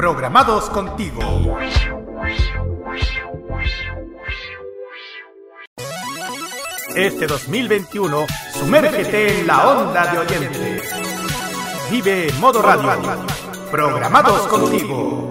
programados contigo. Este 2021, sumérgete en la onda de oyentes. Vive Modo Radio, programados contigo.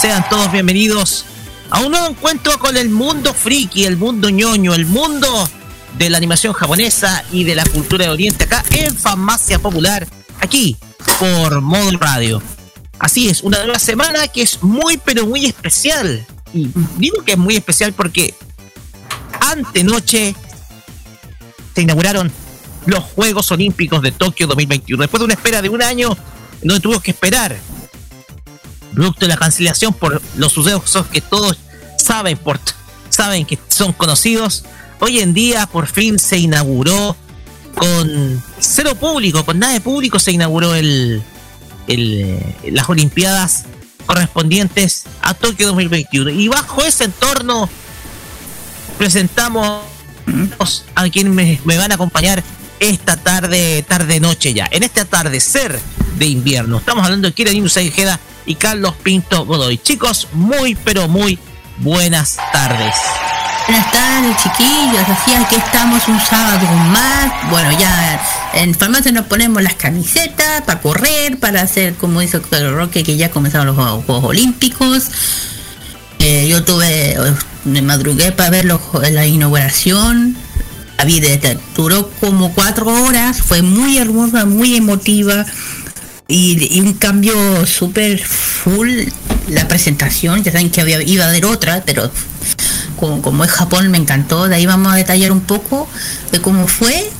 Sean todos bienvenidos a un nuevo encuentro con el mundo friki, el mundo ñoño, el mundo de la animación japonesa y de la cultura de Oriente acá en Farmacia Popular, aquí por Modo Radio. Así es, una nueva semana que es muy pero muy especial. Y digo que es muy especial porque antenoche se inauguraron los Juegos Olímpicos de Tokio 2021. Después de una espera de un año, donde tuvimos que esperar producto de la cancelación por los sucesos que todos saben, saben que son conocidos. Hoy en día por fin se inauguró con cero público, con nada de público se inauguró el, las Olimpiadas correspondientes a Tokio 2021. Y bajo ese entorno presentamos a quienes me, van a acompañar esta tarde, tarde noche ya, en este atardecer de invierno. Estamos hablando de Kira Ojeda Carlos Pinto Godoy. Chicos, muy pero muy buenas tardes. Buenas tardes, chiquillos. Así aquí estamos un sábado más. Bueno, ya en farmacia nos ponemos las camisetas para correr, para hacer, como dice el Roque, que ya comenzaron los Juegos, Olímpicos. Eh, yo tuve, me madrugué para ver la inauguración. La vida duró como cuatro horas, fue muy hermosa, muy emotiva y, un cambio súper full la presentación, ya saben que había, iba a haber otra, pero como, como es Japón me encantó, de ahí vamos a detallar un poco de cómo fue,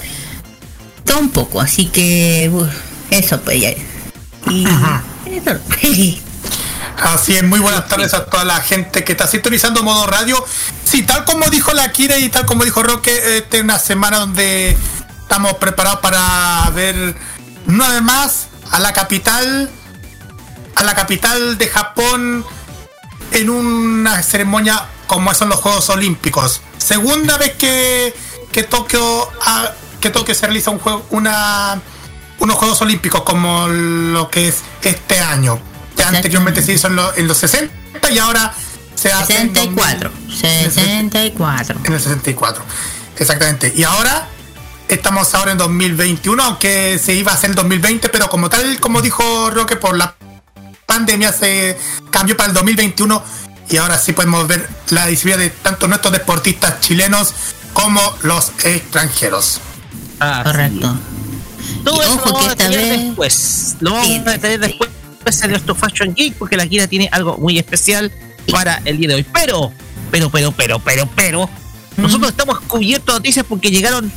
todo un poco, así que eso pues ya. Y Así es, muy buenas tardes a toda la gente que está sintonizando modo radio. Sí, tal como dijo la Kira y tal como dijo Roque, esta es una semana donde estamos preparados para ver una vez más a la capital, a la capital de Japón en una ceremonia como son los Juegos Olímpicos. Segunda vez que, que Tokio que Tokio se realiza un juego, una, unos Juegos Olímpicos como lo que es este año. Que anteriormente se hizo en, en, los 60 y ahora se hace 64. En 64. En el 64. Exactamente. Y ahora Estamos ahora en 2021, aunque se iba a hacer en 2020, pero como tal, como dijo Roque, por la pandemia se cambió para el 2021 y ahora sí podemos ver la disciplina de tanto nuestros deportistas chilenos como los extranjeros. Ah, Correcto. Todo eso lo vamos a tener después. Lo vamos a tener después en nuestro Fashion Geek porque la Kira tiene algo muy especial para el día de hoy. Pero, pero, pero, pero, pero, pero, nosotros estamos cubiertos de noticias porque llegaron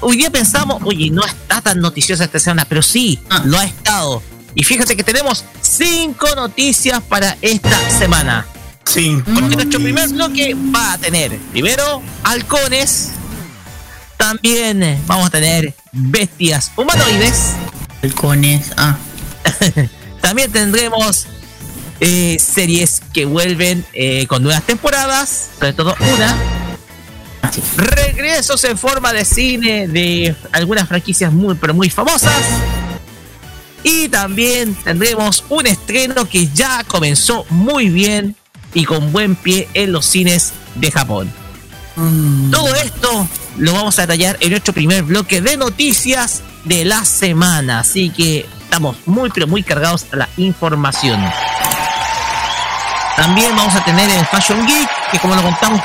hoy día pensamos, oye, no está tan noticiosa esta semana, pero sí, ah. lo ha estado. Y fíjate que tenemos cinco noticias para esta semana. Sí. Porque nuestro primer bloque va a tener, primero, halcones. También vamos a tener bestias humanoides. Halcones, ah. También tendremos eh, series que vuelven eh, con nuevas temporadas, sobre todo una. Regresos en forma de cine de algunas franquicias muy, pero muy famosas. Y también tendremos un estreno que ya comenzó muy bien y con buen pie en los cines de Japón. Mm. Todo esto lo vamos a detallar en nuestro primer bloque de noticias de la semana. Así que estamos muy, pero muy cargados a la información. También vamos a tener el Fashion Geek, que como lo contamos,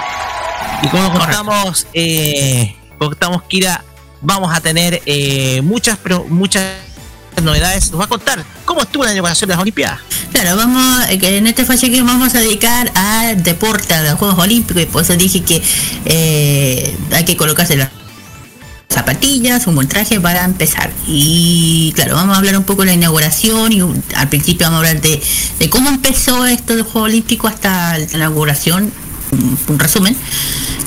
y como contamos, eh, contamos Kira, vamos a tener eh, muchas, pero muchas novedades. Nos va a contar cómo estuvo la inauguración de las Olimpiadas. Claro, vamos, eh, que en este Fashion Geek vamos a dedicar al deporte, a los Juegos Olímpicos, y por eso dije que eh, hay que colocarse las zapatillas, un buen traje para empezar. Y claro, vamos a hablar un poco de la inauguración y un- al principio vamos a hablar de, de cómo empezó esto del Juego Olímpico hasta la inauguración, un, un resumen.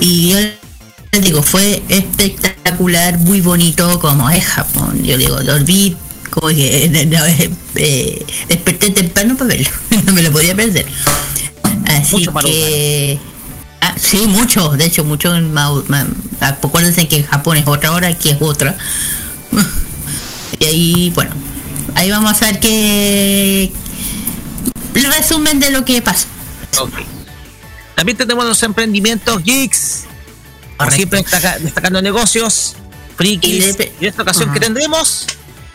Y yo les digo, fue espectacular, muy bonito como es Japón. Yo digo, dormí como que no, eh, eh, desperté temprano para verlo, no me lo podía perder. Así Mucho que... Ah, sí, mucho, de hecho, mucho. ma- ma- Acuérdense que en Japón es otra hora, aquí es otra. Y ahí, bueno, ahí vamos a ver que... El resumen de lo que pasó. Ok. También tenemos los emprendimientos geeks. Correcto. siempre destaca- destacando negocios, frikis. Y Y en esta ocasión Ajá. que tendremos,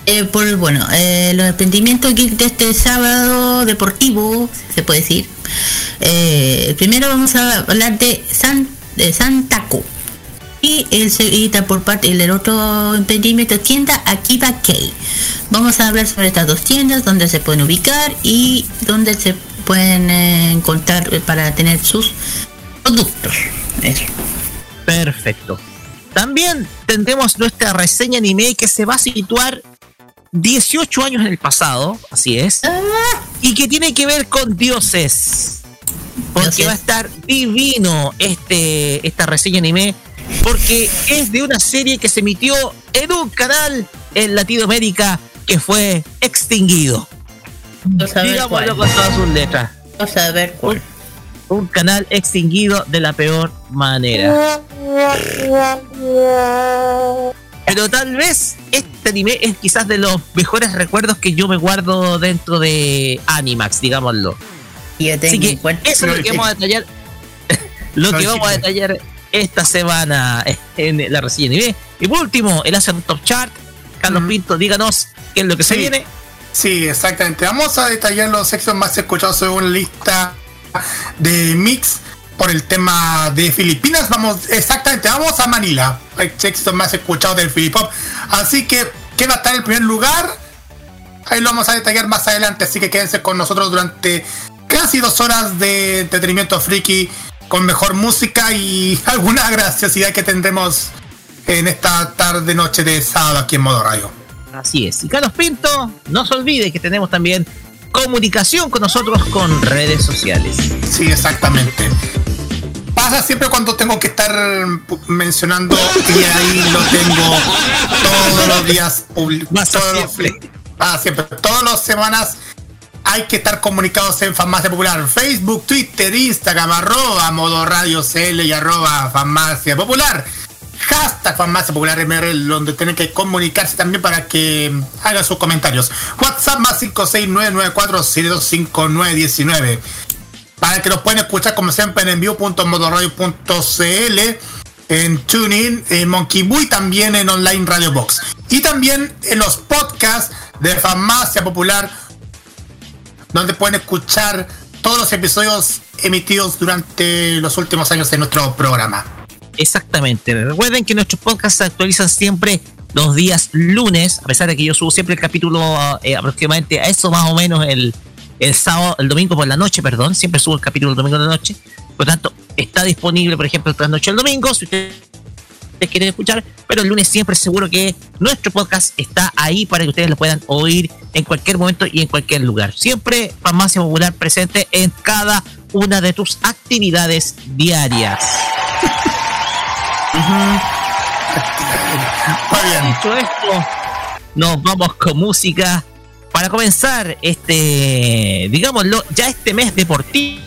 Eh, por bueno, eh, los emprendimientos geek de este sábado deportivo, se puede decir. Eh, primero vamos a hablar de San de Santaco. Y el seguida por parte del otro emprendimiento tienda Akiba Kei. Vamos a hablar sobre estas dos tiendas, donde se pueden ubicar y donde se pueden eh, encontrar eh, para tener sus productos. Eso. perfecto. También tendremos nuestra reseña anime que se va a situar 18 años en el pasado, así es, y que tiene que ver con dioses. Porque Dioses. va a estar divino este, esta reseña anime, porque es de una serie que se emitió en un canal en Latinoamérica que fue extinguido. Digámoslo con todas sus letras. Vamos a ver cuál. Un canal extinguido de la peor manera. Pero tal vez este anime es quizás de los mejores recuerdos que yo me guardo dentro de Animax, digámoslo. Y yo tengo Así que eso es lo que vamos a detallar. lo que vamos a detallar esta semana en la reseña anime. Y por último, el Asian Top Chart. Carlos. Pinto, díganos qué es lo que se viene. Sí, exactamente. Vamos a detallar los sexos más escuchados según lista de Mix por el tema de Filipinas. Vamos, exactamente, vamos a Manila, el más escuchado del Filipop. Así que, ¿qué va a estar en el primer lugar? Ahí lo vamos a detallar más adelante, así que quédense con nosotros durante casi dos horas de entretenimiento friki con mejor música y alguna graciosidad que tendremos en esta tarde noche de sábado aquí en Modo Radio. Así es. Y Carlos Pinto, no se olvide que tenemos también comunicación con nosotros con redes sociales. Sí, exactamente. Pasa siempre cuando tengo que estar mencionando y ahí lo tengo todos los días publi- Pasa todos los- siempre. pasa siempre. Todas las semanas hay que estar comunicados en Farmacia Popular. Facebook, Twitter, Instagram, arroba modo radio CL y arroba Farmacia Popular. Hashtag Farmacia Popular MR, donde tienen que comunicarse también para que hagan sus comentarios. WhatsApp más 56994 para que los puedan escuchar como siempre en envío.modoradio.cl en TuneIn, en Monkey Boo y también en Online Radio Box. Y también en los podcasts de Farmacia Popular, donde pueden escuchar todos los episodios emitidos durante los últimos años de nuestro programa. Exactamente. Recuerden que nuestros podcasts se actualizan siempre los días lunes, a pesar de que yo subo siempre el capítulo eh, aproximadamente a eso más o menos el, el sábado, el domingo por la noche, perdón. Siempre subo el capítulo el domingo de la noche. Por lo tanto, está disponible, por ejemplo, el trasnoche el domingo. Si usted ustedes quieren escuchar, pero el lunes siempre seguro que nuestro podcast está ahí para que ustedes lo puedan oír en cualquier momento y en cualquier lugar. Siempre Farmacia Popular presente en cada una de tus actividades diarias. Muy bien. Dicho esto, nos vamos con música para comenzar este, digámoslo, ya este mes deportivo.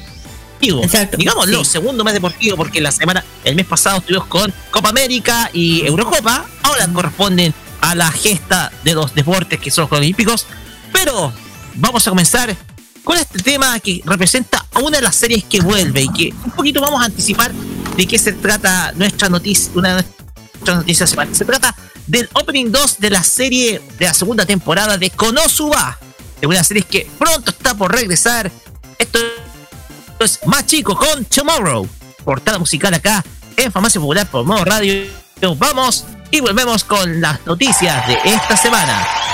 Exacto, digámoslo, segundo mes deportivo, porque la semana, el mes pasado estuvimos con Copa América y Eurocopa, ahora corresponden a la gesta de los deportes que son los Juegos Olímpicos, pero vamos a comenzar con este tema que representa a una de las series que vuelve y que un poquito vamos a anticipar de qué se trata nuestra noticia, una de nuestras noticias Se trata del opening 2 de la serie de la segunda temporada de Konosuba, de una serie que pronto está por regresar. Esto es más chico con Tomorrow, portada musical acá en Farmacia Popular por modo radio. Vamos y volvemos con las noticias de esta semana.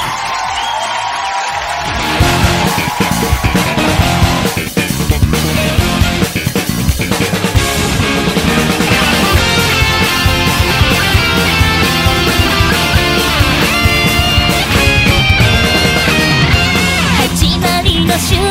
心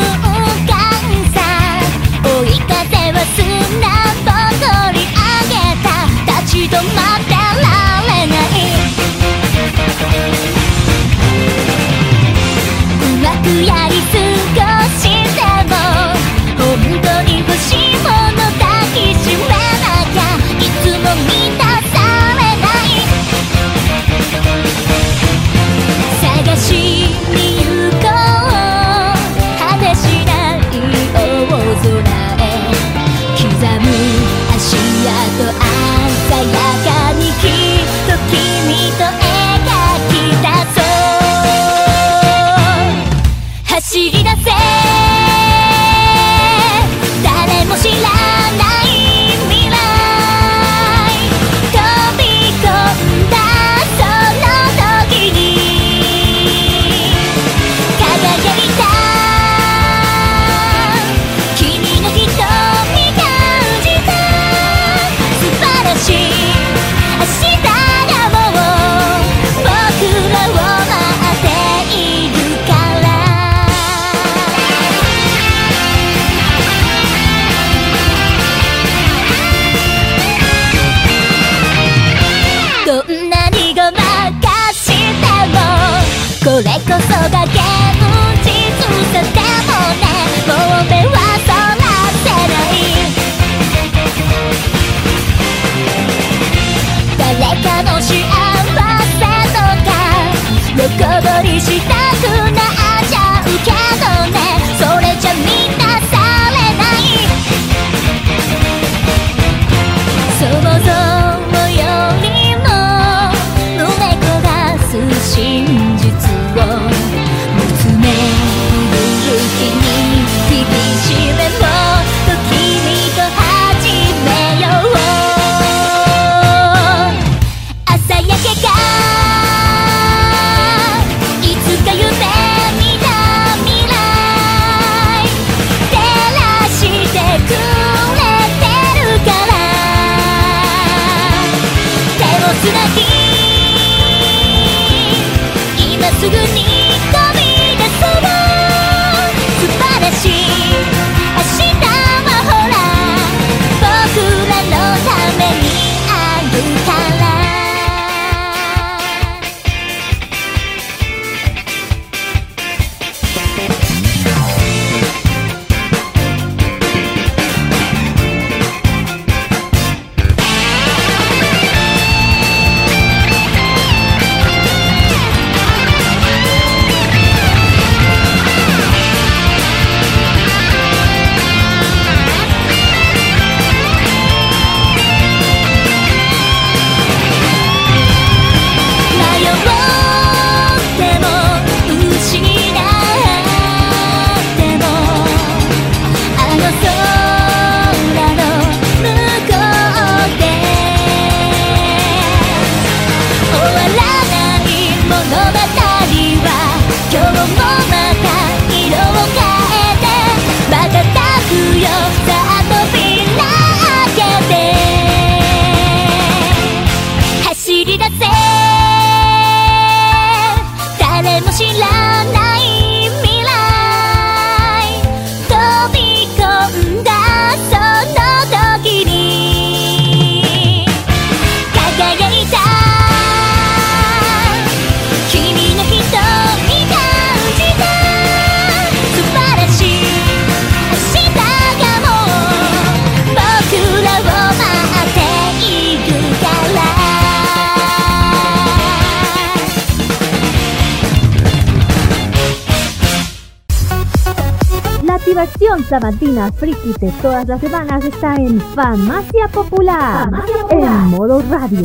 sabatina friki de todas las semanas está en Farmacia Popular, en modo radio.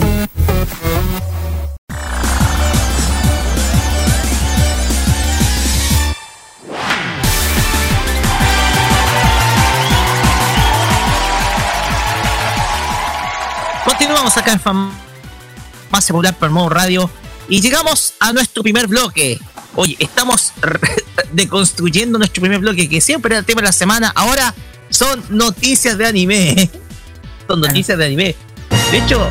Continuamos acá en Farmacia Popular por modo radio y llegamos a nuestro primer bloque. Oye, estamos deconstruyendo nuestro primer bloque, que siempre era el tema de la semana. Ahora son noticias de anime. Son noticias de anime. De hecho,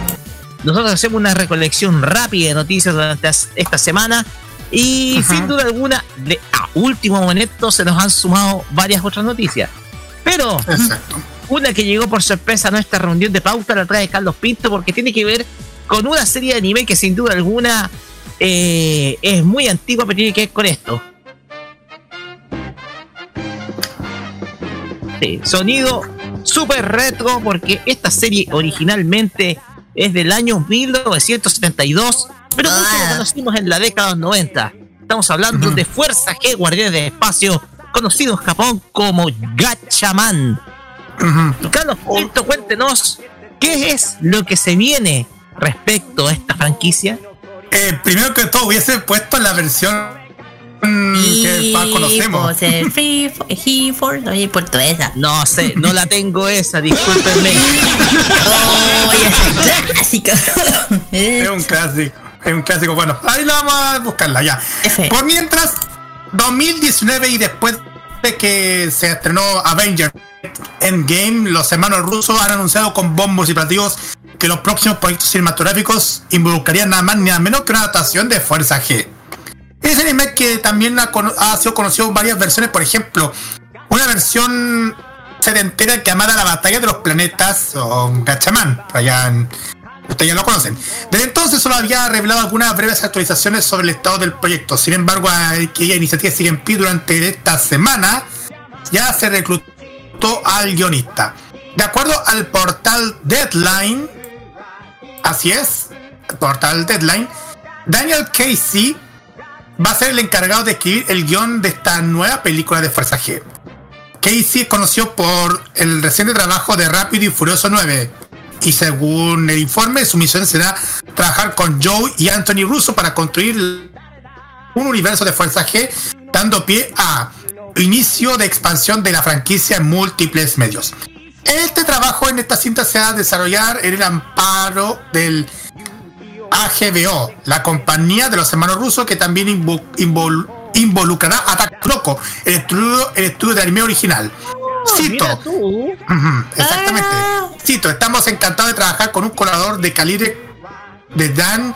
nosotros hacemos una recolección rápida de noticias durante esta semana. Y Ajá. sin duda alguna, de a último momento se nos han sumado varias otras noticias. Pero Exacto. una que llegó por sorpresa a nuestra reunión de pauta la trae Carlos Pinto porque tiene que ver con una serie de anime que sin duda alguna eh, es muy antigua, pero tiene que ver con esto. Sonido súper retro porque esta serie originalmente es del año 1972, pero muchos Ah. lo conocimos en la década de los 90. Estamos hablando de Fuerza G, Guardianes del Espacio, conocido en Japón como Gatchaman. Ujú. Carlos Pinto, cuéntenos qué es lo que se viene respecto a esta franquicia. Eh, primero que todo, hubiese puesto la versión que más conocemos. pues, oye, esa. No sé, no la tengo esa, discúlpenme. Oh, es un clásico. Es un clásico. Bueno, ahí la vamos a buscarla ya. F. Por mientras, 2019 y después de que se estrenó Avenger Endgame, los hermanos rusos han anunciado con bombos y platillos que los próximos proyectos cinematográficos involucrarían nada más ni nada menos que una adaptación de Fuerza G. Es anime que también ha, sido conocido en varias versiones, por ejemplo, una versión sedentera llamada La Batalla de los Planetas o Gatchaman, allá Ustedes ya lo conocen. Desde entonces solo había revelado algunas breves actualizaciones sobre el estado del proyecto. Sin embargo, aquella iniciativa sigue en pie durante esta semana. Ya se reclutó al guionista. De acuerdo al portal Deadline, así es, portal Deadline, Daniel Casey va a ser el encargado de escribir el guion de esta nueva película de Fuerza G. Casey es conocido por el reciente trabajo de Rápido y Furioso 9. Y según el informe, su misión será trabajar con Joe y Anthony Russo para construir un universo de Fuerza G, dando pie a inicio de expansión de la franquicia en múltiples medios. Este trabajo en esta cinta se va a desarrollar en el amparo del AGBO, la compañía de los hermanos rusos que también invo- invol- involucrará a Takloco, el estudio, el estudio de anime original. Cito. Mira tú. Ujú, Exactamente. Ah. Cito, estamos encantados de trabajar con un colaborador de calibre de Dan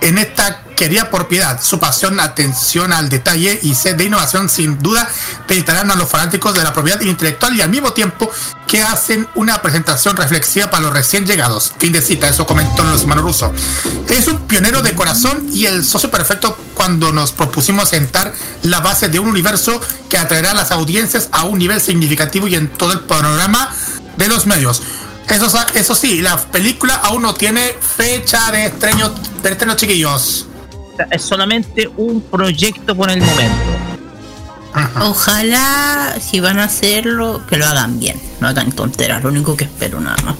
en esta querida propiedad. Su pasión, atención al detalle y sed de innovación sin duda visitarán a los fanáticos de la propiedad intelectual y al mismo tiempo que hacen una presentación reflexiva para los recién llegados. Fin de cita, eso comentó los hermanos rusos. Es un pionero de corazón y el socio perfecto cuando nos propusimos sentar la base de un universo que atraerá a las audiencias a un nivel significativo y en todo el panorama de los medios. Eso, sa- eso sí, la película aún no tiene fecha de estreno, de estreno chiquillos. Es solamente un proyecto por el momento. Ojalá, si van a hacerlo, que lo hagan bien. No hagan tonteras, lo único que espero nada más.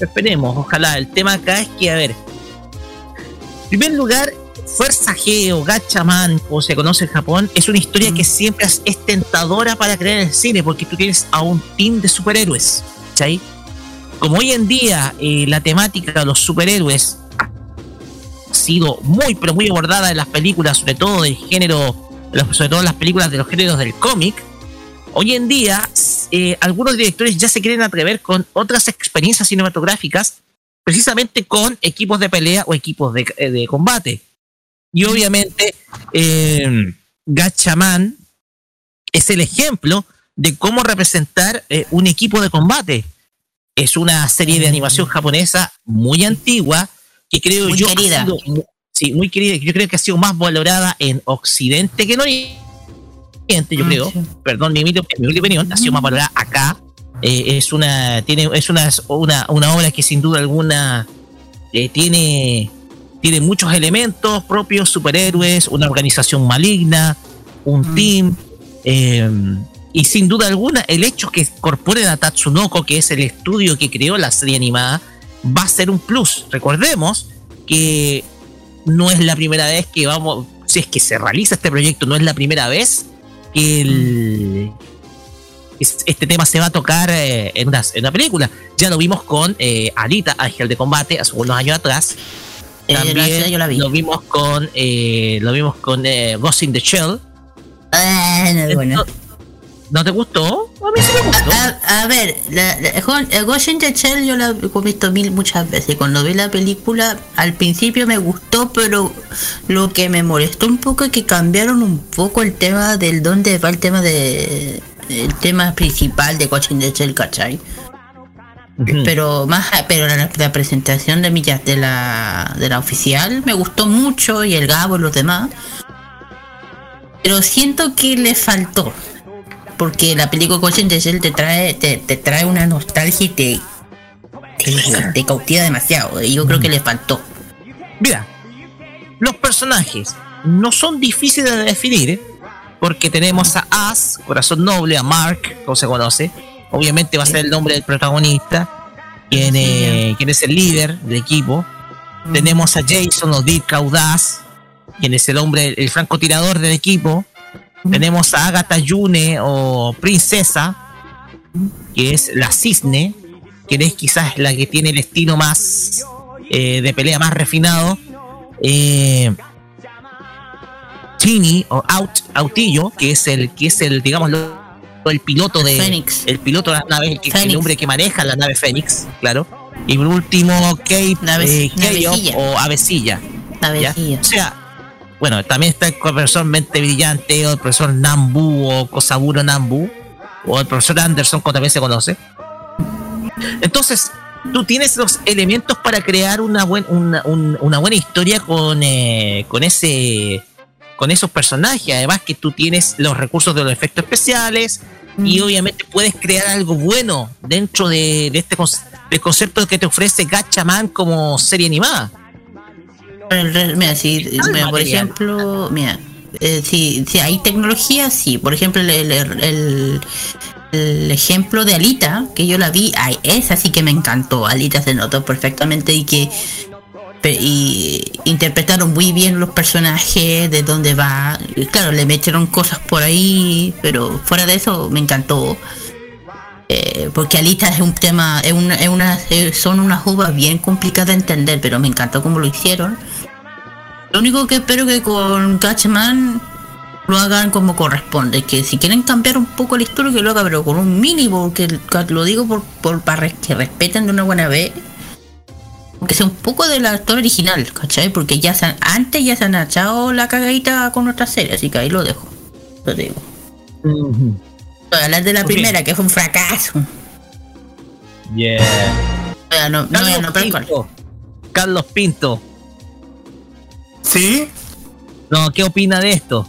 Esperemos, ojalá. El tema acá es que, a ver. En primer lugar, Fuerza G o Gatchaman, como se conoce en Japón, es una historia que siempre es, es tentadora para creer en el cine, porque tú tienes a un team de superhéroes. ¿Cachai? Como hoy en día eh, la temática de los superhéroes ha sido muy, pero muy abordada en las películas, sobre todo del género, sobre todo en las películas de los géneros del cómic, Hoy en día, eh, algunos directores ya se quieren atrever con otras experiencias cinematográficas, precisamente con equipos de pelea o equipos de, eh, combate. Y obviamente, eh, es el ejemplo de cómo representar eh, un equipo de combate. Es una serie de animación japonesa muy antigua que creo Muy yo ha querida. sido mu- sí, muy querida. Yo creo que ha sido más valorada en Occidente que en Oriente, yo Ah, creo sí. perdón, mi, mi opinión, ha sido más valorada acá. Eh, es una, tiene, es una, una, una obra que sin duda alguna eh, tiene, tiene muchos elementos propios, superhéroes, una organización maligna, un Mm. team, eh, y sin duda alguna, el hecho que incorporen a Tatsunoko, que es el estudio que creó la serie animada, va a ser un plus. Recordemos que no es la primera vez que vamos, si es que se realiza este proyecto, no es la primera vez que el, este tema se va a tocar eh, en, una, en, una, película. Ya lo vimos con eh, Alita, Ángel de Combate, hace unos años atrás. Eh, También yo la vi. lo vimos con lo vimos con Ghost in the Shell. Ah, no, bueno. ¿No te gustó? A mí sí me gustó. A, a ver, la, la, Ghost in the Shell yo la he visto mil muchas veces. Cuando vi la película, al principio me gustó, pero lo que me molestó un poco es que cambiaron un poco el tema del dónde va el tema de el tema principal de Ghost in the Shell, ¿cachai? pero más pero la, la, presentación de millas de la de la oficial me gustó mucho y el Gabo y los demás pero siento que le faltó porque la película the Shell te trae te, te trae una nostalgia y te te, te cautiva demasiado y yo creo que le faltó. Mira los personajes no son difíciles de definir porque tenemos a As corazón noble a Mark como se conoce. Obviamente va a ser el nombre del protagonista, quien, eh, quien es el líder del equipo. Mm. Tenemos a Jason o Dick Audaz, quien es el hombre, el francotirador del equipo. Tenemos a Agatha Yune o Princesa, que es la cisne, quien es quizás la que tiene el estilo más eh, de pelea más refinado. Eh, Chini o Out, Autillo, que es el, que es el, digamos, el piloto de Fénix. el piloto de las naves, el, que, el, hombre que maneja la nave Fénix, claro. Y por último, Kate eh, Kate o. O sea, bueno, también está el profesor Mente Brillante o el profesor Nambu o Kosaburo Nambu o el profesor Anderson, como también se conoce. Entonces, tú tienes los elementos para crear una, buen, una, un, una buena historia con, eh, con ese con esos personajes. Además que tú tienes los recursos de los efectos especiales mm. y obviamente puedes crear algo bueno dentro de, de este del concepto que te ofrece Gachaman como serie animada. Mira, si, mira, por ejemplo, mira, eh, si, si, hay tecnología, sí. Por ejemplo, el, el, el, el, ejemplo de Alita, que yo la vi, ay, esa sí que me encantó. Alita se notó perfectamente y que y interpretaron muy bien los personajes, de dónde va. Y claro, le metieron cosas por ahí, pero fuera de eso me encantó. Eh, porque Alita es un tema, es una, es una, son unas uvas bien complicadas de entender, pero me encantó cómo lo hicieron. Lo único que espero que con Catchman lo hagan como corresponde, que si quieren cambiar un poco la historia que lo hagan, pero con un mínimo, que lo digo por, por para que respeten de una buena vez que sea un poco del actor original, ¿cachai? Porque ya se han, antes ya se han echado la cagadita con otra serie, así que ahí lo dejo. Lo digo. Uh -huh. Hablar de la okay. primera, que fue un fracaso. Yeah. No, no, Carlos, no, Pinto. Carlos Pinto. ¿Sí? No, ¿qué opina de esto?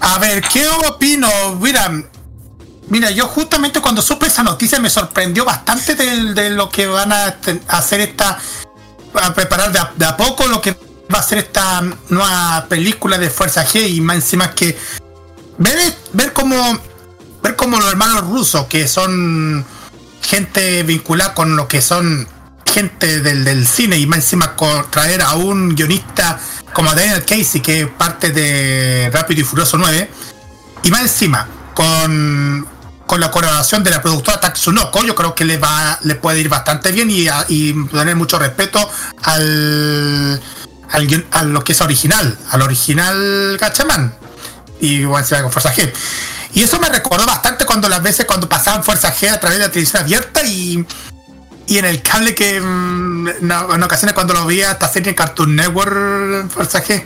A ver, ¿qué opino? Mira, Mira, yo justamente cuando supe esa noticia me sorprendió bastante de, de lo que van a hacer esta, a preparar de a, de a, poco lo que va a ser esta nueva película de Fuerza G y más encima que ver, ver como ver como los hermanos rusos que son gente vinculada con lo que son gente del, cine y más encima traer a un guionista como Daniel Casey que parte de Rápido y Furioso 9 y más encima con, con la colaboración de la productora Tatsunoko, yo creo que le va le puede ir bastante bien y tener mucho respeto al, al, a lo que es original, al original Gachaman y bueno, con Fuerza G. Y eso me recordó bastante cuando las veces cuando pasaban Fuerza G a través de la televisión abierta y, y en el cable que en, en ocasiones cuando lo veía esta serie en Cartoon Network Fuerza G.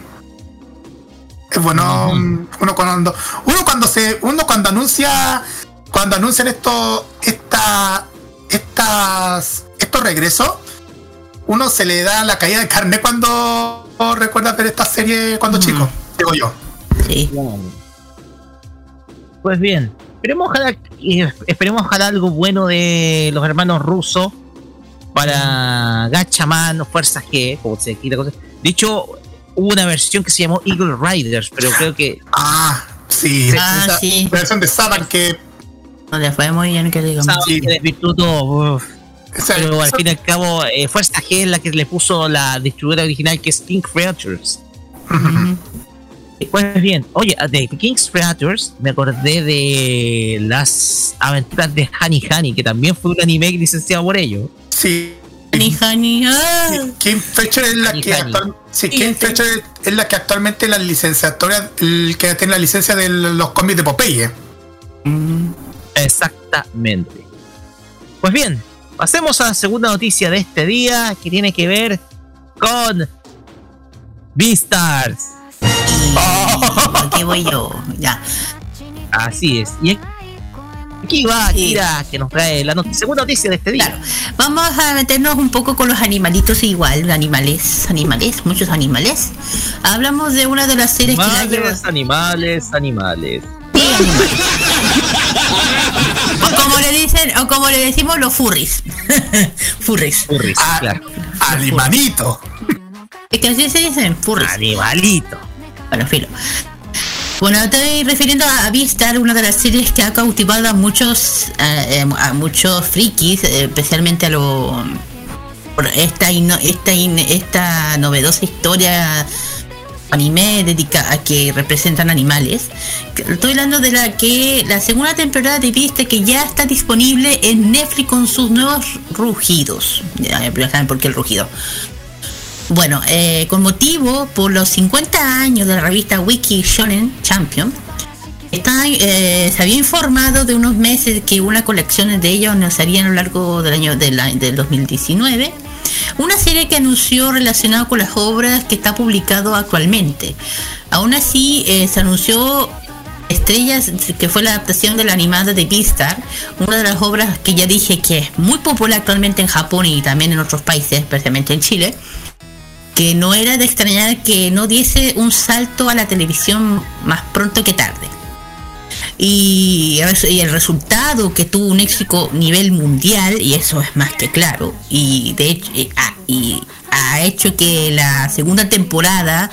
Es bueno, -huh. uno cuando uno cuando se uno cuando anuncia cuando anuncian esto, esta, estas, estos regresos, uno se le da la caída de carne cuando recuerda ver esta serie cuando mm. chico, digo yo. Sí. Pues bien, esperemos ojalá, esperemos ojalá algo bueno de los hermanos rusos para Gachaman o Fuerza G, como se quiera. Dicho, hubo una versión que se llamó Eagle Riders, pero creo que ah Sí, Ah, esa sí. versión de Saban que. No le fue muy bien que digamos. Saban Sí. que desvirtuó, uf. esa- pero al fin y al cabo eh, fue esta G la que le puso la distribuidora original que es King Creatures. Pues bien, oye, de King's Creatures me acordé de las aventuras de Honey Honey, que también fue un anime licenciado por ellos. sí. Honey, honey, ah. Kim Fletcher es la Honey, que honey. actual- sí. Fletcher es la que actualmente la licenciatura, el que tiene la licencia de los cómics de Popeye. Exactamente. Pues bien, pasemos a la segunda noticia de este día que tiene que ver con Beastars. Aquí voy yo. Ya. Así es. Y aquí va Kira que nos trae la not- segunda noticia de este día. Claro. Vamos a meternos un poco con los animalitos igual. Animales, animales, muchos animales. Hablamos de una de las series que la lleva. Animales, animales, animales. Sí, animales. O como le dicen, o como le decimos los furries. furries. Furries, Ah, claro. Alimanito. Es que así se dicen, furries. Animalito. Bueno, filo. Bueno, estoy refiriendo a Vistar, una de las series que ha cautivado a muchos eh, eh, a muchos frikis, eh, especialmente a los por esta esta esta novedosa historia anime dedicada a que representan animales. Estoy hablando de la que la segunda temporada de Vista que ya está disponible en Netflix con sus nuevos rugidos. Ya saben por qué el rugido. Bueno, eh, con motivo por los 50 años de la revista Wiki Shonen Champion, está, eh, se había informado de unos meses que una colección de ellos nos haría a lo largo del año del, a- del 2019. Una serie que anunció relacionado con las obras que está publicado actualmente. Aún así, eh, se anunció Estrellas, que fue la adaptación de la animada de Beastar, una de las obras que ya dije que es muy popular actualmente en Japón y también en otros países, especialmente en Chile que no era de extrañar que no diese un salto a la televisión más pronto que tarde. Y, el resultado que tuvo un éxito nivel mundial, y eso es más que claro, y de hecho y ha, hecho que la segunda temporada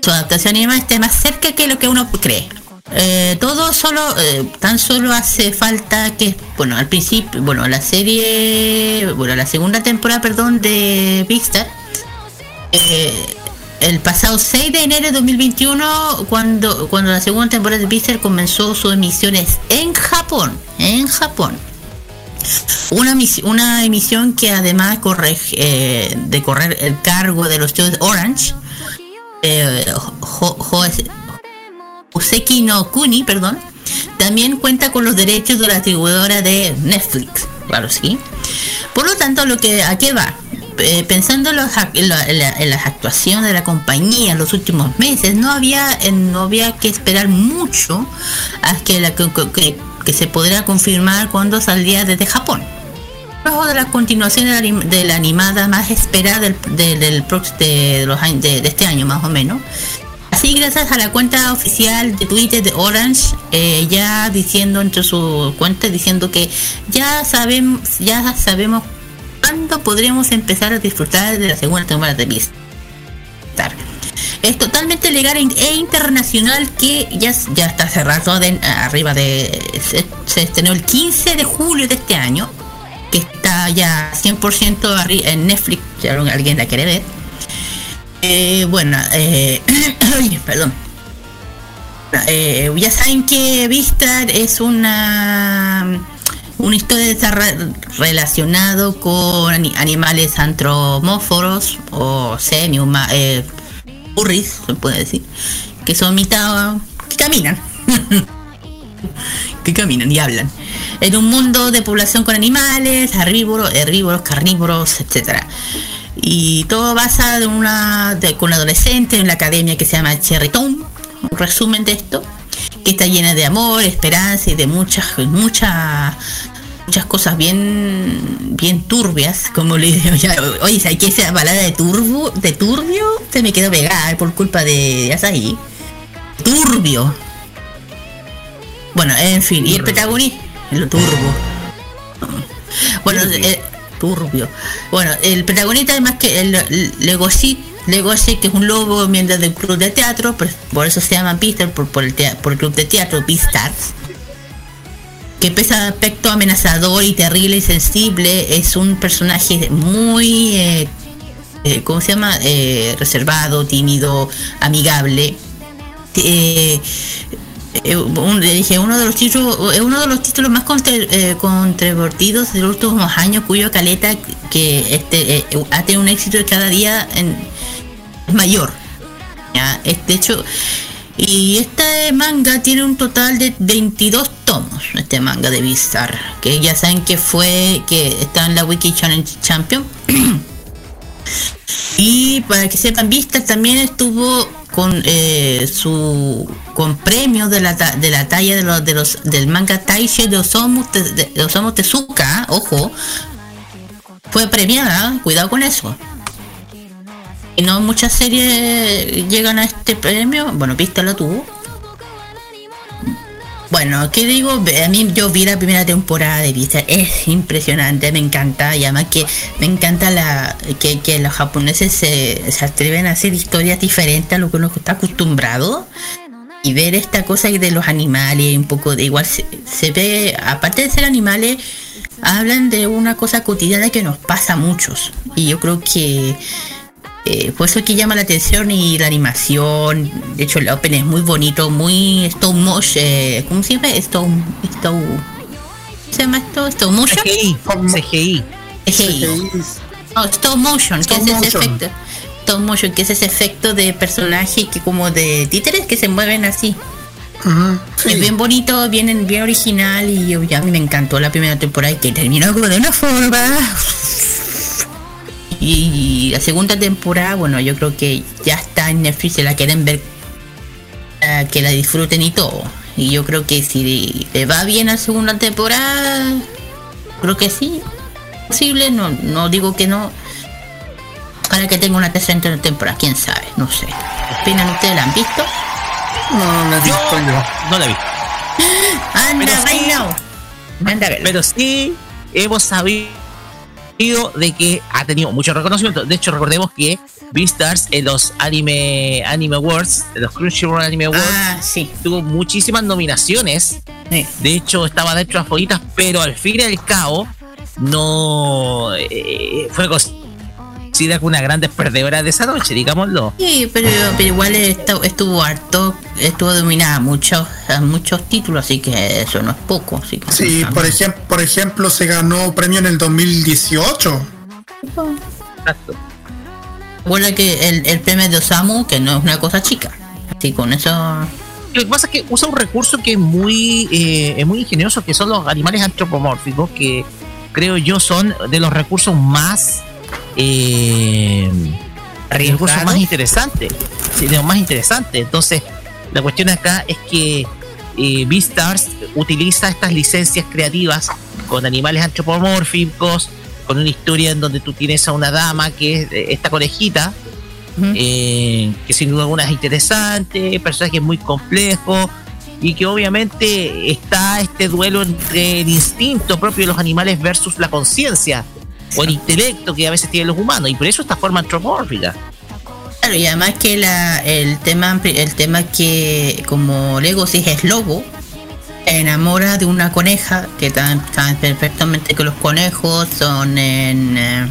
su adaptación animada esté más cerca que lo que uno cree. Eh, todo solo, eh, tan solo hace falta que, bueno, al principio, bueno, la serie, bueno, la segunda temporada, perdón, de Star, eh, el pasado 6 de enero de 2021, cuando, cuando la segunda temporada de Star comenzó sus emisiones en Japón, en Japón. Una, una emisión que además corre, de correr el cargo de los estudios Orange, eh, Useki no Kuni, perdón, también cuenta con los derechos de la distribuidora de Netflix, claro sí. Por lo tanto, lo que a qué va, Eh, pensando en, los en en la- en las actuaciones de la compañía en los últimos meses, no había eh, no había que esperar mucho a que la que, se podría confirmar cuando saldría desde Japón. Luego de la continuación de la, animada más esperada del, de, del de los de- de este año más o menos, Así, gracias a la cuenta oficial de Twitter de Orange, eh, ya diciendo entre sus cuentas, diciendo que ya sabemos, ya sabemos cuándo podremos empezar a disfrutar de la segunda temporada de Beastar. Es totalmente legal e e internacional que ya, ya está cerrado de, arriba de... Se, estrenó el 15 de julio de este año, que está ya 100% arri- en Netflix, si alguien la quiere ver. Eh, bueno, eh, perdón. Eh, ya saben que Vistar es una una historia está re- relacionado con ani- animales antropomórficos o semi eh, furries, se puede decir, que son mitad que caminan. que caminan y hablan. En un mundo de población con animales, herbívoros, herbívoros, carnívoros, etcétera. Y todo basa de una de, con un adolescente en la academia que se llama Cherrytown. Un resumen de esto. Que está llena de amor, esperanza y de muchas, muchas muchas cosas bien bien turbias, como le digo ya, oye, ¿sabes que esa balada de turbo, de turbio se me quedó pegada por culpa de Asahi? Turbio. Bueno, en fin, y el protagonista, el turbo. Bueno, eh, turbio. Bueno, el protagonista además que el, Legoshi Legoshi, que es un lobo miembro del club de teatro, por, eso se llama Beastars, por, el, tea- por el club de teatro Beastars. Que pese a aspecto amenazador y terrible y sensible, es un personaje muy, eh, eh, ¿cómo se llama? Eh, reservado, tímido, amigable. Eh, eh, un- le dije uno de los títulos eh, uno de los títulos más eh, controvertidos de los últimos años cuyo caleta que este eh, ha tenido un éxito cada día en, mayor ya es- de hecho y este manga tiene un total de 22 tomos este manga de Beastar que ya saben que fue que está en la Wiki Challenge Champion. Y para que sepan, Vista también estuvo con eh, su con premios de la, de la talla de los, de los del manga Taishe de Osamu, de, de Tezuka, ojo, fue premiada, cuidado con eso. Y no muchas series llegan a este premio, bueno, Vista lo tuvo. Bueno, ¿qué digo? A mí yo vi la primera temporada de Vista, es impresionante, me encanta, y además que me encanta la que, que los japoneses se, se atreven a hacer historias diferentes a lo que uno está acostumbrado. Y ver esta cosa de los animales, un poco de igual se, se ve, aparte de ser animales, hablan de una cosa cotidiana que nos pasa a muchos. Y yo creo que eh, por eso es que llama la atención y la animación. De hecho, el open es muy bonito, muy stop motion. eh, ¿Cómo se llama? Stop, stop, ¿Se llama esto? Stop motion. CGI, CGI. CGI. No, motion, Stop que es ese motion. efecto. Stop motion, que es ese efecto de personaje que como de títeres que se mueven así. Ujú, sí. Es bien bonito, bien, bien original y yo, ya a mí me encantó la primera temporada y que terminó de una forma. Y la segunda temporada, bueno, yo creo que ya está en Netflix, si la quieren ver, que la disfruten y todo. Y yo creo que si le va bien a segunda temporada, creo que sí. Posible, no, no digo que no. Para que tenga una tercera temporada, quién sabe, no sé. ¿Qué opinan ustedes? ¿La han visto? No, no la he visto yo. No la vi. Anda, right sí. now. Anda. Pero sí hemos sabido de que ha tenido mucho reconocimiento. De hecho, recordemos que Beastars en los Anime Anime Awards, en los Crunchyroll Anime Awards, Ah, sí. tuvo muchísimas nominaciones. sí. De hecho, estaba dentro de las favoritas, pero al fin y al cabo, no eh, fue considerada como una gran perdedora de esa noche, digámoslo. Sí, pero, pero igual estu- estuvo harto, estuvo dominada muchos, a muchos títulos, así que eso no es poco. Así que Sí, por, ejem- por ejemplo, se ganó premio en el 2018. Exacto. Recuerda que el, el premio de Osamu, que no es una cosa chica. Así con eso. Lo que pasa es que usa un recurso que es muy, eh, es muy ingenioso, que son los animales antropomórficos, que creo yo son de los recursos más eh, recursos más interesantes. Sí, más interesantes. Entonces, la cuestión acá es que eh, Beastars utiliza estas licencias creativas con animales antropomórficos, con una historia en donde tú tienes a una dama que es eh, esta conejita, eh, que sin duda alguna es interesante, personaje muy complejo y que obviamente está este duelo entre el instinto propio de los animales versus la conciencia o el intelecto que a veces tienen los humanos y por eso esta forma antropomórfica. Claro, y además que la, el tema el tema que como Legoshi es lobo, enamora de una coneja, que saben perfectamente que los conejos son en, eh,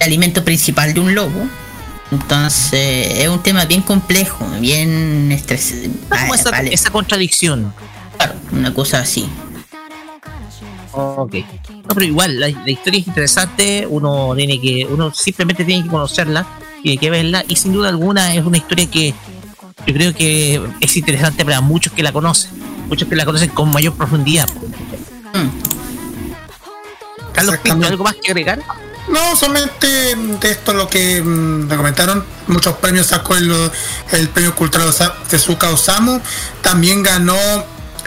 el alimento principal de un lobo. Entonces es un tema bien complejo, bien estresante. Como esa, esa contradicción. una cosa así. Ok. No, pero igual, la, la historia es interesante, uno tiene que, uno simplemente tiene que conocerla, tiene que verla, y sin duda alguna es una historia que yo creo que es interesante para muchos que la conocen, muchos que la conocen con mayor profundidad. Mm. Carlos Pinto. ¿algo más que agregar? No, solamente de esto lo que mm, me comentaron, muchos premios sacó el, el premio cultural Tezuka Osamu, también ganó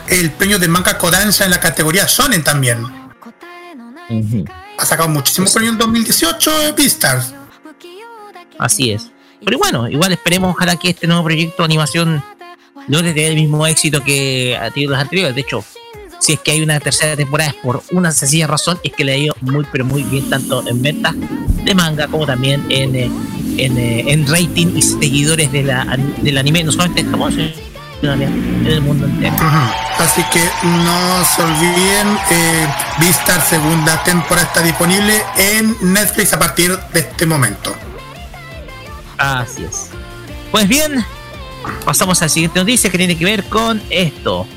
el premio de manga Kodansha en la categoría Shonen también. Ha sacado muchísimos premios en 2018 eh, Beastars. Así es. Pero bueno, igual esperemos ojalá que este nuevo proyecto de animación logre tener el mismo éxito que ha tenido los anteriores. De hecho, si es que hay una tercera temporada es por una sencilla razón, es que le ha ido muy pero muy bien tanto en ventas de manga como también en, eh, en, eh, en rating y seguidores de la, del anime, no solamente en Japón, sino en el mundo entero. Así que no se olviden, eh, Vistar segunda temporada está disponible en Netflix a partir de este momento. Así es. Pues bien, pasamos a la siguiente noticia que tiene que ver con esto.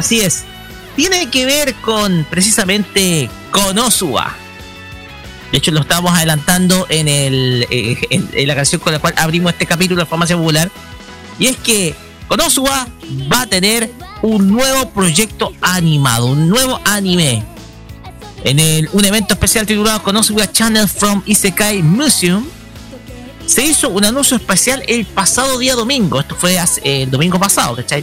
Así es. Tiene que ver con precisamente Konosuba. De hecho, lo estábamos adelantando en, el, eh, en, la canción con la cual abrimos este capítulo de Farmacia Popular. Y es que Konosuba va a tener un nuevo proyecto animado, un nuevo anime. En el, un evento especial titulado Konosuba Channel from Isekai Museum, se hizo un anuncio especial el pasado día domingo. Esto fue el domingo pasado, ¿cachai?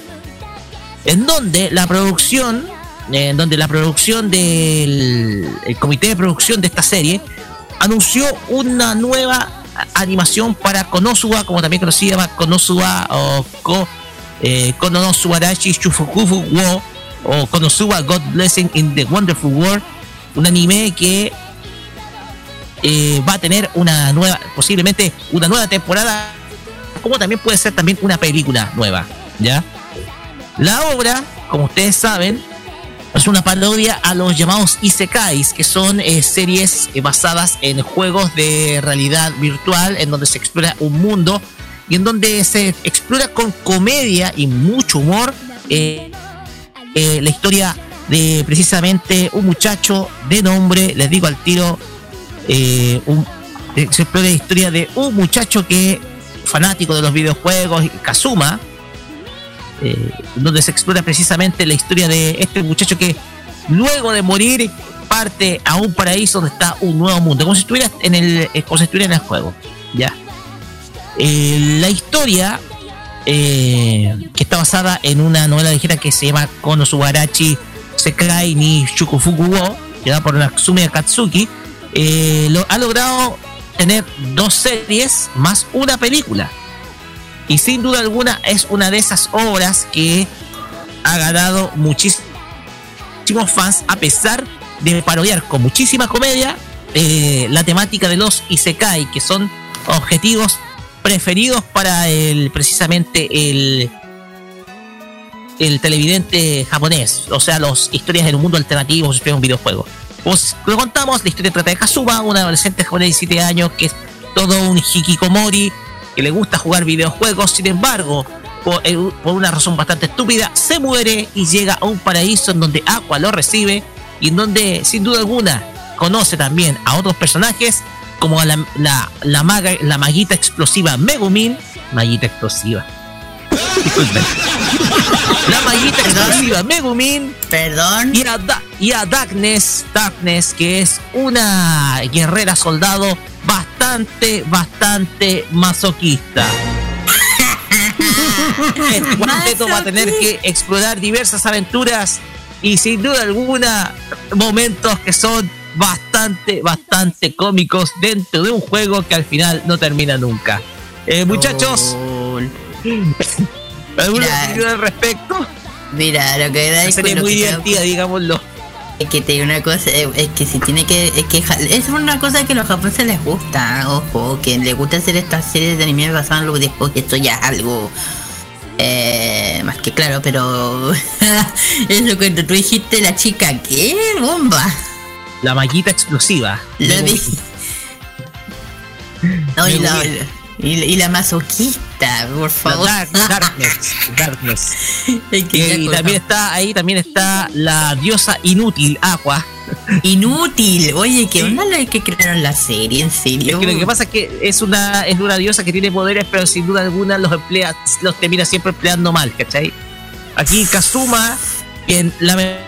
En donde la producción, en donde la producción del el comité de producción de esta serie anunció una nueva animación para Konosuba, como también conocida Konosuba o Ko, eh, Konosubarashi Shufukufu wo o Konosuba God Blessing in the Wonderful World, un anime que eh, va a tener una nueva, posiblemente una nueva temporada, como también puede ser también una película nueva, ¿ya? La obra, como ustedes saben, es una parodia a los llamados Isekais, que son eh, series eh, basadas en juegos de realidad virtual, en donde se explora un mundo y en donde se explora con comedia y mucho humor eh, la historia de precisamente un muchacho de nombre, les digo al tiro, un- se explora la historia de un muchacho que fanático de los videojuegos, Kazuma, eh, donde se explora precisamente la historia de este muchacho que luego de morir parte a un paraíso donde está un nuevo mundo, como si estuviera en el, eh, como si estuviera en el juego, ya. Eh, la historia que está basada en una novela ligera que se llama Konosubarachi Sekai ni Shukufuku wo, creada por Natsume Akatsuki, lo, ha logrado tener dos series más una película. Y sin duda alguna es una de esas obras que ha ganado muchísimos fans a pesar de parodiar con muchísima comedia eh, la temática de los Isekai, que son objetivos preferidos para el precisamente el el televidente japonés, o sea, las historias del mundo alternativo, si un videojuego. Pues lo contamos, la historia trata de Kazuma, un adolescente japonés de 17 años que es todo un hikikomori, que le gusta jugar videojuegos, sin embargo, por, eh, por una razón bastante estúpida, se muere y llega a un paraíso en donde Aqua lo recibe y en donde, sin duda alguna, conoce también a otros personajes como a la, la, la, maga, la maguita explosiva Megumin, maguita explosiva. Disculpen. La maguita explosiva Megumin Perdón. y a, Da- y a Darkness, Darkness, que es una guerrera soldado bastante, bastante masoquista. Este cuarteto va a tener que explorar diversas aventuras y sin duda alguna momentos que son bastante, bastante cómicos dentro de un juego que al final no termina nunca. Eh, muchachos, ¿alguna Mira. opinión al respecto? Mira, lo que da Una es muy divertida, digámoslo. Es que te digo una cosa, eh, es que si tiene que, es que es una cosa que a los japoneses les gusta, ojo, que les gusta hacer estas series de anime basadas en los videojuegos, que esto ya es algo eh, más que claro, pero eso cuando tú dijiste la chica, ¿qué? Bomba. La maquita explosiva. La. No, y la, y, la- y la masoquista, por La favor. Dark- Darkness. Darkness. Y, también está ahí, también está la diosa inútil, Aqua. Inútil. Oye, ¿qué onda lo que crearon la serie? ¿En serio? Es que lo que pasa es que es una, es una diosa que tiene poderes, pero sin duda alguna los emplea, los termina siempre empleando mal, ¿cachai? Aquí Kazuma, quien lamentablemente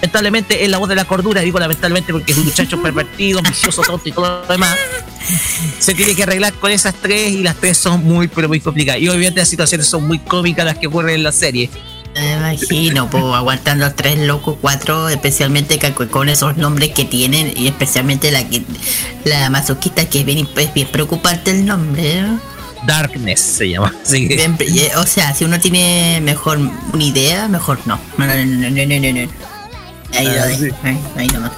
es la voz de la cordura, digo lamentablemente porque es un muchacho pervertido, vicioso, tonto y todo lo demás, se tiene que arreglar con esas tres y las tres son muy, pero muy complicadas. Y obviamente las situaciones son muy cómicas las que ocurren en la serie. Me imagino, pues aguantando a tres locos, cuatro, especialmente con esos nombres que tienen, y especialmente la que la masoquista que es bien, es bien preocupante el nombre. ¿no? Darkness se llama. Bien, eh, o sea, si uno tiene mejor una idea, mejor no. No, no, Ahí lo Ah, dejo. sí. Ahí, ahí nomás.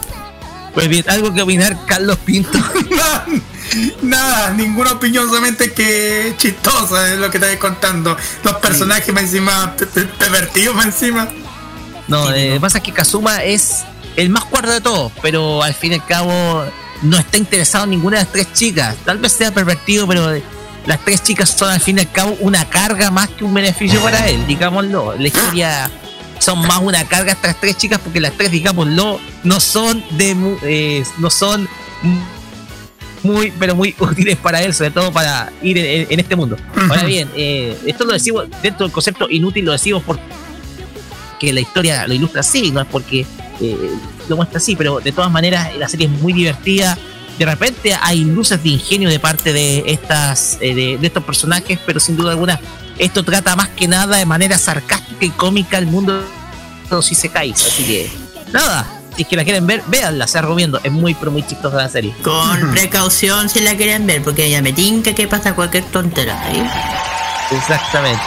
pues bien, algo que opinar, Carlos Pinto. Nada, ninguna opinión, solamente que chistosa es lo que estoy contando. Los personajes más encima, pe- pe- pervertidos más encima. No, eh, lo que pasa es que Kazuma es el más cuerdo de todos, pero al fin y al cabo no está interesado en ninguna de las tres chicas. Tal vez sea pervertido, pero las tres chicas son al fin y al cabo una carga más que un beneficio para él, digámoslo. La historia son más una carga estas tres chicas porque las tres, digámoslo, no son de eh, no son muy, pero muy útiles para él, sobre todo para ir en, en este mundo. Ahora bien, eh, esto lo decimos dentro del concepto inútil, lo decimos porque que la historia lo ilustra así, no es porque eh, lo muestra así, pero de todas maneras la serie es muy divertida. De repente hay luces de ingenio de parte de estas eh, de, de estos personajes, pero sin duda alguna esto trata más que nada de manera sarcástica y cómica el mundo de los isekais. Así que nada, si es que la quieren ver, véanla, se la recomiendo. Es muy pero muy chistosa la serie. Con precaución si la quieren ver, porque ya me tinca que pasa cualquier tontera. ¿sí? Exactamente.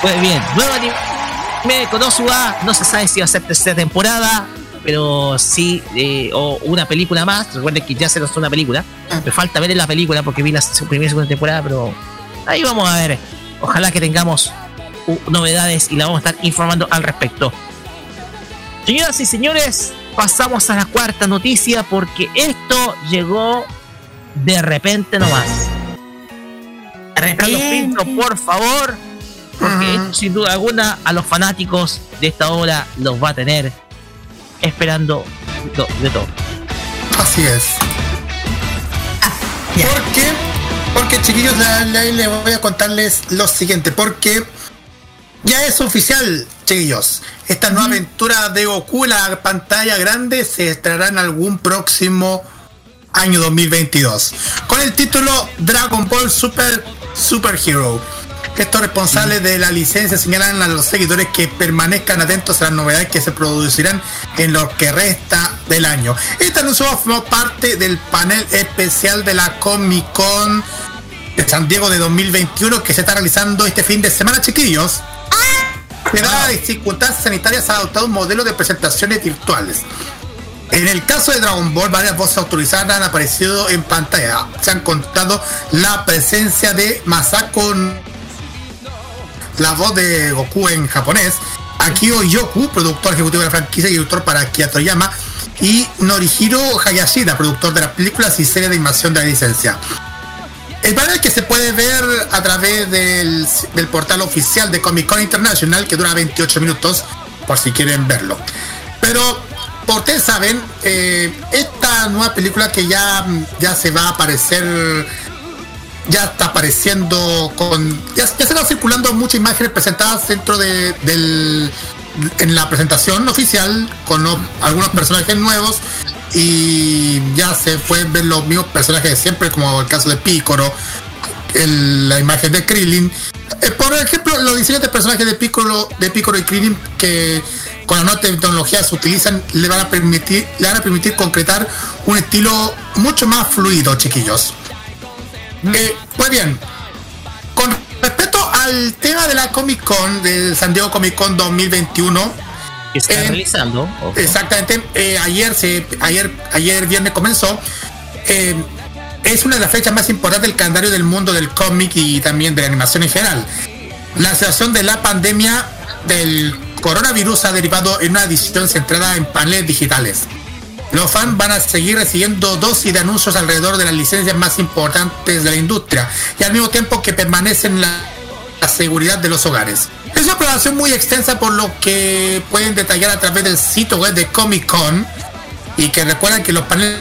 Pues bien, nuevo anime Konosuba, no se sabe si va a ser tercera temporada, pero sí, eh, o una película más. Recuerden que ya se lanzó una película. Me falta ver la película porque vi la primera y segunda temporada, pero ahí vamos a ver. Ojalá que tengamos novedades y la vamos a estar informando al respecto. Señoras y señores, pasamos a la cuarta noticia porque esto llegó de repente nomás. Carlos Pinto, por favor, porque sin duda alguna a los fanáticos de esta obra los va a tener esperando do- de todo. Así es. Ya. ¿Por qué? Porque chiquillos, les voy a contarles lo siguiente, porque ya es oficial, chiquillos. Esta nueva aventura de Goku la pantalla grande se estrenará en algún próximo año 2022. Con el título Dragon Ball Super Super Hero. Estos responsables de la licencia señalan a los seguidores que permanezcan atentos a las novedades que se producirán en lo que resta del año. Este anuncio formó parte del panel especial de la Comic Con de San Diego de 2021 que se está realizando este fin de semana, chiquillos. Dada las circunstancias sanitarias ha adoptado un modelo de presentaciones virtuales. En el caso de Dragon Ball, varias voces autorizadas han aparecido en pantalla. Se han contado la presencia de Masako, la voz de Goku en japonés, Akio Yoku, productor ejecutivo de la franquicia y director para Akira Toriyama, y Norihiro Hayashida, productor de las películas y series de animación de la licencia. El panel que se puede ver a través del, portal oficial de Comic Con International, que dura 28 minutos, por si quieren verlo. Pero, por ustedes saben, eh, esta nueva película que ya, ya se va a aparecer, ya está apareciendo con. Ya, se están circulando muchas imágenes presentadas dentro de, del. En la presentación oficial, con algunos personajes nuevos, y ya se pueden ver los mismos personajes de siempre, como el caso de Piccolo, el- la imagen de Krillin. Eh, por ejemplo, los diseños de personajes de Piccolo, de Piccolo y Krillin que con la nueva tecnología se utilizan le van a permitir, le van a permitir concretar un estilo mucho más fluido, chiquillos. Eh, pues bien, con respecto al tema de la Comic Con, del San Diego Comic Con 2021, Que se está Eh, realizando. ojo. Exactamente, eh, ayer se, ayer, ayer viernes comenzó. eh, es una de las fechas más importantes del calendario del mundo del cómic y también de la animación en general. La situación de la pandemia del coronavirus ha derivado en una edición centrada en paneles digitales. Los fans van a seguir recibiendo dosis de anuncios alrededor de las licencias más importantes de la industria y al mismo tiempo que permanecen la, la seguridad de los hogares. Es una programación muy extensa por lo que pueden detallar a través del sitio web de Comic Con y que recuerdan que los paneles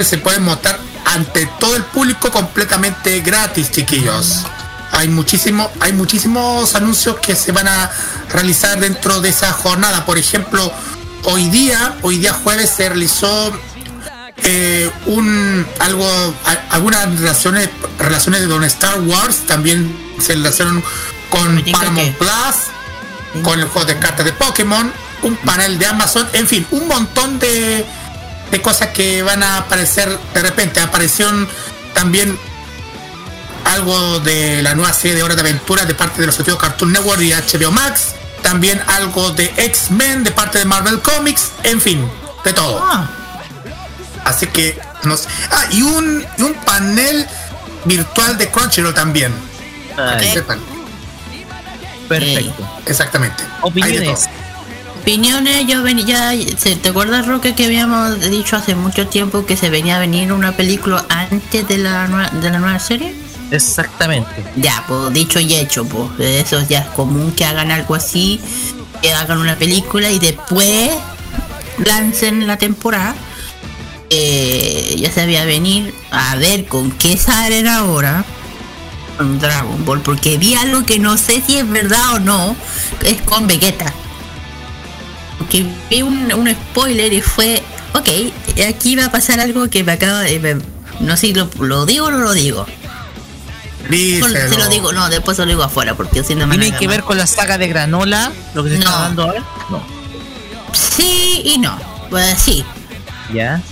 se pueden montar ante todo el público completamente gratis, chiquillos. Hay muchísimo, hay muchísimos anuncios que se van a realizar dentro de esa jornada. Por ejemplo, hoy día, hoy día jueves se realizó eh, un algo a- algunas relaciones relaciones de Don Star Wars también se relacionaron con Paramount Plus con el juego de cartas de Pokémon un panel de Amazon en fin un montón de, de cosas que van a aparecer de repente. Aparecieron también algo de la nueva serie de Hora de Aventura de parte de los estudios Cartoon Network y HBO Max, también algo de X-Men de parte de Marvel Comics, en fin, de todo. Ah, Así que, no sé. Ah, y un, y un panel virtual de Crunchyroll también. para que sepan. perfecto. Exactamente. Opiniones. opiniones, yo venía, ya, ¿se- ¿te acuerdas Roque que habíamos dicho hace mucho tiempo que se venía a venir una película antes de la, de la nueva serie? Exactamente. Ya, pues dicho y hecho, pues eso ya es común que hagan algo así, que hagan una película y después lancen la temporada. Eh, ya se veía venir a ver con qué salen ahora con Dragon Ball, porque vi algo que no sé si es verdad o no, es con Vegeta. Porque vi un, un spoiler y fue, ok, aquí va a pasar algo que me acaba de... me- no sé si lo, lo digo o no lo digo. Solo se Díselo. lo digo, no, después se lo digo afuera, porque si no me ¿Tiene que ver con la saga de Granola? Lo que se No. está dando ahora. No. Sí y no. Pues sí. Ya.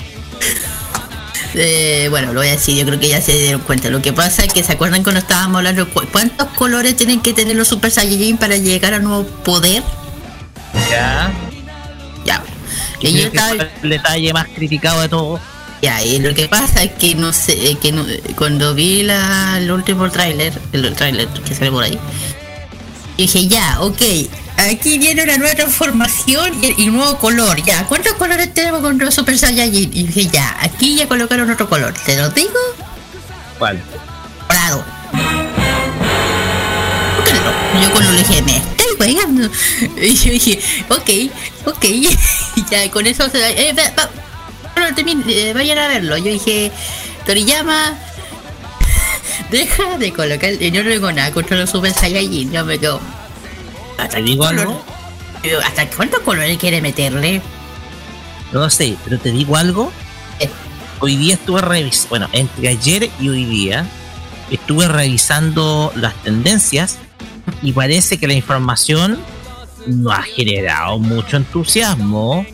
Eh, bueno, lo voy a decir, yo creo que ya se dieron cuenta. Lo que pasa es que se acuerdan cuando estábamos hablando cu- cuántos colores tienen que tener los Super Saiyajin para llegar a nuevo poder. Ya. Ya. Y yo estaba, el detalle más criticado de todo. Ya, y lo que pasa es que no sé, eh, que no- eh, cuando vi la, el último tráiler, el tráiler que sale por ahí, dije ya, ok, aquí viene una nueva transformación y, y nuevo color, ya, ¿cuántos colores tenemos con los Super Saiyajin? Y dije ya, aquí ya colocaron otro color, ¿te lo digo? ¿Cuál? Prado. Yo con lo le dije, me estoy pegando. Y yo dije, ok, ok. Ya con eso se eh, va- va- eh, vayan a verlo. Yo dije, Toriyama, deja de colocar. y Yo no digo nada contra los Super Saiyajin. Yo me quedo. ¿Hasta ¿Te qué digo color? algo? ¿Hasta cuántos colores quiere meterle? No lo sé, pero te digo algo. Eh. Hoy día estuve revisando, bueno, entre ayer y hoy día, estuve revisando las tendencias y parece que la información no ha generado mucho entusiasmo.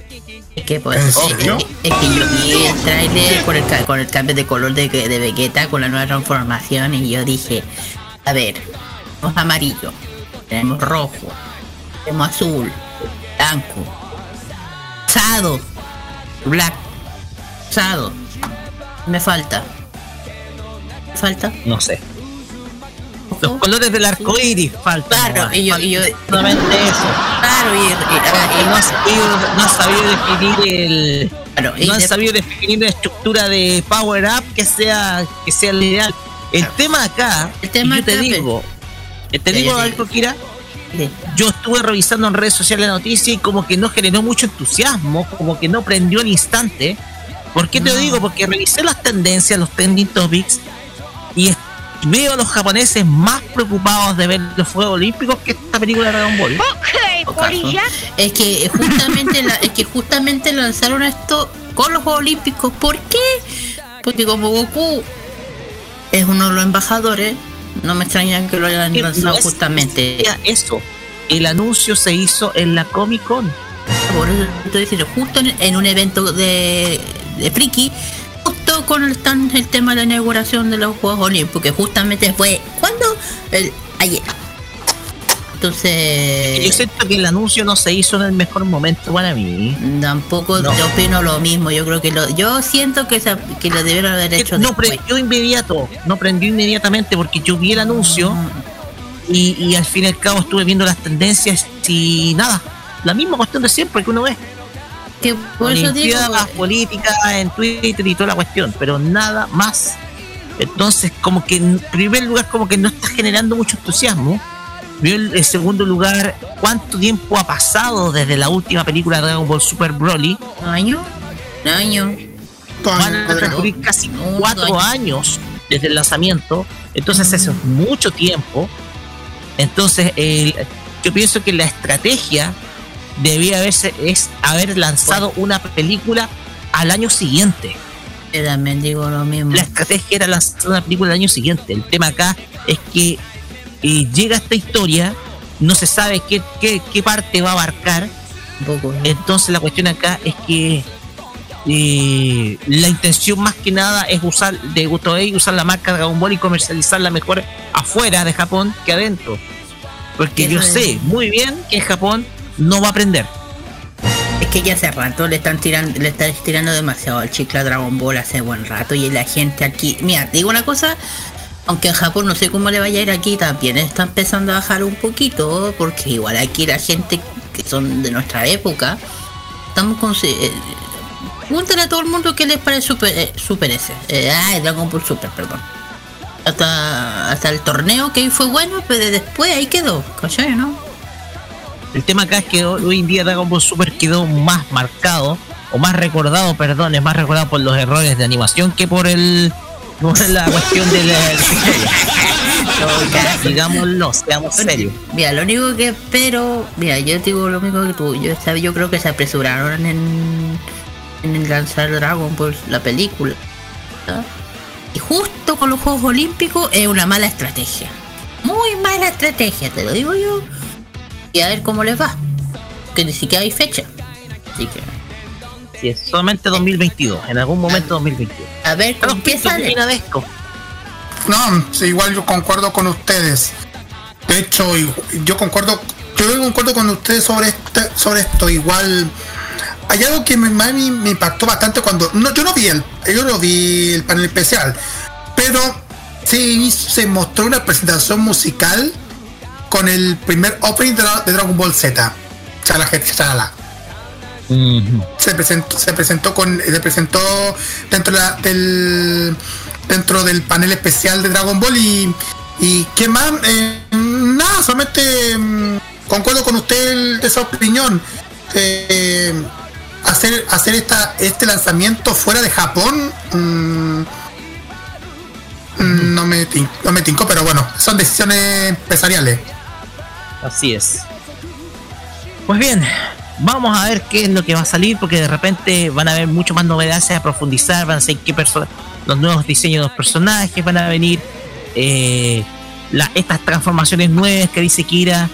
Es que, pues, ¿En es, serio? es- es que yo vi el trailer con el, con el cambio de color de, de Vegeta con la nueva transformación y yo dije, a ver, tenemos amarillo, tenemos rojo, tenemos azul, blanco, rosado, black, rosado, me falta, me falta, No sé. Los colores del arco iris faltan. Claro, y yo- y yo- solamente eso. claro, y, y- Y no han sabido, no han sabido definir el. claro, no han de- sabido definir una estructura de power up que sea que sea el ideal. El tema acá, El tema yo te digo, eh, te digo eh, algo, Kira, yo estuve revisando en redes sociales la noticia y como que no generó mucho entusiasmo, como que no prendió al instante. ¿Por qué te lo No. digo? Porque revisé las tendencias, los trending topics y veo a los japoneses más preocupados de ver los Juegos Olímpicos que esta película de Dragon Ball. Ocaso. Es que justamente la- es que justamente lanzaron esto con los Juegos Olímpicos. ¿Por qué? Porque como Goku es uno de los embajadores, no me extraña que lo hayan lanzado no es- justamente. Eso, el anuncio se hizo en la Comic Con. Por eso estoy diciendo, justo en, en un evento de, de friki, justo con el, stand- el tema de la inauguración de los Juegos Olímpicos, que justamente fue, ¿cuándo? El, ayer. Yo Entonces, siento que el anuncio no se hizo en el mejor momento para mí. tampoco No. yo opino lo mismo. Yo creo que lo, yo siento que, se- que lo debieron haber hecho no prendió inmediato, no prendió inmediatamente porque yo vi el anuncio Mm. y, y al fin y al cabo estuve viendo las tendencias y nada, la misma cuestión de siempre que uno ve. Que por eso digo, políticas en Twitter y toda la cuestión, pero nada más. Entonces, como que en primer lugar, como que no está generando mucho entusiasmo. El segundo lugar, ¿cuánto tiempo ha pasado desde la última película de Dragon Ball Super Broly? año, año. Van a transcurrir casi Un cuatro año. años desde el lanzamiento. Entonces, eso es mucho tiempo. Entonces, el- yo pienso que la estrategia debía haberse es haber lanzado una película al año siguiente. Yo también digo lo mismo. La estrategia era lanzar una película al año siguiente. El tema acá es que eh, llega esta historia, no se sabe qué, qué, qué parte va a abarcar. Entonces la cuestión acá es que Y la intención más que nada es usar de Toei usar la marca Dragon Ball y comercializarla mejor afuera de Japón que adentro. Porque yo sé muy bien que en Japón no va a aprender. Es que ya hace rato le están tirando, le están estirando demasiado al chicle a Dragon Ball hace buen rato y la gente aquí, mira, te digo una cosa, aunque en Japón no sé cómo le vaya a ir aquí, también está empezando a bajar un poquito, porque igual aquí la gente que son de nuestra época, estamos con... Eh, pregúntale a todo el mundo qué les parece Super, eh, super S. Eh, ay, Dragon Ball Super, perdón. Hasta, hasta el torneo que fue bueno, pero después ahí quedó, ¿cachai, no? El tema acá es que hoy en día Dragon Ball Super quedó más marcado, o más recordado, perdón, es más recordado por los errores de animación que por el por la cuestión de la digámoslo, seamos serios. Mira, lo único que espero, mira, yo digo lo mismo que tú, yo, yo creo que se apresuraron en, en lanzar Dragon Ball, la película. Y justo con los Juegos Olímpicos es una mala estrategia. Muy mala estrategia, te lo digo yo y a ver cómo les va. Que ni siquiera hay fecha. Así que. Sí, es solamente 2022, en algún momento 2022. A ver con qué sale. No, igual yo concuerdo con ustedes. De hecho, yo concuerdo, yo concuerdo con ustedes sobre este, sobre esto. Igual hay algo que me, me impactó bastante cuando. No, yo no vi el. Yo no vi el panel especial. Pero sí se mostró una presentación musical con el primer opening de, Dragon Ball Z. Chala, chala. Se presentó, se presentó con, se presentó dentro del dentro del panel especial de Dragon Ball y, y qué más, eh, nada, solamente mm, concuerdo con usted de esa opinión. Eh, hacer hacer esta este lanzamiento fuera de Japón mm, mm, no me no me tincó, pero bueno, son decisiones empresariales. Así es. Pues bien, vamos a ver qué es lo que va a salir, porque de repente van a haber mucho más novedades a profundizar, van a ser qué los nuevos diseños de los personajes, van a venir eh, estas transformaciones nuevas que dice Kira.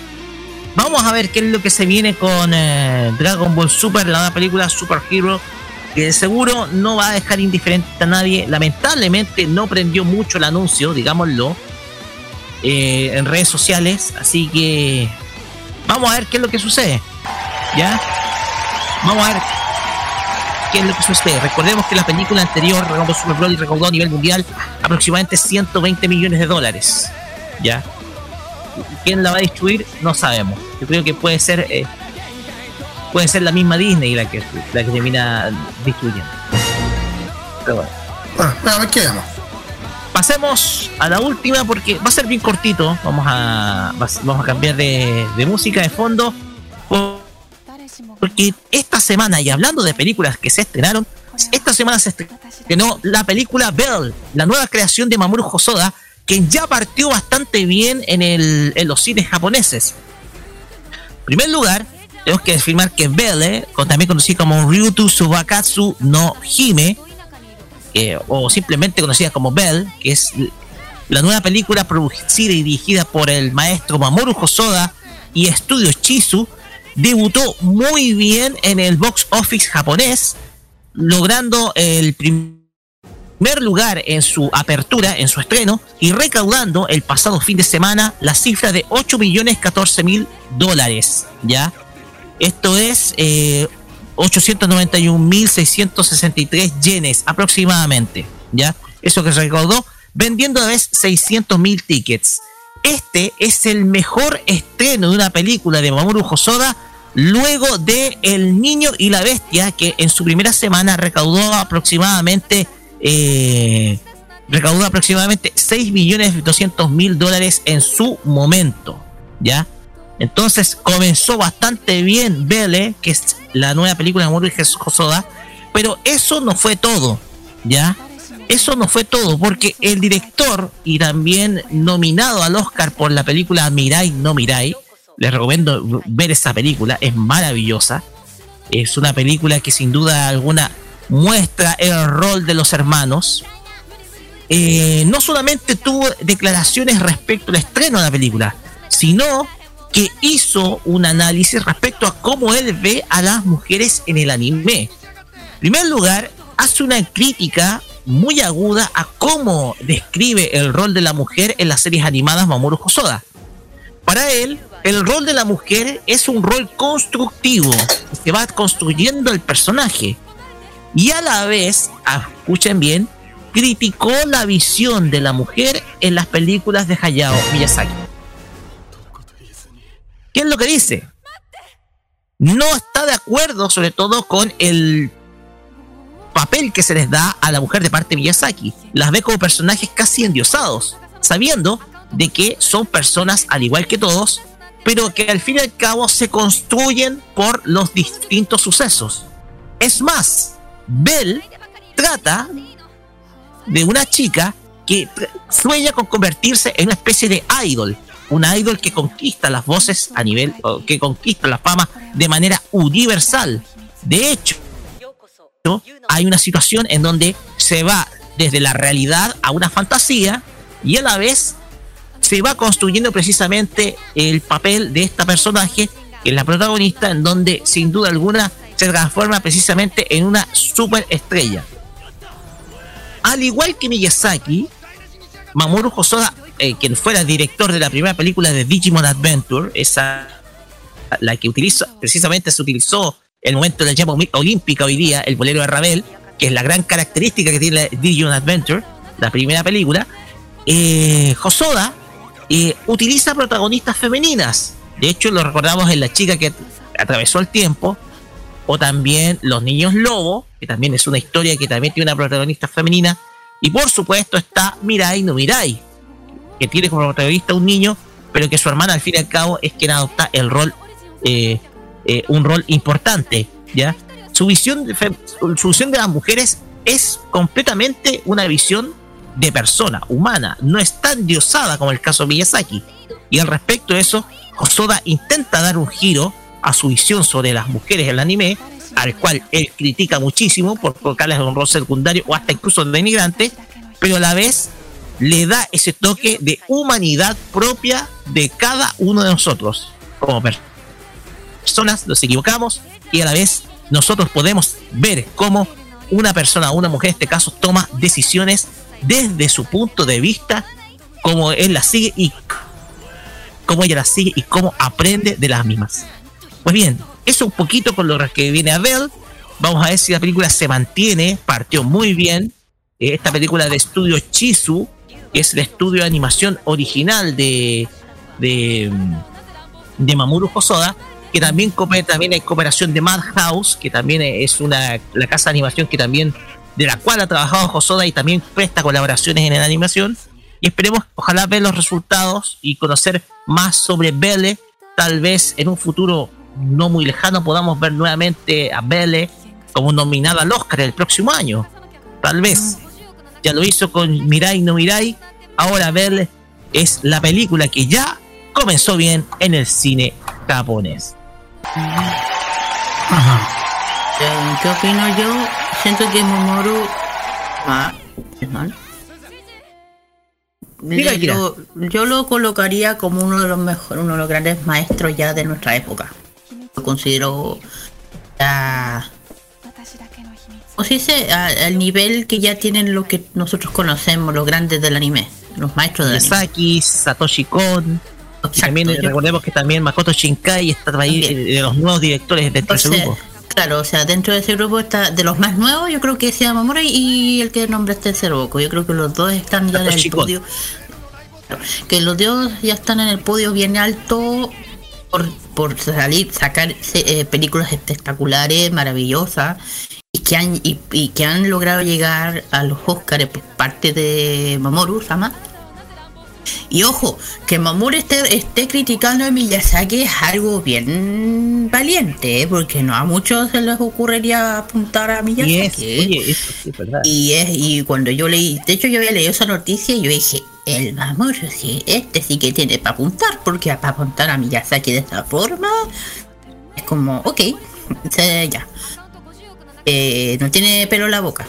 Vamos a ver qué es lo que se viene con eh, Dragon Ball Super, la nueva película Super Hero, que de seguro no va a dejar indiferente a nadie. Lamentablemente no prendió mucho el anuncio, digámoslo eh, en redes sociales. Así que vamos a ver qué es lo que sucede. ¿Ya? Vamos a ver qué es lo que sucede. Recordemos que la película anterior, Dragon Super Broly, recaudó a nivel mundial aproximadamente 120 millones de dólares. ¿Ya? ¿Quién la va a destruir? No sabemos. Yo creo que puede ser eh, puede ser la misma Disney la que, la que termina destruyendo. Pero bueno. Bueno, vemos. Pasemos a la última porque va a ser bien cortito. Vamos a, vamos a cambiar de, música de fondo. Porque esta semana, y hablando de películas que se estrenaron, esta semana se estrenó la película Bell, la nueva creación de Mamoru Hosoda, que ya partió bastante bien en, el, en los cines japoneses. En primer lugar, tenemos que afirmar que Bell, eh, también conocido como Ryutu Subakatsu no Hime, o simplemente conocida como Bell, que es la nueva película producida y dirigida por el maestro Mamoru Hosoda y Estudios Chizu, debutó muy bien en el box office japonés, logrando el primer lugar en su apertura, en su estreno, y recaudando el pasado fin de semana la cifra de 8 millones 14 mil dólares, ¿ya? Esto es eh, 891.663 yenes aproximadamente, ¿ya? Eso que se recaudó vendiendo a vez 600.000 tickets. Este es el mejor estreno de una película de Mamoru Hosoda luego de El Niño y la Bestia, que en su primera semana recaudó aproximadamente eh, recaudó aproximadamente 6.200.000 dólares en su momento, ¿ya? Entonces comenzó bastante bien Belle, que es la nueva película de Mamoru Hosoda, pero eso no fue todo, ¿ya? Eso no fue todo, porque el director y también nominado al Oscar por la película Mirai no Mirai, les recomiendo ver esa película, es maravillosa. Es una película que sin duda alguna muestra el rol de los hermanos. Eh, no solamente tuvo declaraciones respecto al estreno de la película, sino que hizo un análisis respecto a cómo él ve a las mujeres en el anime. primer lugar, hace una crítica muy aguda a cómo describe el rol de la mujer en las series animadas Mamoru Hosoda. Para él, el rol de la mujer es un rol constructivo, que va construyendo el personaje. Y a la vez, ah, escuchen bien, criticó la visión de la mujer en las películas de Hayao Miyazaki. ¿Qué es lo que dice? No está de acuerdo sobre todo con el papel que se les da a la mujer de parte de Miyazaki. Las ve como personajes casi endiosados, sabiendo de que son personas al igual que todos, pero que al fin y al cabo se construyen por los distintos sucesos. Es más, Bell trata de una chica que sueña con convertirse en una especie de idol, una idol que conquista las voces a nivel, que conquista la fama de manera universal. De hecho, hay una situación en donde se va desde la realidad a una fantasía y a la vez se va construyendo precisamente el papel de esta personaje, que es la protagonista, en donde sin duda alguna se transforma precisamente en una superestrella. Al igual que Miyazaki, Mamoru Hosoda, eh, quien fuera director de la primera película de Digimon Adventure, esa la que utiliza, precisamente se utilizó en el momento de la llama olímpica hoy día, el bolero de Ravel, que es la gran característica que tiene Digimon Adventure, la primera película, eh, Hosoda eh, utiliza protagonistas femeninas. De hecho, lo recordamos en La chica que atravesó el tiempo, o también Los Niños Lobo, que también es una historia que también tiene una protagonista femenina. Y por supuesto está Mirai no Mirai, que tiene como protagonista un niño, pero que su hermana al fin y al cabo es quien adopta el rol, eh, eh, un rol importante. ¿ya? Su, visión de, su visión de las mujeres es completamente una visión de persona, humana, no es tan diosada como el caso de Miyazaki. Y al respecto de eso, Hosoda intenta dar un giro a su visión sobre las mujeres en el anime, al cual él critica muchísimo por colocarles un rol secundario o hasta incluso denigrante, pero a la vez le da ese toque de humanidad propia de cada uno de nosotros. Como personas nos equivocamos y a la vez nosotros podemos ver cómo una persona, una mujer en este caso, toma decisiones desde su punto de vista, cómo él las sigue y cómo ella las sigue y cómo aprende de las mismas. Pues bien, eso un poquito con lo que viene a ver. Vamos a ver si la película se mantiene. Partió muy bien. Eh, esta película de estudio Chizu, que es el estudio de animación original de, de, de Mamoru Hosoda, que también, también hay cooperación de Madhouse, que también es una la casa de animación que también de la cual ha trabajado Hosoda y también presta colaboraciones en la animación. Y esperemos, ojalá ver los resultados y conocer más sobre Belle, tal vez en un futuro no muy lejano podamos ver nuevamente a Belle como nominada al Oscar el próximo año. Tal vez. Ya lo hizo con Mirai no Mirai. Ahora Belle es la película que ya comenzó bien en el cine japonés. Ajá. ¿Qué opino yo? Siento que Momoru ah, es mal. Yo, yo, lo colocaría como uno de los mejores, uno de los grandes maestros ya de nuestra época lo considero ya o si dice al nivel que ya tienen lo que nosotros conocemos los grandes del anime los maestros del Saki, Satoshi Kon. También recordemos que también Makoto Shinkai está ahí de los nuevos directores de este grupo. Claro, o sea, dentro de ese grupo está de los más nuevos, yo creo que se llama y el que nombre este es Boco. Yo creo que los dos están ya en el podio. Que los dos ya están en el podio bien alto por, por salir, sacar eh, películas espectaculares, maravillosas, que han, y, que han logrado llegar a los Oscars por parte de Mamoru Sama. Y ojo, que Mamoru esté, esté criticando a Miyazaki es algo bien valiente, ¿eh? porque no a muchos se les ocurriría apuntar a Miyazaki. Y es, y cuando yo leí, de hecho yo había leído esa noticia y yo dije, el Mamoru, sí, este sí que tiene para apuntar, porque para apuntar a Miyazaki de esta forma, es como, ok, ya. Eh, no tiene pelo en la boca.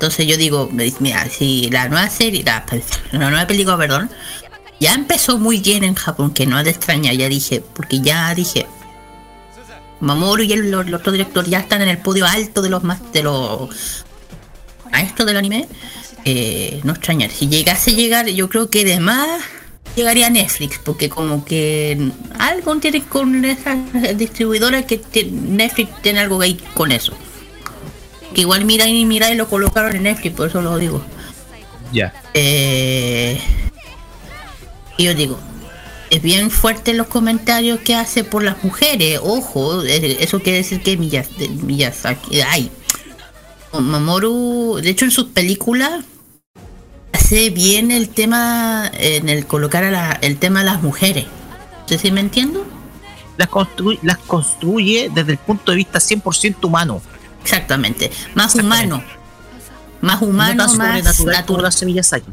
Entonces, yo digo, mira, si la nueva serie, la, nueva película, perdón, ya empezó muy bien en Japón, que no es de extraña, ya dije, porque ya dije, Mamoru y el, el otro director ya están en el podio alto de los más de los maestros del anime, eh, no extrañar. Si llegase a llegar, yo creo que además llegaría a Netflix, porque como que algo tiene con esas distribuidoras que te- Netflix tiene algo ahí con eso. Que igual mira y mira y lo colocaron en Netflix, por eso lo digo. Ya. Eh, y yo digo, es bien fuerte los comentarios que hace por las mujeres. Ojo, eso quiere decir que Miyazaki, ay, Mamoru, de hecho en sus películas hace bien el tema en el colocar a la- el tema de las mujeres. No sé si me entiendo. Las, constru- las construye desde el punto de vista 100% humano. Exactamente, más Exactamente. humano, más no humano, más natural. Miyazaki.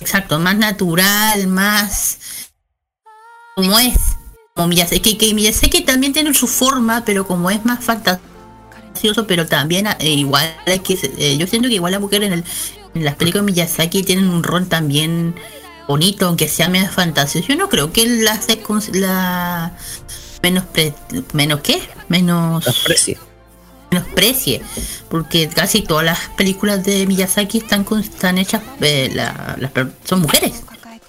Exacto, más natural, más como es. Como Miyazaki, que Miyazaki también tiene su forma, pero como es más fantasioso, pero también eh, igual hay que eh, yo siento que igual las mujeres en, el- en las películas de Miyazaki tienen un rol también bonito, aunque sea menos fantasioso. Yo no creo que él la menos pre- menos qué, menos Las precie. menosprecie, porque casi todas las películas de Miyazaki están, con- están hechas, eh, la- las son mujeres,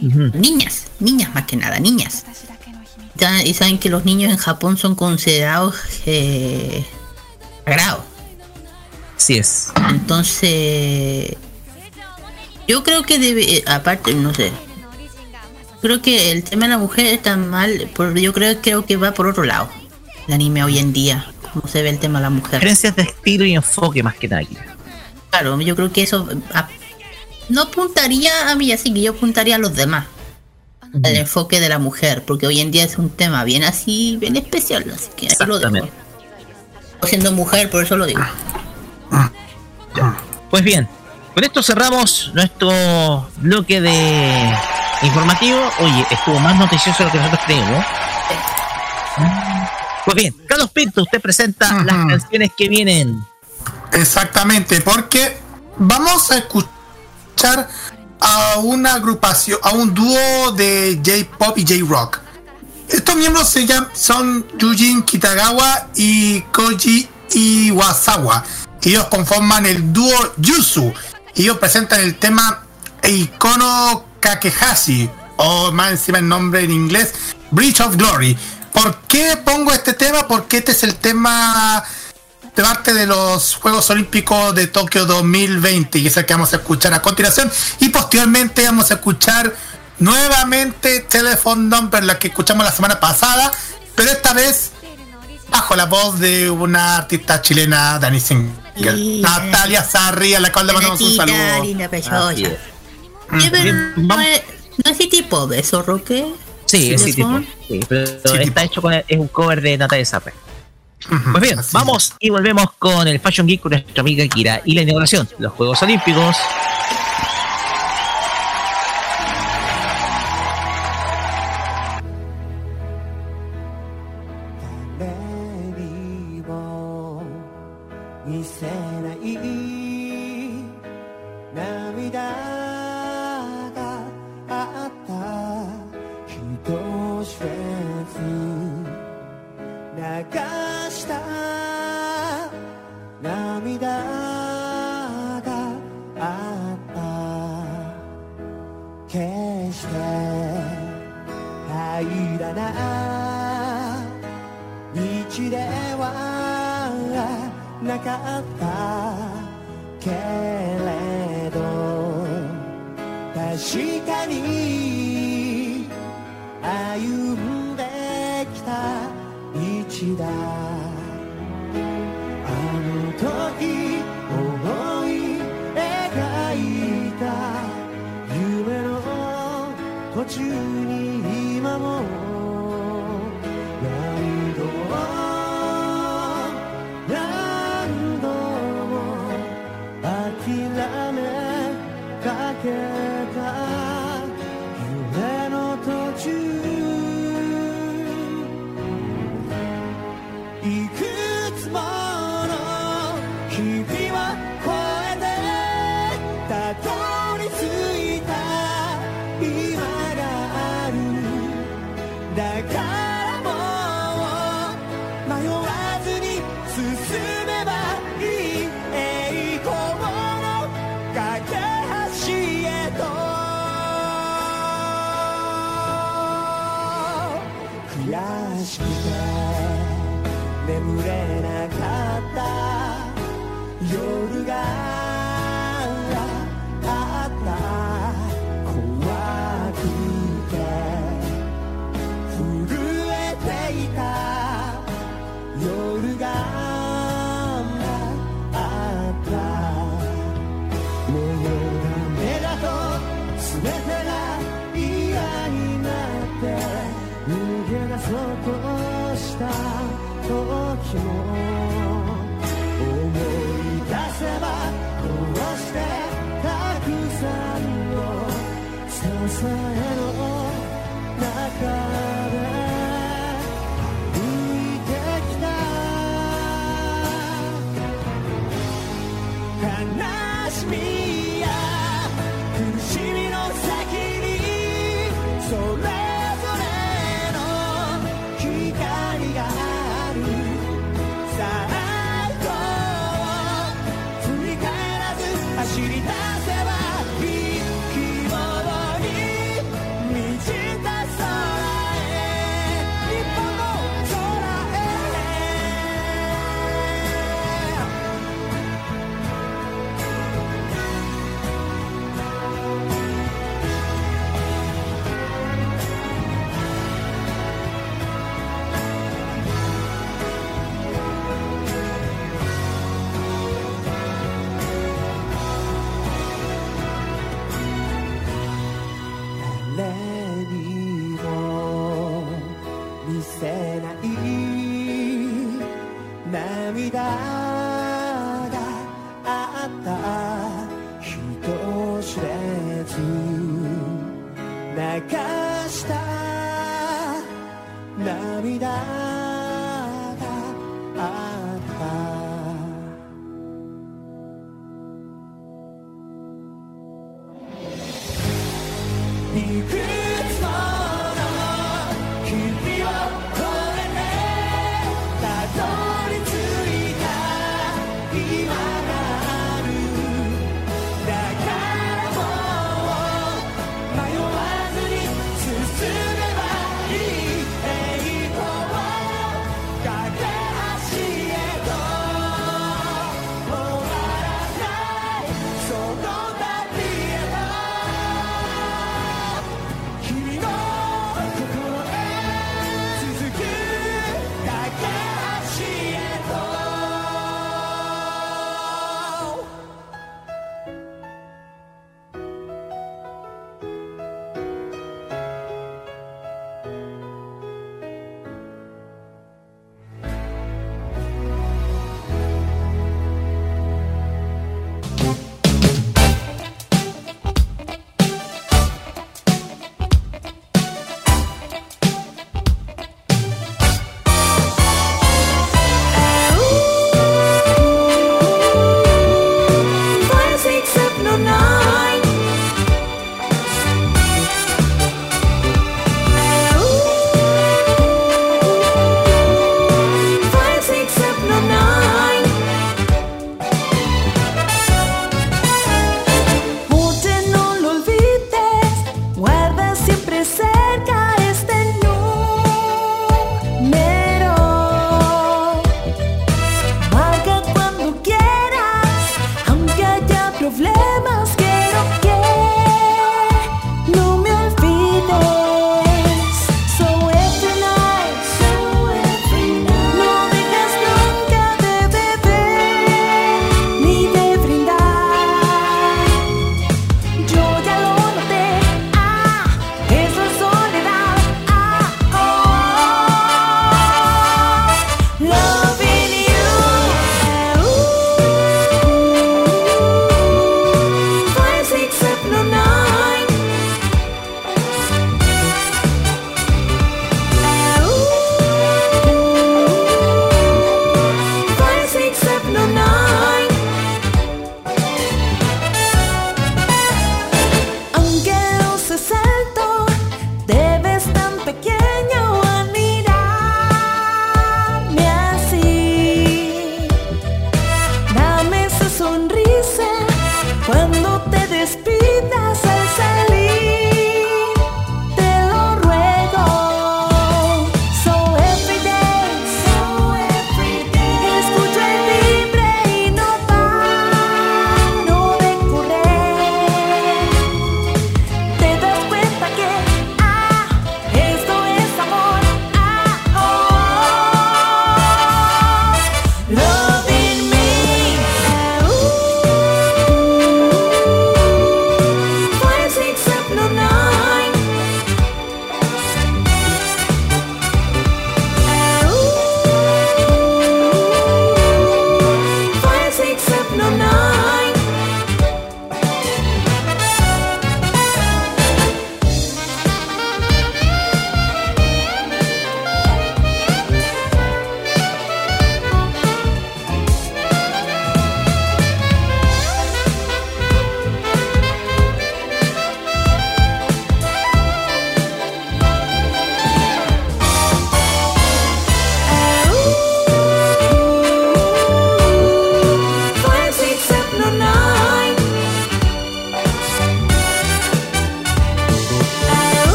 niñas, niñas más que nada, niñas. Ya- Y saben que los niños en Japón son considerados eh, sagrados. Así es. Entonces, yo creo que debe, eh, aparte, no sé, creo que el tema de la mujer está mal, por, yo creo, creo que va por otro lado. El anime hoy en día, como se ve el tema de la mujer. Diferencias de estilo y enfoque más que nada. Claro, yo creo que eso a- no apuntaría a mí, así que yo apuntaría a los demás. El enfoque de la mujer, porque hoy en día es un tema bien así, bien especial, así que ahí lo dejo. Exactamente. Siendo mujer, por eso lo digo. Pues bien, con esto cerramos nuestro bloque de informativo. Oye, estuvo más noticioso de lo que nosotros creímos. Pues bien, Carlos Pinto, usted presenta las canciones que vienen. Exactamente, porque vamos a escuchar a una agrupación, a un dúo de J-pop y J-rock. Estos miembros se llaman, son Yujin Kitagawa y Koji Iwasawa. Ellos conforman el dúo Yusu. Ellos presentan el tema Eikono Kakehashi, o más encima el nombre en inglés, Bridge of Glory. ¿Por qué pongo este tema? Porque este es el tema de parte de los Juegos Olímpicos de Tokio 2020 y es el que vamos a escuchar a continuación y posteriormente vamos a escuchar nuevamente Telephone Number la que escuchamos la semana pasada pero esta vez bajo la voz de una artista chilena Dani Singer Sí. Natalia Sarri a la cual le mandamos un saludo linda, preciosa. Así es. Sí, pero Bien, no es, no es City Pop eso, Roque. Sí, es ¿Sí, City Pop? Sí, pero City está Pop. hecho con el- es un cover de Natalia. Ujú, Pues bien, así es. vamos y volvemos con el Fashion Geek con nuestra amiga Kira y la inauguración de los Juegos Olímpicos. 夢にも見せないかったけれど確かに歩んできた道だ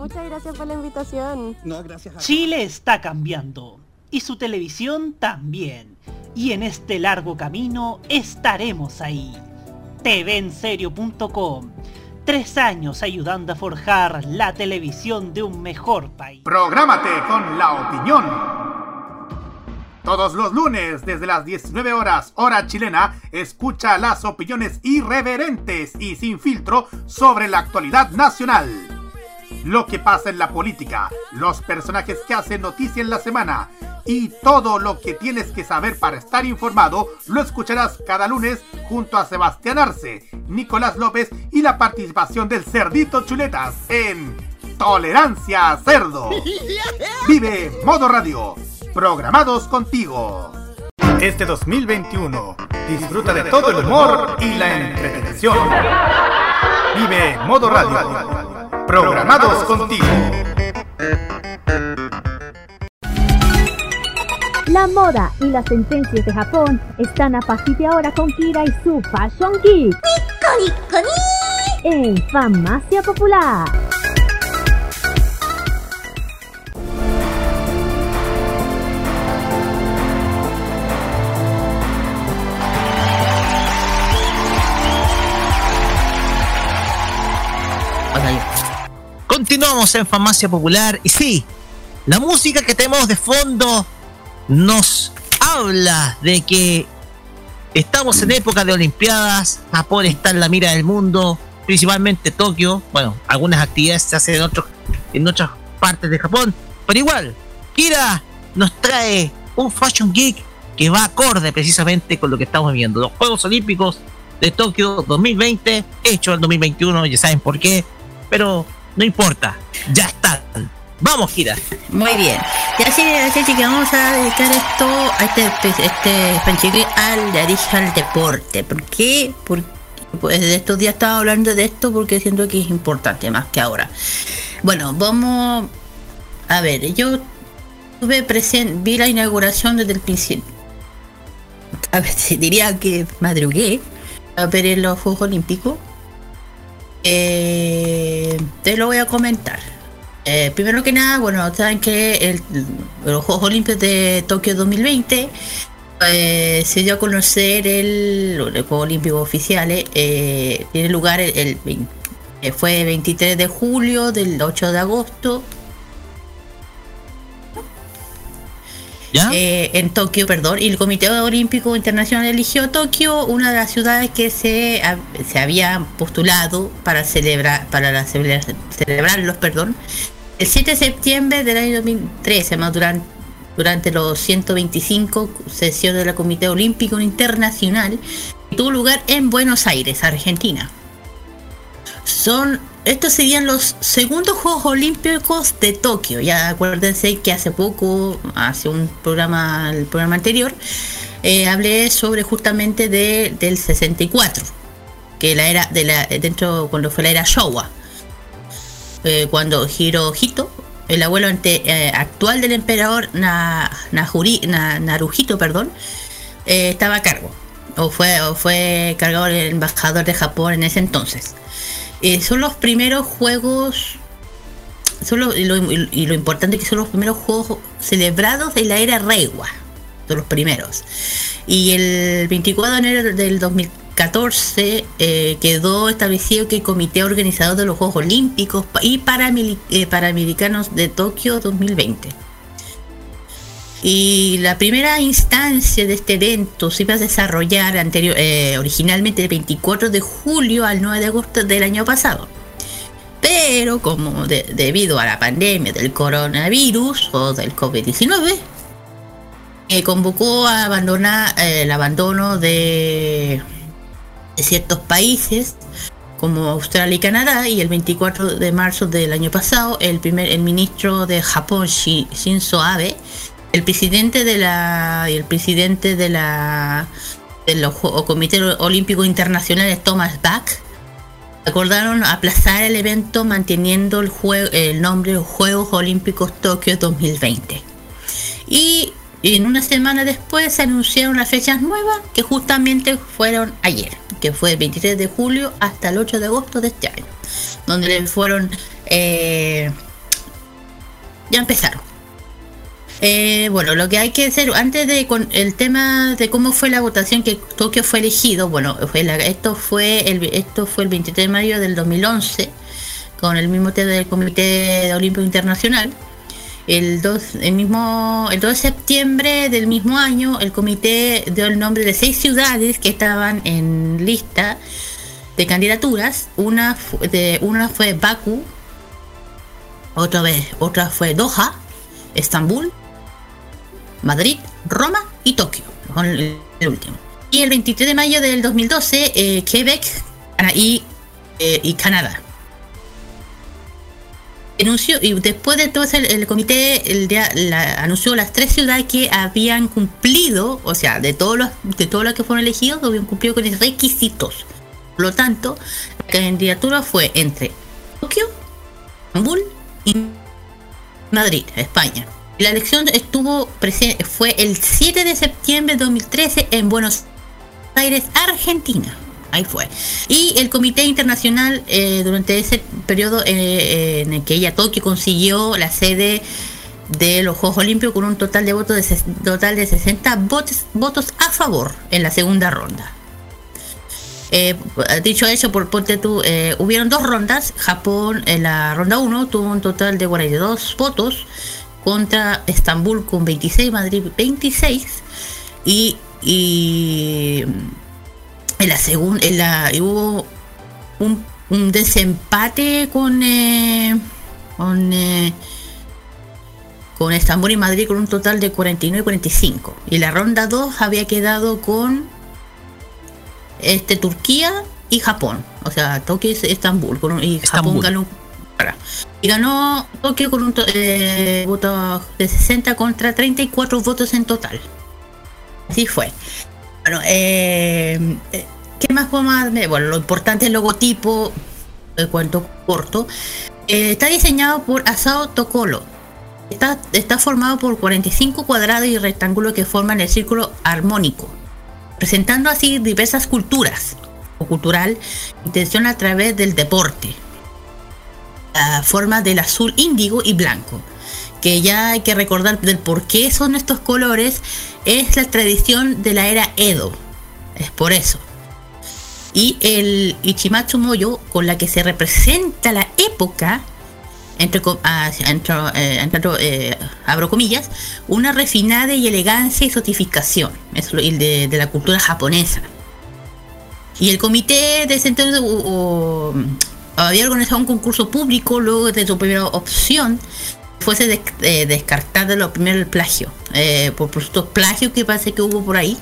Muchas gracias por la invitación. No, gracias a Chile está cambiando y su televisión también. Y en este largo camino estaremos ahí. TVenserio.com. Tres años ayudando a forjar la televisión de un mejor país. Prográmate con la opinión. Todos los lunes desde las 19 horas hora chilena, escucha las opiniones irreverentes y sin filtro sobre la actualidad nacional. Lo que pasa en la política, los personajes que hacen noticia en la semana y todo lo que tienes que saber para estar informado lo escucharás cada lunes junto a Sebastián Arce, Nicolás López y la participación del Cerdito Chuletas en Tolerancia Cerdo. Vive Modo Radio. Programados contigo. Este 2021, disfruta de todo el humor y la entretención. Vive Modo Radio. Programados contigo. La moda y las tendencias de Japón están a partir de ahora con Kira y su Fashion Geek. En Farmacia Popular. Continuamos en Farmacia Popular y sí, la música que tenemos de fondo nos habla de que estamos en época de Olimpiadas, Japón está en la mira del mundo, principalmente Tokio, bueno, algunas actividades se hacen en, otros, en otras partes de Japón, pero igual, Kira nos trae un Fashion Geek que va acorde precisamente con lo que estamos viendo, los Juegos Olímpicos de Tokio 2020, hecho en 2021, ya saben por qué, pero no importa, ya están. Vamos, Kira. Muy bien. Y así, así que vamos a dedicar esto, a este, este al de al deporte. ¿Por qué? Porque pues de estos días estaba hablando de esto porque siento que es importante más que ahora. Bueno, vamos a ver, yo tuve presente, vi la inauguración desde el principio. A ver, diría que madrugué a ver los Juegos Olímpicos. Eh, te lo voy a comentar. Eh, primero que nada, bueno, saben que el- los Juegos Olímpicos de Tokio 2020 eh, se dio a conocer el, el Juego Olímpico oficiales. eh, tiene lugar el, el fue 23 de julio del 8 de agosto eh, en Tokio, perdón, y el Comité Olímpico Internacional eligió Tokio, una de las ciudades que se, se había postulado para celebrar, para la celebra- celebrarlos, perdón, el 7 de septiembre del año 2013, más durante, durante los 125 sesiones del Comité Olímpico Internacional, que tuvo lugar en Buenos Aires, Argentina. Son estos serían los segundos Juegos Olímpicos de Tokio. Ya acuérdense que hace poco, hace un programa, el programa anterior, eh, hablé sobre justamente de, del 64, que la era dentro cuando fue la era Showa, eh, cuando Hirohito, el abuelo eh, actual del emperador Na- Naruhito, perdón, estaba a cargo o fue o fue el embajador de Japón en ese entonces. Eh, son los primeros juegos son los- y, lo, y lo importante es que son los primeros juegos celebrados de la era Reiwa son los primeros. Y el 24 de enero del 2014 eh, quedó establecido que el comité organizador de los Juegos Olímpicos y Paramili- eh, Panamericanos de Tokio 2020 y la primera instancia de este evento se iba a desarrollar anterior, eh, originalmente el 24 de julio al 9 de agosto del año pasado. Pero como de- debido a la pandemia del coronavirus o del COVID-19, eh, convocó a abandonar eh, el abandono de, de ciertos países como Australia y Canadá, y el 24 de marzo del año pasado, el primer el ministro de Japón Shi- Shinzo Abe, el presidente de la el presidente de la del Comité Olímpico Internacional Thomas Bach acordaron aplazar el evento manteniendo el, jue- el nombre Juegos Olímpicos Tokio 2020. Y en una semana después se anunciaron las fechas nuevas que justamente fueron ayer, que fue el 23 de julio hasta el 8 de agosto de este año, donde fueron... eh, ya empezaron. Eh, bueno, lo que hay que hacer antes de con el tema de cómo fue la votación que Tokio fue elegido, bueno, esto fue el esto fue el 23 de mayo del 2011 con el mismo tema del Comité Olímpico Internacional. El 2, el mismo el 2 de septiembre del mismo año, el comité dio el nombre de seis ciudades que estaban en lista de candidaturas. Una de una fue Bakú, otra vez, otra fue Doha, Estambul, Madrid, Roma y Tokio, con el, último. Y el 23 de mayo del 2012, eh, Quebec y, eh, y Canadá. Anunció, y después de todo el, el comité el día- la- anunció las tres ciudades que habían cumplido, o sea, de todos los de todos los que fueron elegidos, habían cumplido con los requisitos. Por lo tanto, la candidatura fue entre Tokio, Estambul y Madrid, España. La elección estuvo presente, fue el 7 de septiembre de 2013 en Buenos Aires, Argentina. Ahí fue. Y el Comité Internacional, eh, durante ese periodo eh, eh, en el que ella Tokio consiguió la sede de los Juegos Olímpicos con un total de votos total de 60 votos, a favor en la segunda ronda. Dicho eso, por ponte tú, hubieron dos rondas. Japón en la ronda 1 tuvo un total de 42 votos contra Estambul con 26, Madrid 26 y, y en la segunda en la y hubo un, un desempate con eh, con eh, con Estambul y Madrid con un total de 49 y 45 y la ronda 2 había quedado con este Turquía y Japón o sea Tokio y Estambul y Japón Estambul. Y ganó Tokio con un eh, voto de 60 contra 34 votos en total. Así fue. Bueno eh, eh, qué más podemos darme? bueno lo importante es el logotipo el cuento corto. Eh, está diseñado por Asao Tokolo. Está, está formado por 45 cuadrados y rectángulos que forman el círculo armónico, presentando así diversas culturas o cultural intención a través del deporte. La forma del azul índigo y blanco, que ya hay que recordar del por qué son estos colores, es la tradición de la era Edo. Es por eso. Y el Ichimatsu Moyo, con la que se representa la época, entre, ah, entre, eh, entre, eh, abro comillas, una refinada y elegancia y sofisticación es lo- de, la cultura japonesa. Y el comité de u- había organizado un concurso público luego de su primera opción fuese des- eh, descartado lo primero el plagio, eh, por, estos plagios que parece que hubo por ahí.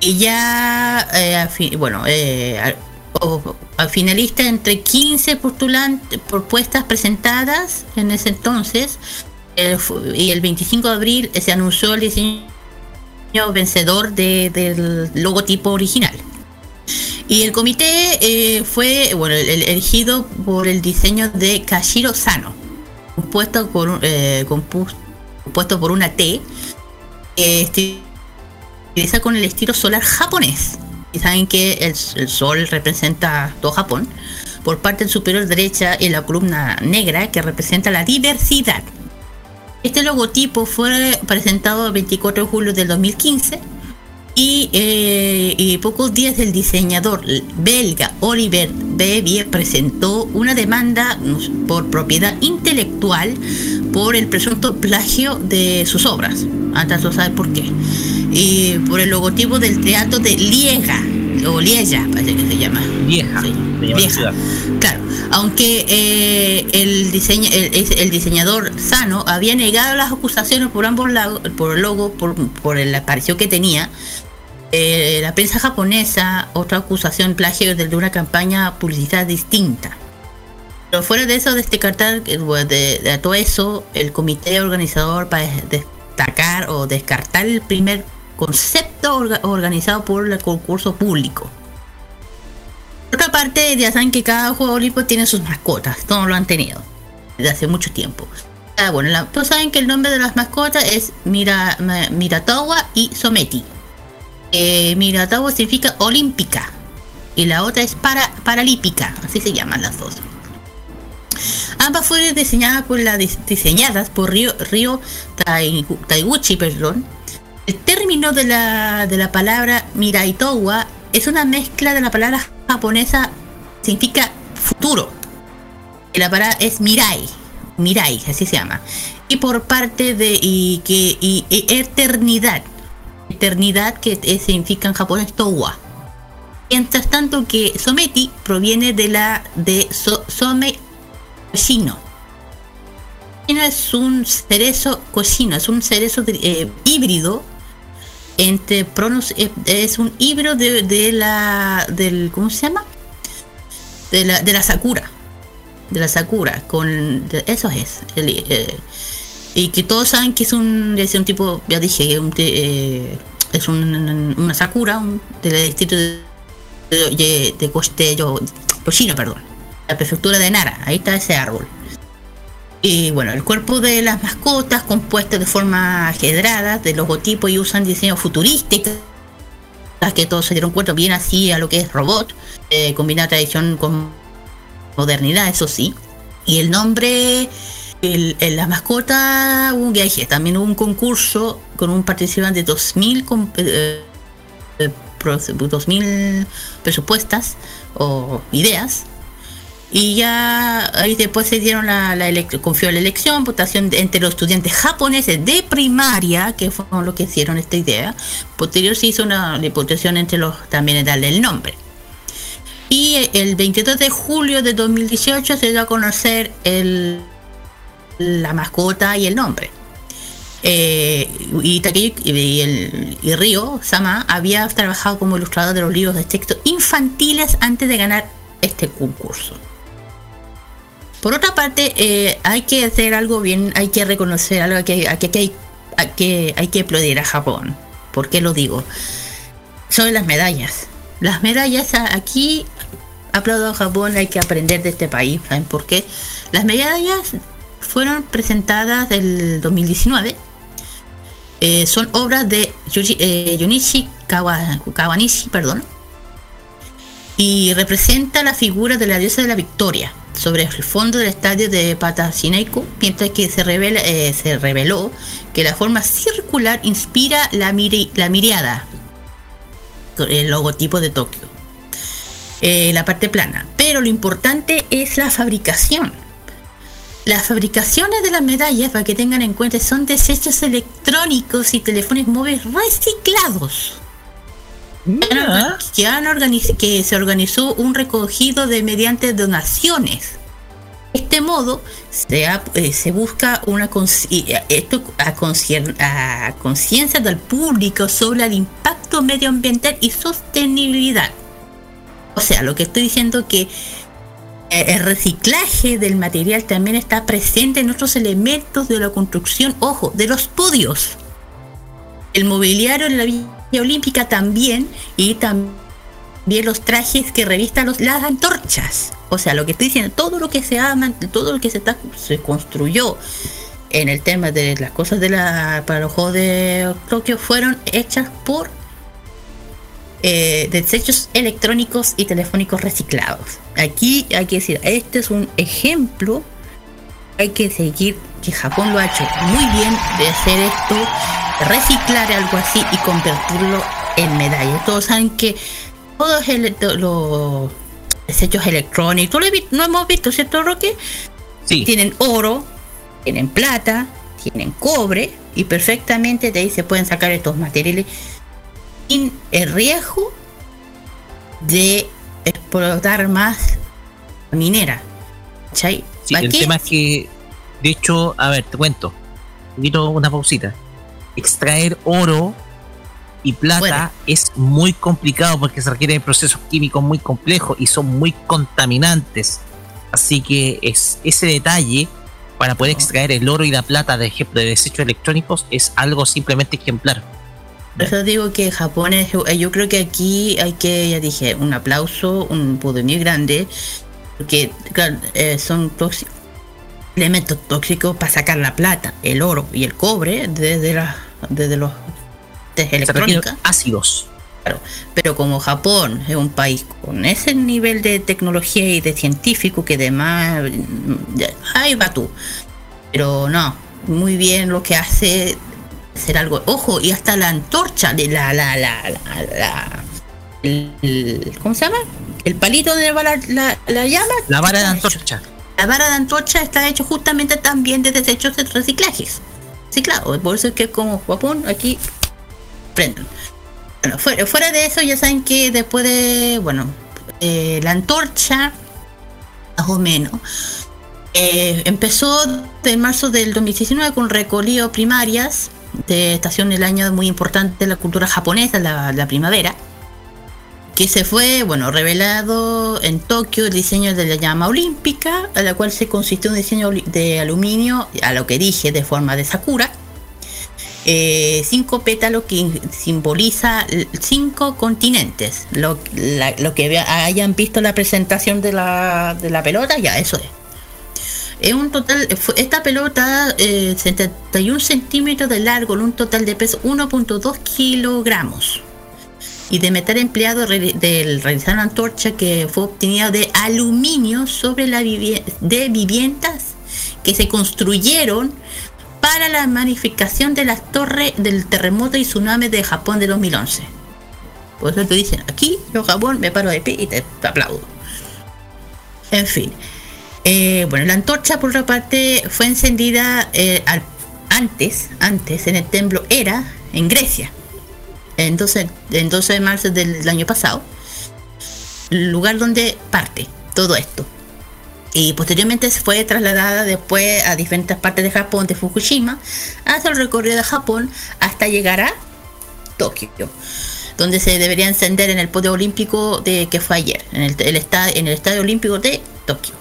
Y ya, eh, bueno, al- finalista entre 15 postulantes, propuestas presentadas en ese entonces, y el 25 de abril se anunció el diseño vencedor de- del logotipo original. Y el comité eh, fue bueno, el- el- elegido por el diseño de Kashiro Sano, compuesto por, eh, compuesto por una T, que estiliza con el estilo solar japonés. Y saben que el, sol representa todo Japón. Por parte superior derecha y la columna negra que representa la diversidad. Este logotipo fue presentado el 24 de julio del 2015 y, eh, y pocos días el diseñador belga Oliver Bevier presentó una demanda mm, por propiedad intelectual por el presunto plagio de sus obras. Hasta no sabe por qué. Y por el logotipo del teatro de Liega, o Lieja, parece que se llama. Vieja. Sí, se llama la Lieja. ciudad. Claro, aunque eh, el, diseña- el, diseñador Sano había negado las acusaciones por ambos lados, por el logo, por, por el apareció que tenía, Eh, la prensa japonesa, otra acusación plagio de una campaña publicitaria distinta. Pero fuera de eso, descartar de, de todo eso, el comité organizador para destacar o descartar el primer concepto orga- organizado por el concurso público. Por otra parte, ya saben que cada juego olímpico tiene sus mascotas, todos lo han tenido desde hace mucho tiempo. Ah, bueno, la- todos saben que el nombre de las mascotas es Mira, Miratawa y Someti. Eh, Miratawa significa olímpica y la otra es para, paralímpica, así se llaman las dos. Ambas fueron diseñadas por la dis- diseñadas por Ryo, Ryo Tai- Taiguchi, perdón. El término de la, de la palabra Miraitowa es una mezcla de la palabra japonesa significa futuro. Y la palabra es Mirai, Mirai, así se llama. Y por parte de y que y eternidad, eternidad que es- significa en japonés Towa. Mientras tanto que Someti proviene de la de so, Some Koshino. Es un cerezo Koshino, es un cerezo eh, híbrido entre pronos eh, es un híbrido de, la del ¿cómo se llama? De la de la Sakura. De la Sakura con de- eso es el, eh, y que todos saben que es un es un tipo ya dije un, eh, es un- una Sakura un, del distrito de de, de, de Coste- yo- Yoshino, perdón, la prefectura de Nara, ahí está ese árbol. Y bueno, el cuerpo de las mascotas compuesto de forma ajedrada, de logotipo y usan diseño futurístico, que todos se dieron cuenta bien así a lo que es robot, eh, combina tradición con modernidad, eso sí. Y el nombre, el, el- la mascota, un viaje, también hubo un concurso con un participante de 2000 com- eh, eh, pro- 2000 presupuestas o ideas. Y ya ahí después se dieron la, la elec- confió la elección votación entre los estudiantes japoneses de primaria que fueron los que hicieron esta idea. Posterior se hizo una votación entre los también darle el nombre. Y el 22 de julio de 2018 se dio a conocer el, la mascota y el nombre eh, y y, el, y Ryo Sama había trabajado como ilustrador de los libros de texto infantiles antes de ganar este concurso. Por otra parte, eh, hay que hacer algo bien, hay que reconocer algo que, que, que hay, hay que hay que aplaudir a Japón. ¿Por qué lo digo? Son las medallas. Las medallas aquí aplaudo a Japón, hay que aprender de este país. ¿Saben por qué? Las medallas fueron presentadas el 2019 eh, son obras de Yuji- eh, Junichi Kawa- Kawanishi, perdón, y representa la figura de la diosa de la victoria sobre el fondo del estadio de Patasinaiku, mientras que eh, se reveló que la forma circular inspira la, miri- la miriada, el logotipo de Tokio, eh, la parte plana. Pero lo importante es la fabricación. Las fabricaciones de las medallas, para que tengan en cuenta, son desechos electrónicos y teléfonos móviles reciclados. Que, han que se organizó un recogido de mediante donaciones. De este modo, se, ha- eh, se busca una eh, esto a conciencia del público sobre el impacto medioambiental y sostenibilidad. O sea, lo que estoy diciendo que el reciclaje del material también está presente en otros elementos de la construcción, ojo, de los podios. El mobiliario de la Villa Olímpica también, y también los trajes que revistan los, las antorchas. O sea, lo que estoy diciendo, todo lo que se ha, man- todo lo que se, está, se construyó en el tema de las cosas de la para los Juegos de Tokio fueron hechas por eh, desechos electrónicos y telefónicos reciclados. Aquí hay que decir, este es un ejemplo, hay que seguir que Japón lo ha hecho muy bien de hacer esto, reciclar algo así y convertirlo en medallas. Todos saben que todos el- los desechos electrónicos, ¿tú lo, hemos visto, ¿cierto, Roque? Sí. Tienen oro, tienen plata, tienen cobre y perfectamente de ahí se pueden sacar estos materiales sin el riesgo de explotar más minera. ¿Cachai? Sí, ¿Para el qué? tema es que, de hecho, a ver, te cuento, un poquito una pausita. Extraer oro y plata Bueno. es muy complicado porque se requieren procesos químicos muy complejos y son muy contaminantes. Así que es ese detalle para poder extraer el oro y la plata, de ejemplo, de desechos electrónicos es algo simplemente ejemplar. Por eso digo que Japón es, eh, yo creo que aquí hay que, ya dije, un aplauso, un poder muy grande, porque claro, eh, son tóxicos, elementos tóxicos para sacar la plata, el oro y el cobre desde, la, desde los de Se requieren electrónica. ácidos. Claro, pero como Japón es un país con ese nivel de tecnología y de científico que además ahí va tú. Pero no, muy bien lo que hace hacer algo. Ojo, y hasta la antorcha de la la la la, la- el, ¿cómo se llama? El palito va la, la, la llama. La vara de hecho. antorcha. La vara de antorcha está hecho justamente también de desechos de reciclajes. Claro, por eso es que como Japón aquí prendan. Bueno, fuera, fuera de eso ya saben que después de, bueno, eh, la antorcha, más o menos, eh, empezó en marzo del 2019 con recolío primarias de estación del año muy importante de la cultura japonesa, la, la primavera que se fue, bueno, revelado en Tokio el diseño de la llama olímpica, a la cual se consistió un diseño de aluminio, a lo que dije, de forma de sakura. Eh, cinco pétalos que simboliza cinco continentes. Lo, lo que hayan visto la presentación de la, de la pelota, ya eso es. Es un total, esta pelota, eh, 71 centímetros de largo, en un total de peso 1.2 kilogramos y de metal empleado re- del realizar una antorcha que fue obtenida de aluminio sobre la vivie- de viviendas que se construyeron para la magnificación de las torres del terremoto y tsunami de Japón de 2011. Por eso te dicen, aquí yo Japón me paro de pie y te aplaudo. En fin. Eh, bueno, la antorcha por otra parte fue encendida eh, antes, antes en el templo Hera, en Grecia en 12, en 12 de marzo del año pasado, lugar donde parte todo esto. Y posteriormente se fue trasladada después a diferentes partes de Japón, de Fukushima, hasta el recorrido de Japón hasta llegar a Tokio, donde se debería encender en el podio olímpico de que fue ayer, en el, el esta- en el estadio olímpico de Tokio.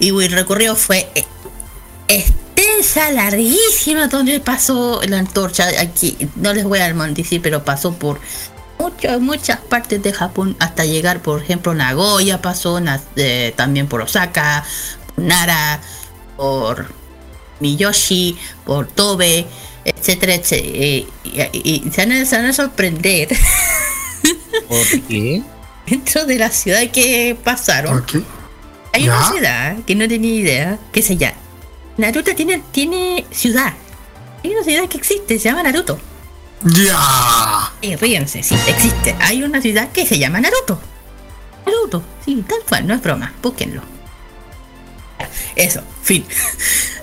Y el recorrido fue eh, extensa, larguísima, donde pasó la antorcha. Aquí no les voy a decir, pero pasó por muchas, muchas partes de Japón hasta llegar, por ejemplo, Nagoya pasó, na- eh, también por Osaka, por Nara, por Miyoshi, por Tobe, etcétera, etcétera. Eh, y, y se, van a, se van a sorprender ¿Por qué? dentro de la ciudad que pasaron. ¿Por qué? Hay ¿Ya? una ciudad que no tenía idea, que se llama. Naruto tiene, tiene ciudad. Hay una ciudad que existe, se llama Naruto. Ya. Y ríense, sí, existe. Hay una ciudad que se llama Naruto. Naruto, sí, tal cual, no es broma, búsquenlo. Eso, fin.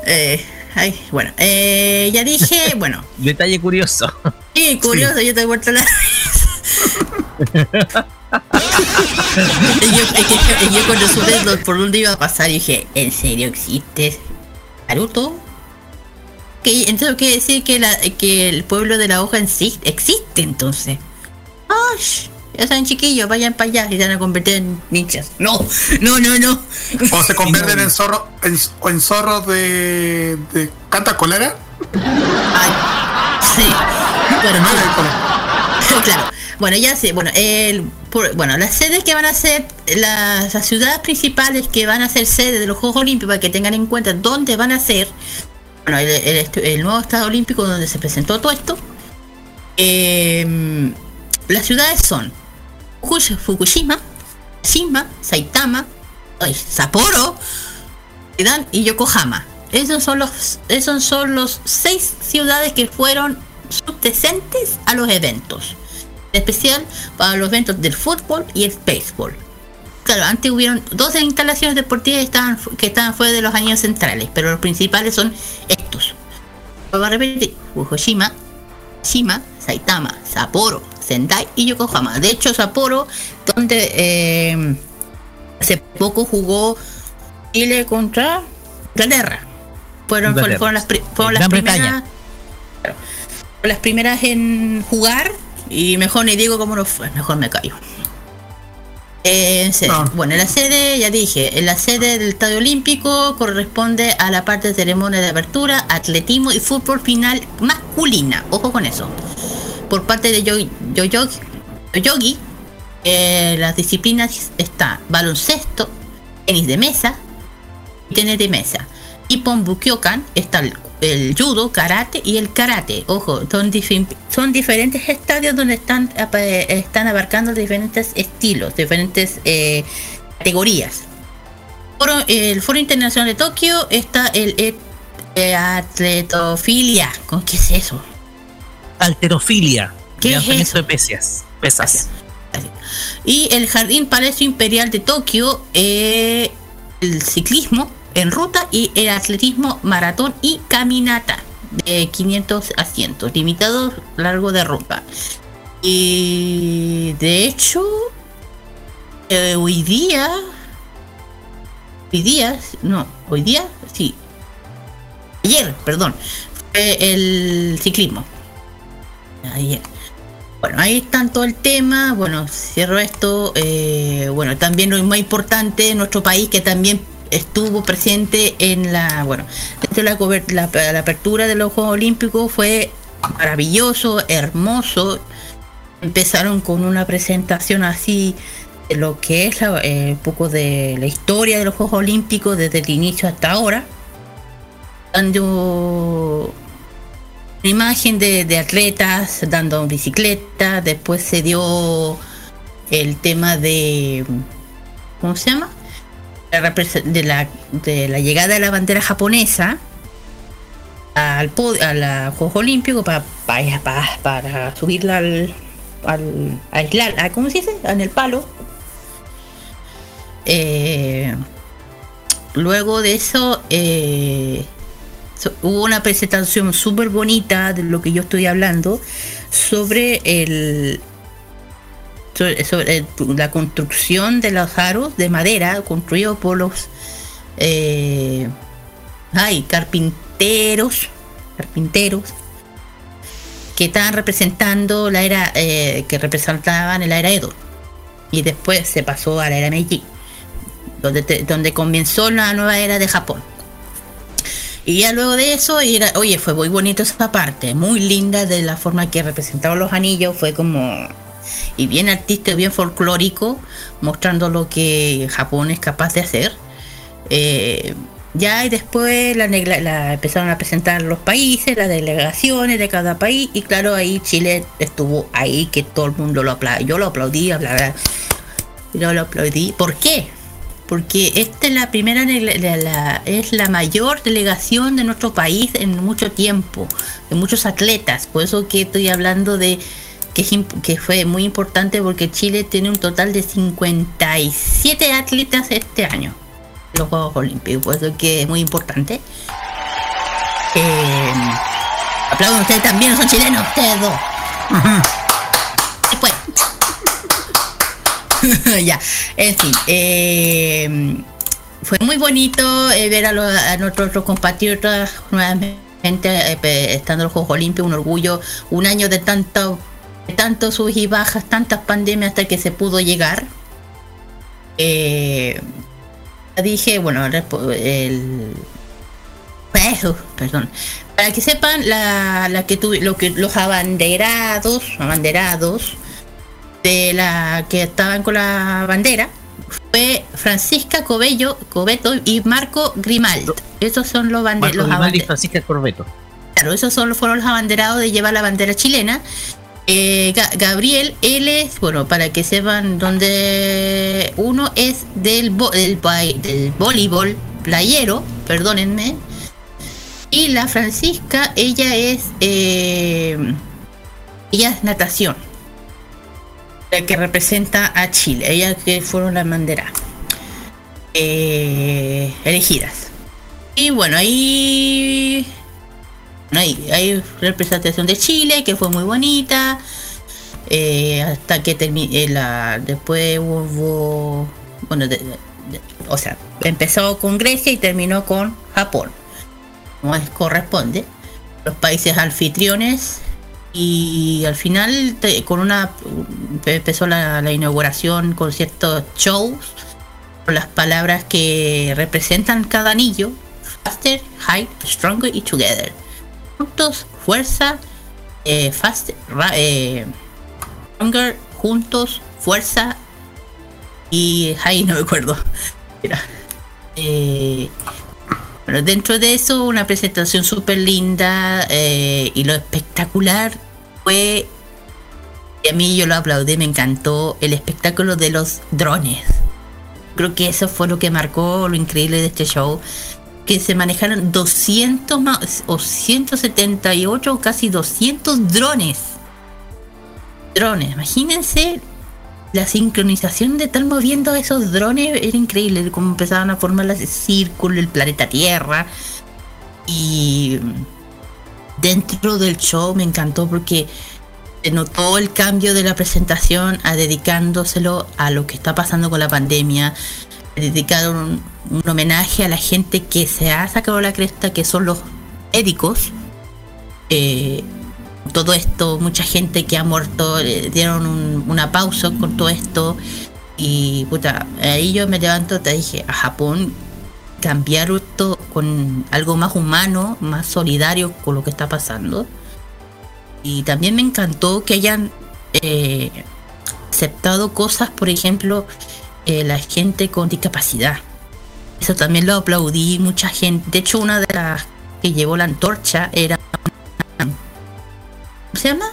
Eh, ay, bueno, eh, ya dije, bueno, Detalle curioso. sí, curioso, yo te he vuelto la Y yo, es que- y yo cuando supe lo- por dónde iba a pasar dije, ¿en serio existe Naruto? Que, entonces quiere decir que, la, que el pueblo de la hoja sí existe entonces. ¡Ay! Ya saben chiquillos, vayan para allá y se van a convertir en ninjas. No, no, no, no. O se convierten en zorros en, o en zorros de, de canta colera. Ay, sí. Bueno, No, no, claro. Bueno, ya sé, bueno, el, por- bueno, las sedes que van a ser, las, ciudades principales que van a ser sede de los Juegos Olímpicos, para que tengan en cuenta dónde van a ser, bueno, el, nuevo Estado Olímpico donde se presentó todo esto, em, las ciudades son Fukush- Fukushima, Shima, Saitama, ay, Sapporo, Idan y Yokohama. Esos son los, esos son los seis ciudades que fueron subdecentes a los eventos. Especial para los eventos del fútbol y el béisbol. Claro, antes hubieron dos instalaciones deportivas que estaban, que estaban fuera de los anillos centrales, pero los principales son estos. Fukushima, Shima, Saitama, Sapporo, Sendai y Yokohama. De hecho, Sapporo, donde eh, hace poco jugó Chile contra Inglaterra. Fueron, fueron las, fueron primeras claro, fueron las primeras en jugar Y mejor ni digo cómo no fue, mejor me callo. Eh. Ah. Bueno, la sede, ya dije, en la sede del Estadio Olímpico corresponde a la parte de ceremonia de apertura, atletismo y fútbol final masculina. Ojo con eso. Por parte de Yogi, Yogi, Yogi, eh, las disciplinas está baloncesto, tenis de mesa y tenis de mesa. Y Pon Bukyokan está el, el judo, karate y el karate. Ojo, son, son diferentes estadios donde están, están abarcando diferentes estilos, diferentes eh, categorías. Foro- el Foro Internacional de Tokio está el et- eh, atletofilia. ¿Con qué es eso? Alterofilia. ¿Qué es levantamiento de pesas. Pesas. Y el Jardín Palacio Imperial de Tokio, eh, el ciclismo en ruta y el atletismo maratón y caminata de 500 asientos, limitados largo de ruta. Y de hecho, eh, hoy día, hoy día, no, hoy día, sí, ayer, perdón, fue el ciclismo. Ayer. Bueno, ahí está todo el tema. Bueno, cierro esto. eh, bueno, también lo más importante, nuestro país que también estuvo presente en la, bueno, dentro de la, la apertura de los Juegos Olímpicos fue maravilloso, hermoso. Empezaron con una presentación así de lo que es la- eh, un poco de la historia de los Juegos Olímpicos desde el inicio hasta ahora. Dando una imagen de, de atletas dando bicicleta, después se dio el tema de ¿cómo se llama? De la, de la llegada de la bandera japonesa al pod- a la Juegos Olímpicos para, para, para, subirla al, al aislar, a- ¿cómo se dice? En el palo. Eh, luego de eso eh, hubo una presentación súper bonita de lo que yo estoy hablando sobre el sobre, el- la construcción de los aros de madera construidos por los eh, ay, carpinteros carpinteros que estaban representando la era eh, que representaban la era Edo. Y después se pasó a la era Meiji donde, te- donde comenzó la nueva era de Japón. Y ya luego de eso, era, oye, fue muy bonito esa parte, muy linda de la forma que representaban los anillos, fue como, y bien artístico, bien folclórico, mostrando lo que Japón es capaz de hacer. Eh, ya y después la, empezaron a presentar los países, las delegaciones de cada país, y claro, ahí Chile estuvo ahí, que todo el mundo lo aplaudió, yo lo aplaudí, bla, yo lo aplaudí. ¿Por qué? porque esta es la primera la- es la mayor delegación de nuestro país en mucho tiempo de muchos atletas por eso que estoy hablando de que, fue muy importante porque Chile tiene un total de 57 atletas este año los Juegos Olímpicos eso que es muy importante eh, aplauden ustedes también son chilenos ustedes dos Después. ya, en fin. eh, fue muy bonito eh, ver a, los- a nuestros compatriotas nuevamente eh, estando en los Juegos Olímpicos, un orgullo, un año de tanto, de tanto subes y bajas, tantas pandemias hasta que se pudo llegar. Eh, dije, bueno, el, eso, perdón. Para que sepan, la, la que tuve, lo que los abanderados, abanderados de la que estaban con la bandera fue Francisca Cobello, Cobeto y Marco Grimaldo. Esos son los, bande- Marco los y. Francisca Corbeto. Claro, esos son, fueron los abanderados de llevar la bandera chilena. Eh, Ga- Gabriel, él es, bueno, para que sepan donde uno es del, vo- del, del voleibol playero, perdónenme. Y la Francisca, ella es, eh, ella es natación. La que representa a Chile. Ella que fueron las banderas eh, elegidas. Y bueno, ahí hay, representación de Chile que fue muy bonita. eh, hasta que terminé la. Después hubo. Bueno, o sea, empezó con Grecia y terminó con Japón. Como es, corresponde. Los países anfitriones Y al final, con una. empezó la, la inauguración con ciertos shows, con las palabras que representan cada anillo: Faster, High, Stronger y Together. Juntos, fuerza, eh, faster, ra- eh, Stronger, juntos, fuerza y High, no me acuerdo. Mira. Eh, bueno, dentro de eso, una presentación súper linda y lo espectacular fue, y a mí yo lo aplaudí, me encantó el espectáculo de los drones. Creo que eso fue lo que marcó lo increíble de este show, que se manejaron 200 más, o 178 o casi 200 drones. Drones, imagínense la sincronización de estar moviendo esos drones era increíble, cómo empezaban a formar ese círculo, el planeta Tierra. Y dentro del show me encantó porque se notó el cambio de la presentación a dedicándoselo a lo que está pasando con la pandemia. Dedicaron un, homenaje a la gente que se ha sacado la cresta, que son los médicos. Eh, todo esto, mucha gente que ha muerto, le dieron un- una pausa con todo esto. Y puta, ahí yo me levanto, te dije, a Japón cambiar esto con algo más humano, más solidario con lo que está pasando. Y también me encantó que hayan eh, aceptado cosas, por ejemplo, eh, la gente con discapacidad. Eso también lo aplaudí, mucha gente. De hecho, una de las que llevó la antorcha era ¿cómo se llama?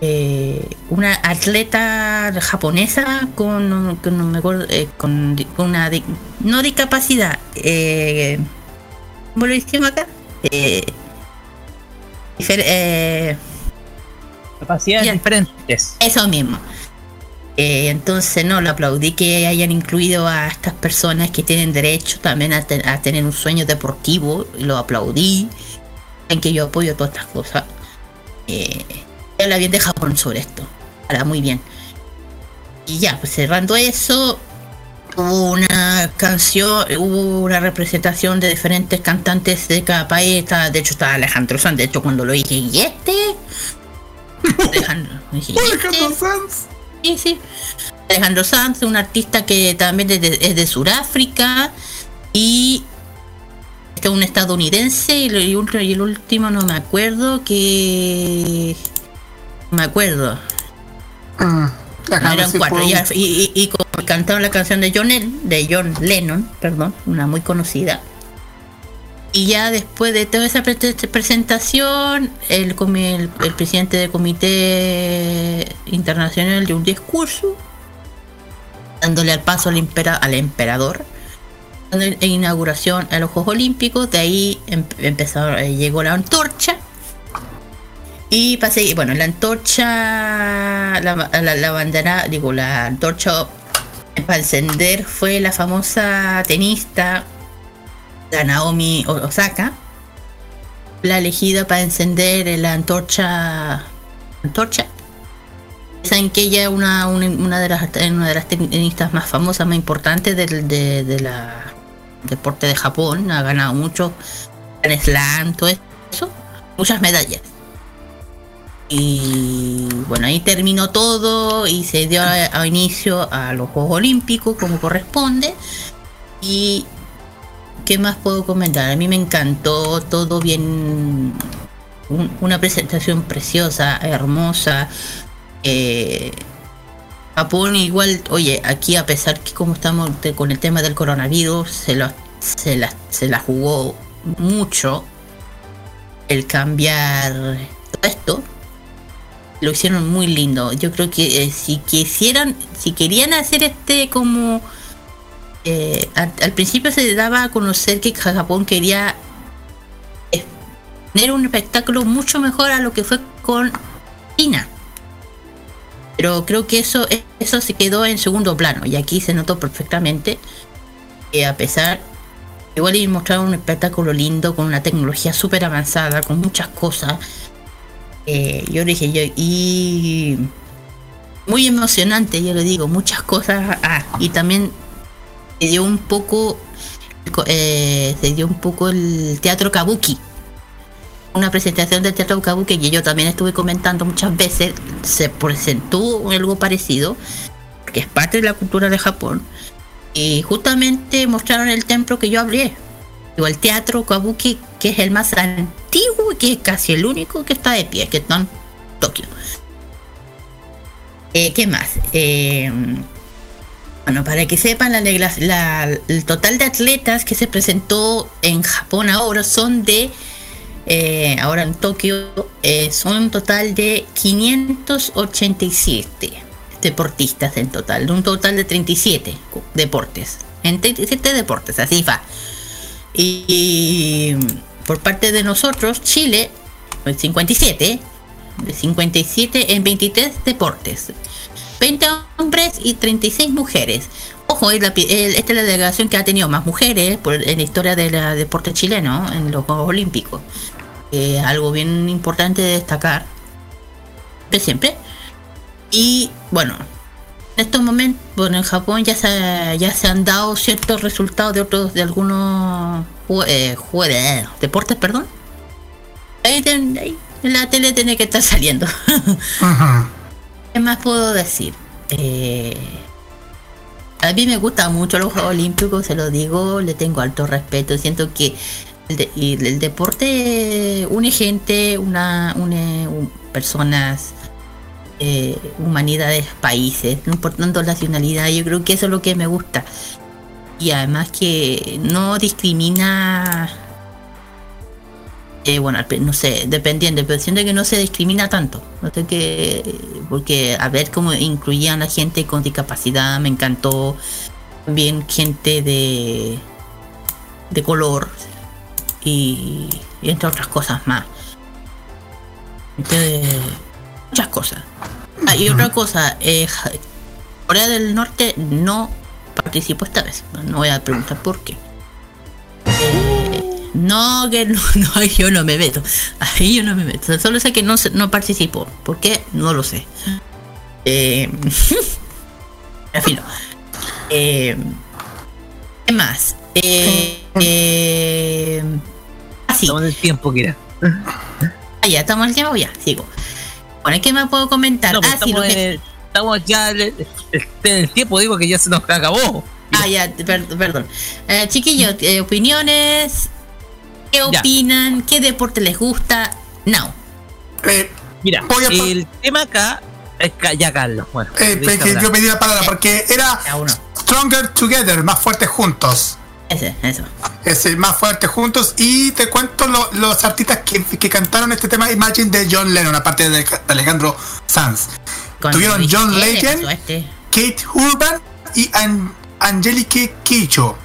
Eh, una atleta japonesa con, con- no me acuerdo, eh, con, una no discapacidad, eh, ¿cómo lo decimos acá? Eh, Capacidades diferentes. eso mismo. Eh, entonces, no, lo aplaudí que hayan incluido a estas personas que tienen derecho también a, te- a tener un sueño deportivo. Lo aplaudí. En que yo apoyo todas estas cosas. Eh, habla bien de Japón sobre esto. Habla muy bien. Y ya, pues cerrando eso, hubo una canción, hubo una representación de diferentes cantantes de cada país. Estaba- de hecho, estaba Alejandro Sanz. De hecho, cuando lo dije, ¿y este? Alejandro, dije, "¿Y Alejandro este?". Sanz. Sí, sí. Alejandro Sanz, un artista que también es de, es de Sudáfrica y este es un estadounidense y, el último no me acuerdo que no me acuerdo Mm, no, déjame eran si cuatro puedo- y, y, y- y como cantaron la canción de John, de John Lennon perdón una muy conocida y ya después de toda esa pre- presentación el, el, el presidente del comité internacional dio un discurso dándole al paso al, impera- al emperador dando inauguración a los Juegos Olímpicos de ahí em- empezó, eh, llegó la antorcha y pasé, bueno, la antorcha, la, la, la bandera, digo, la antorcha para encender fue la famosa tenista la Naomi Osaka, la elegida para encender la antorcha, antorcha. Saben que ella es una, una, una de las una de las tenistas más famosas, más importantes del de, la deporte de Japón, ha ganado mucho Grand Slam, todo eso, muchas medallas. Y bueno, ahí terminó todo y se dio a, a inicio a los Juegos Olímpicos como corresponde. Y ¿qué más puedo comentar? A mí me encantó todo bien. un- una presentación preciosa, hermosa. Eh, Japón igual, oye, aquí a pesar que como estamos con el tema del coronavirus, se, lo- se, la, se la jugó mucho el cambiar todo esto lo hicieron muy lindo. Yo creo que eh, si quisieran, si querían hacer este como eh, al, principio se daba a conocer que Japón quería tener un espectáculo mucho mejor a lo que fue con China. Pero creo que eso, eso se quedó en segundo plano y aquí se notó perfectamente que a pesar igual y mostraron un espectáculo lindo con una tecnología súper avanzada, con muchas cosas. Eh, yo dije yo y muy emocionante, yo le digo, muchas cosas. Ah, y también dio un poco, eh, se dio un poco el teatro kabuki. una presentación del teatro kabuki que yo también estuve comentando muchas veces, se presentó algo parecido, que es parte de la cultura de Japón, y justamente mostraron el templo que yo hablé, o el teatro kabuki, que es el más antiguo y que es casi el único que está de pie, que está en Tokio. Eh, ¿Qué más? Eh, bueno, para que sepan, la, la- el total de atletas que se presentó en Japón ahora son de, eh, ahora en Tokio, eh, son un total de 587 deportistas en total, de un total de 37 deportes. En 37 deportes, así va. Y por parte de nosotros, Chile, pues 57, de 57 en 23 deportes. 20 hombres y 36 mujeres. Ojo, es la el- esta es la delegación que ha tenido más mujeres por- en la historia del deporte chileno, en los Juegos Olímpicos. Eh, algo bien importante de destacar. De siempre. Y bueno, en estos momentos, bueno, en Japón ya se, ya se han dado ciertos resultados de otros, de algunos eh, jue- eh, deportes, perdón. Ahí, ten- ahí en la tele tiene que estar saliendo. ¿Qué más puedo decir? Eh, a mí me gustan mucho los Juegos Olímpicos, se lo digo, le tengo alto respeto. Siento que el, deporte une gente, una, une un- personas, eh, humanidades, países, no importando nacionalidad. Yo creo que eso es lo que me gusta. Y además que no discrimina eh, bueno, no sé, dependiendo, pero siento que no se discrimina tanto. No sé que, porque a ver cómo incluían a gente con discapacidad, me encantó. También gente de, de color y, y entre otras cosas más. Entonces, muchas cosas. Ah, y otra cosa, eh, Corea del Norte no participó esta vez. No voy a preguntar por qué. Eh, no, que no, yo no me meto. Ahí yo no me meto. Solo sé que no, no participó. ¿Por qué? No lo sé. Eh, en fin. Eh, ¿Qué más? Eh, eh, ah, sí. Estamos en el tiempo que era. Ah, ya, estamos en el tiempo, ya, sigo. Bueno, ¿qué más puedo comentar? No, ah, sí, lo estamos, que- en el- estamos ya en el, tiempo, digo que ya se nos acabó. Ah, ya, per- perdón. Eh, chiquillos, eh, opiniones. ¿Qué Ya. opinan? ¿Qué deporte les gusta? No. Eh, Mira, Voy a pa- el tema acá es ya Carlos. Bueno, eh, que yo pedí la palabra porque era. Stronger Together, más fuertes juntos. Ese, eso. Es el más fuerte juntos. Y te cuento lo- los artistas que, que cantaron este tema Imagine de John Lennon, aparte de Alejandro Sanz. Con- Tuvieron John ¿qué le Legend, este? Kate Urban y An- Angelique Kicho.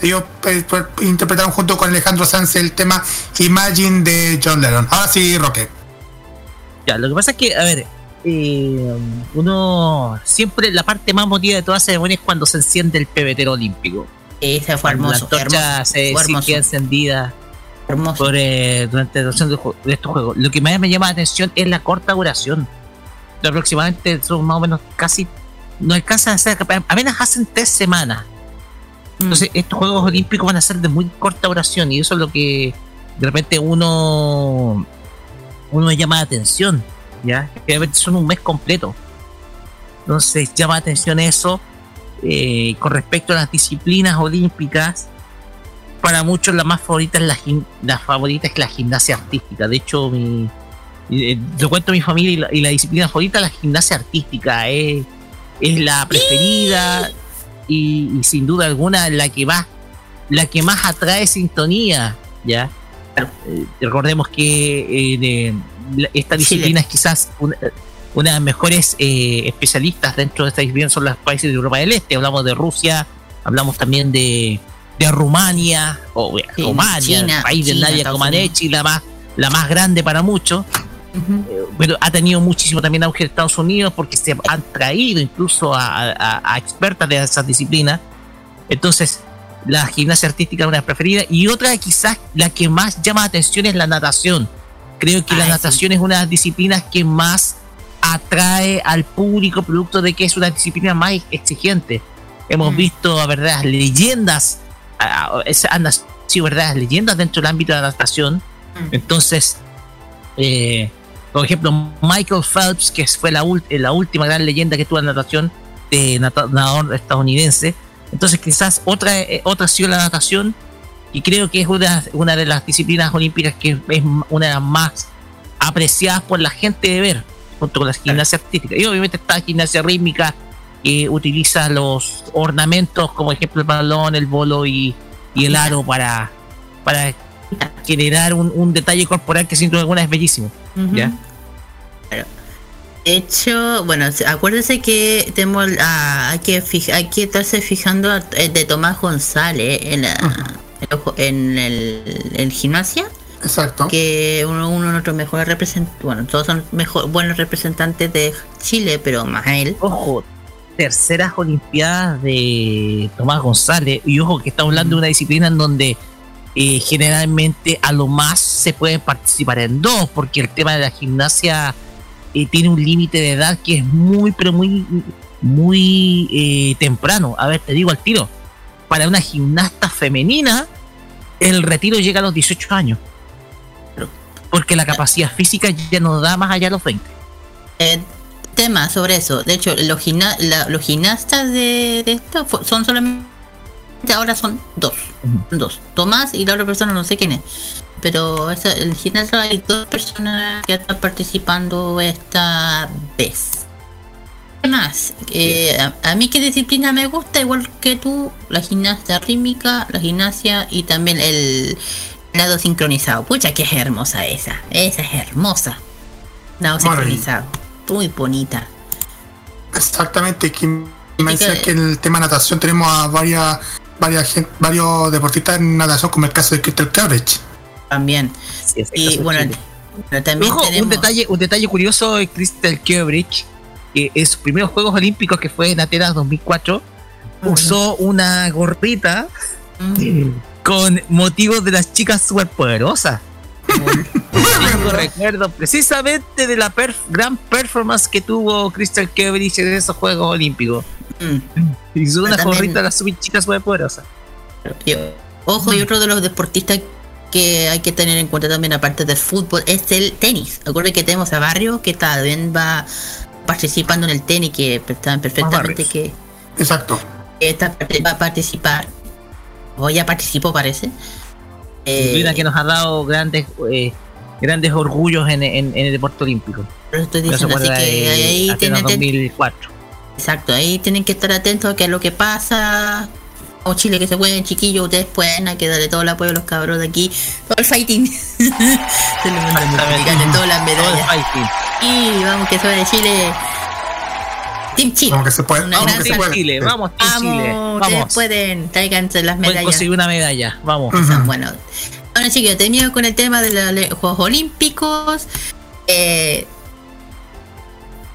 Ellos eh, interpretaron junto con Alejandro Sanz el tema Imagine de John Lennon. Ahora sí, Roque. Ya, lo que pasa es que, a ver, eh, uno siempre la parte más emotiva de toda ceremonia es cuando se enciende el pebetero olímpico. Ese fue hermoso. la antorcha hermoso, se, fue hermoso. queda encendida hermoso. por, eh, durante la duración de, estos juegos. Lo que más me llama la atención es la corta duración. De aproximadamente son más o menos casi. No alcanzan a ser. Apenas hacen tres semanas. Entonces, estos Juegos Olímpicos van a ser de muy corta duración y eso es lo que de repente uno. Uno llama la atención. ¿Ya? Que son un mes completo. Entonces, llama la atención eso. eh, con respecto a las disciplinas olímpicas, para muchos la más favorita es la, la favorita es la gimnasia artística. De hecho, mi, eh, yo cuento a mi familia y la, disciplina favorita la gimnasia artística. Es, es la preferida y, y sin duda alguna la que más la que más atrae sintonía. Ya Eh, recordemos que eh, de- esta disciplina es quizás una, una de las mejores eh, especialistas dentro de esta disciplina son los países de Europa del Este. Hablamos de Rusia, hablamos también de, de Rumania, o eh, Rumania, China, el país de China, Nadia Estados Comaneci, la más, la más grande para muchos. Eh, Pero ha tenido muchísimo también auge en Estados Unidos porque se han traído incluso a, a- a expertas de esas disciplinas. Entonces, la gimnasia artística es una de las preferidas. Y otra, quizás la que más llama la atención es la natación. Creo que la Ay, natación es una de las disciplinas que más atrae al público, producto de que es una disciplina más exigente. Hemos Mm. visto, a verdad, leyendas, ah, han nacido verdaderas leyendas dentro del ámbito de la natación. Entonces, eh, por ejemplo, Michael Phelps, que fue la, la última gran leyenda que tuvo en natación, de nata- nadador estadounidense. Entonces, quizás otra, eh, otra ha sido la natación, y creo que es una, una de las disciplinas olímpicas que es una de las más apreciadas por la gente de ver, junto con la gimnasia artística. Y obviamente está la gimnasia rítmica, que utiliza los ornamentos, como ejemplo el balón, el bolo y, y el aro para, para generar un, un detalle corporal que sin duda alguna es bellísimo. Ujú. ¿ya? Claro. De hecho, bueno, se- acuérdese que tenemos ah, hay que fij- hay que estarse fijando a- eh, de Tomás González en, la- en, el, en gimnasia. Exacto. Que uno, uno de nuestros mejores representantes, bueno, todos son mejor, buenos representantes de Chile, pero más él. Ojo, terceras Olimpiadas de Tomás González. Y ojo, que estamos hablando de una disciplina en donde eh, generalmente a lo más se puede participar en dos, porque el tema de la gimnasia eh, tiene un límite de edad que es muy, pero muy, muy eh, temprano. A ver, te digo al tiro. Para una gimnasta femenina, el retiro llega a los 18 años. Porque la capacidad física ya no da más allá de los 20. Eh, tema sobre eso. De hecho, los, gimna- los gimnastas de, de esto son solamente. Ahora son dos. Dos. Tomás y la otra persona, no sé quién es. Pero esa, el gimnasio hay dos personas que están participando esta vez. ¿Qué más? Eh, a, a mí qué disciplina me gusta, igual que tú, la gimnasia rítmica, la gimnasia y también el nado sincronizado. Pucha, que es hermosa esa. Esa es hermosa. Nado sincronizado. Muy bonita. Exactamente, que me que en el tema natación tenemos a varias, varias varios deportistas en natación, como el caso de Crystal Cambridge. También. y bueno, pero también Ojo, tenemos. un detalle, un detalle curioso de Crystal Cambridge, que en sus primeros Juegos Olímpicos, que fue en Atenas 2004, usó una gorrita con motivos de las chicas superpoderosas. Tengo recuerdo precisamente de la perf- gran performance que tuvo Crystal Cambridge en esos Juegos Olímpicos. Mm. También- gorrita de las super chicas superpoderosas. Y, ojo, y otro de los deportistas que hay que tener en cuenta también, aparte del fútbol, es el tenis. Acuérdense que tenemos a Barrio que también va participando en el tenis, que saben perfectamente que Exacto. está, va a participar, o ya participó, parece. Eh, que nos ha dado grandes eh, grandes orgullos en, en- en el deporte olímpico. Por eso estoy diciendo, así que de ahí Atenas tienen 2004. Exacto, ahí tienen que estar atentos a qué es lo que pasa. O Chile que se pueden, chiquillos, ustedes pueden, hay que darle todo el apoyo a los cabros de aquí. Todo el fighting. se lo todas las medallas. Y vamos que soy de Chile. Team Chile. Vamos que se puede. Una Vamos gran que se puede. Chile, vamos, Team Vamos, Chile, ustedes vamos. pueden, tráiganse las Pueden medallas. conseguir una medalla, vamos. Esa, Bueno, bueno chicos, termino con el tema de los Juegos Olímpicos. Eh,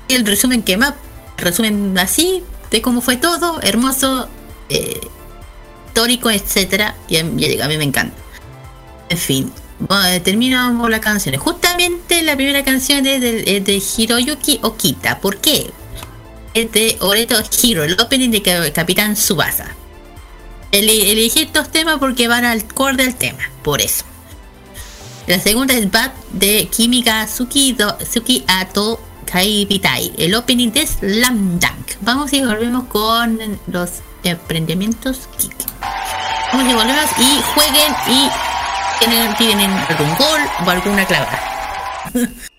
el resumen que más, resumen así de cómo fue todo, hermoso, eh, etcétera. Y a, y a mí me encanta. En fin, eh, terminamos las canciones. Justamente la primera canción es, del- es de Hiroyuki Okita. ¿Por qué? Es de Oreto Hiro, el opening de Ca- Capitán Subasa. Ele- elegí estos temas porque van al core del tema, por eso. La segunda es Bad de Kimika Suki, Do- Suki Ato Kaibitai, el opening de Slam Dunk. Vamos y volvemos con los emprendimientos Geek. Vamos y volvemos y jueguen y tienen, tienen algún gol o alguna clavada.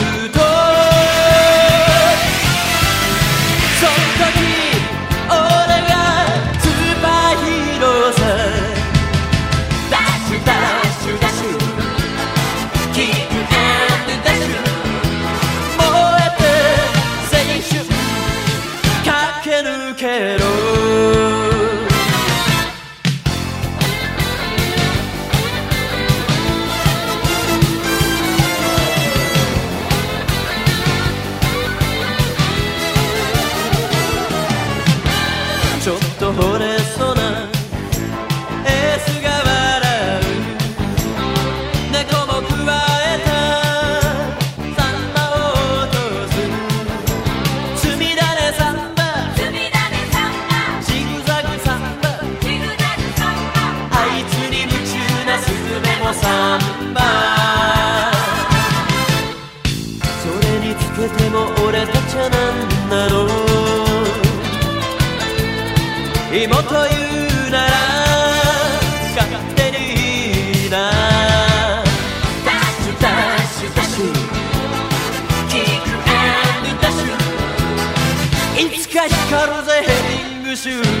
You.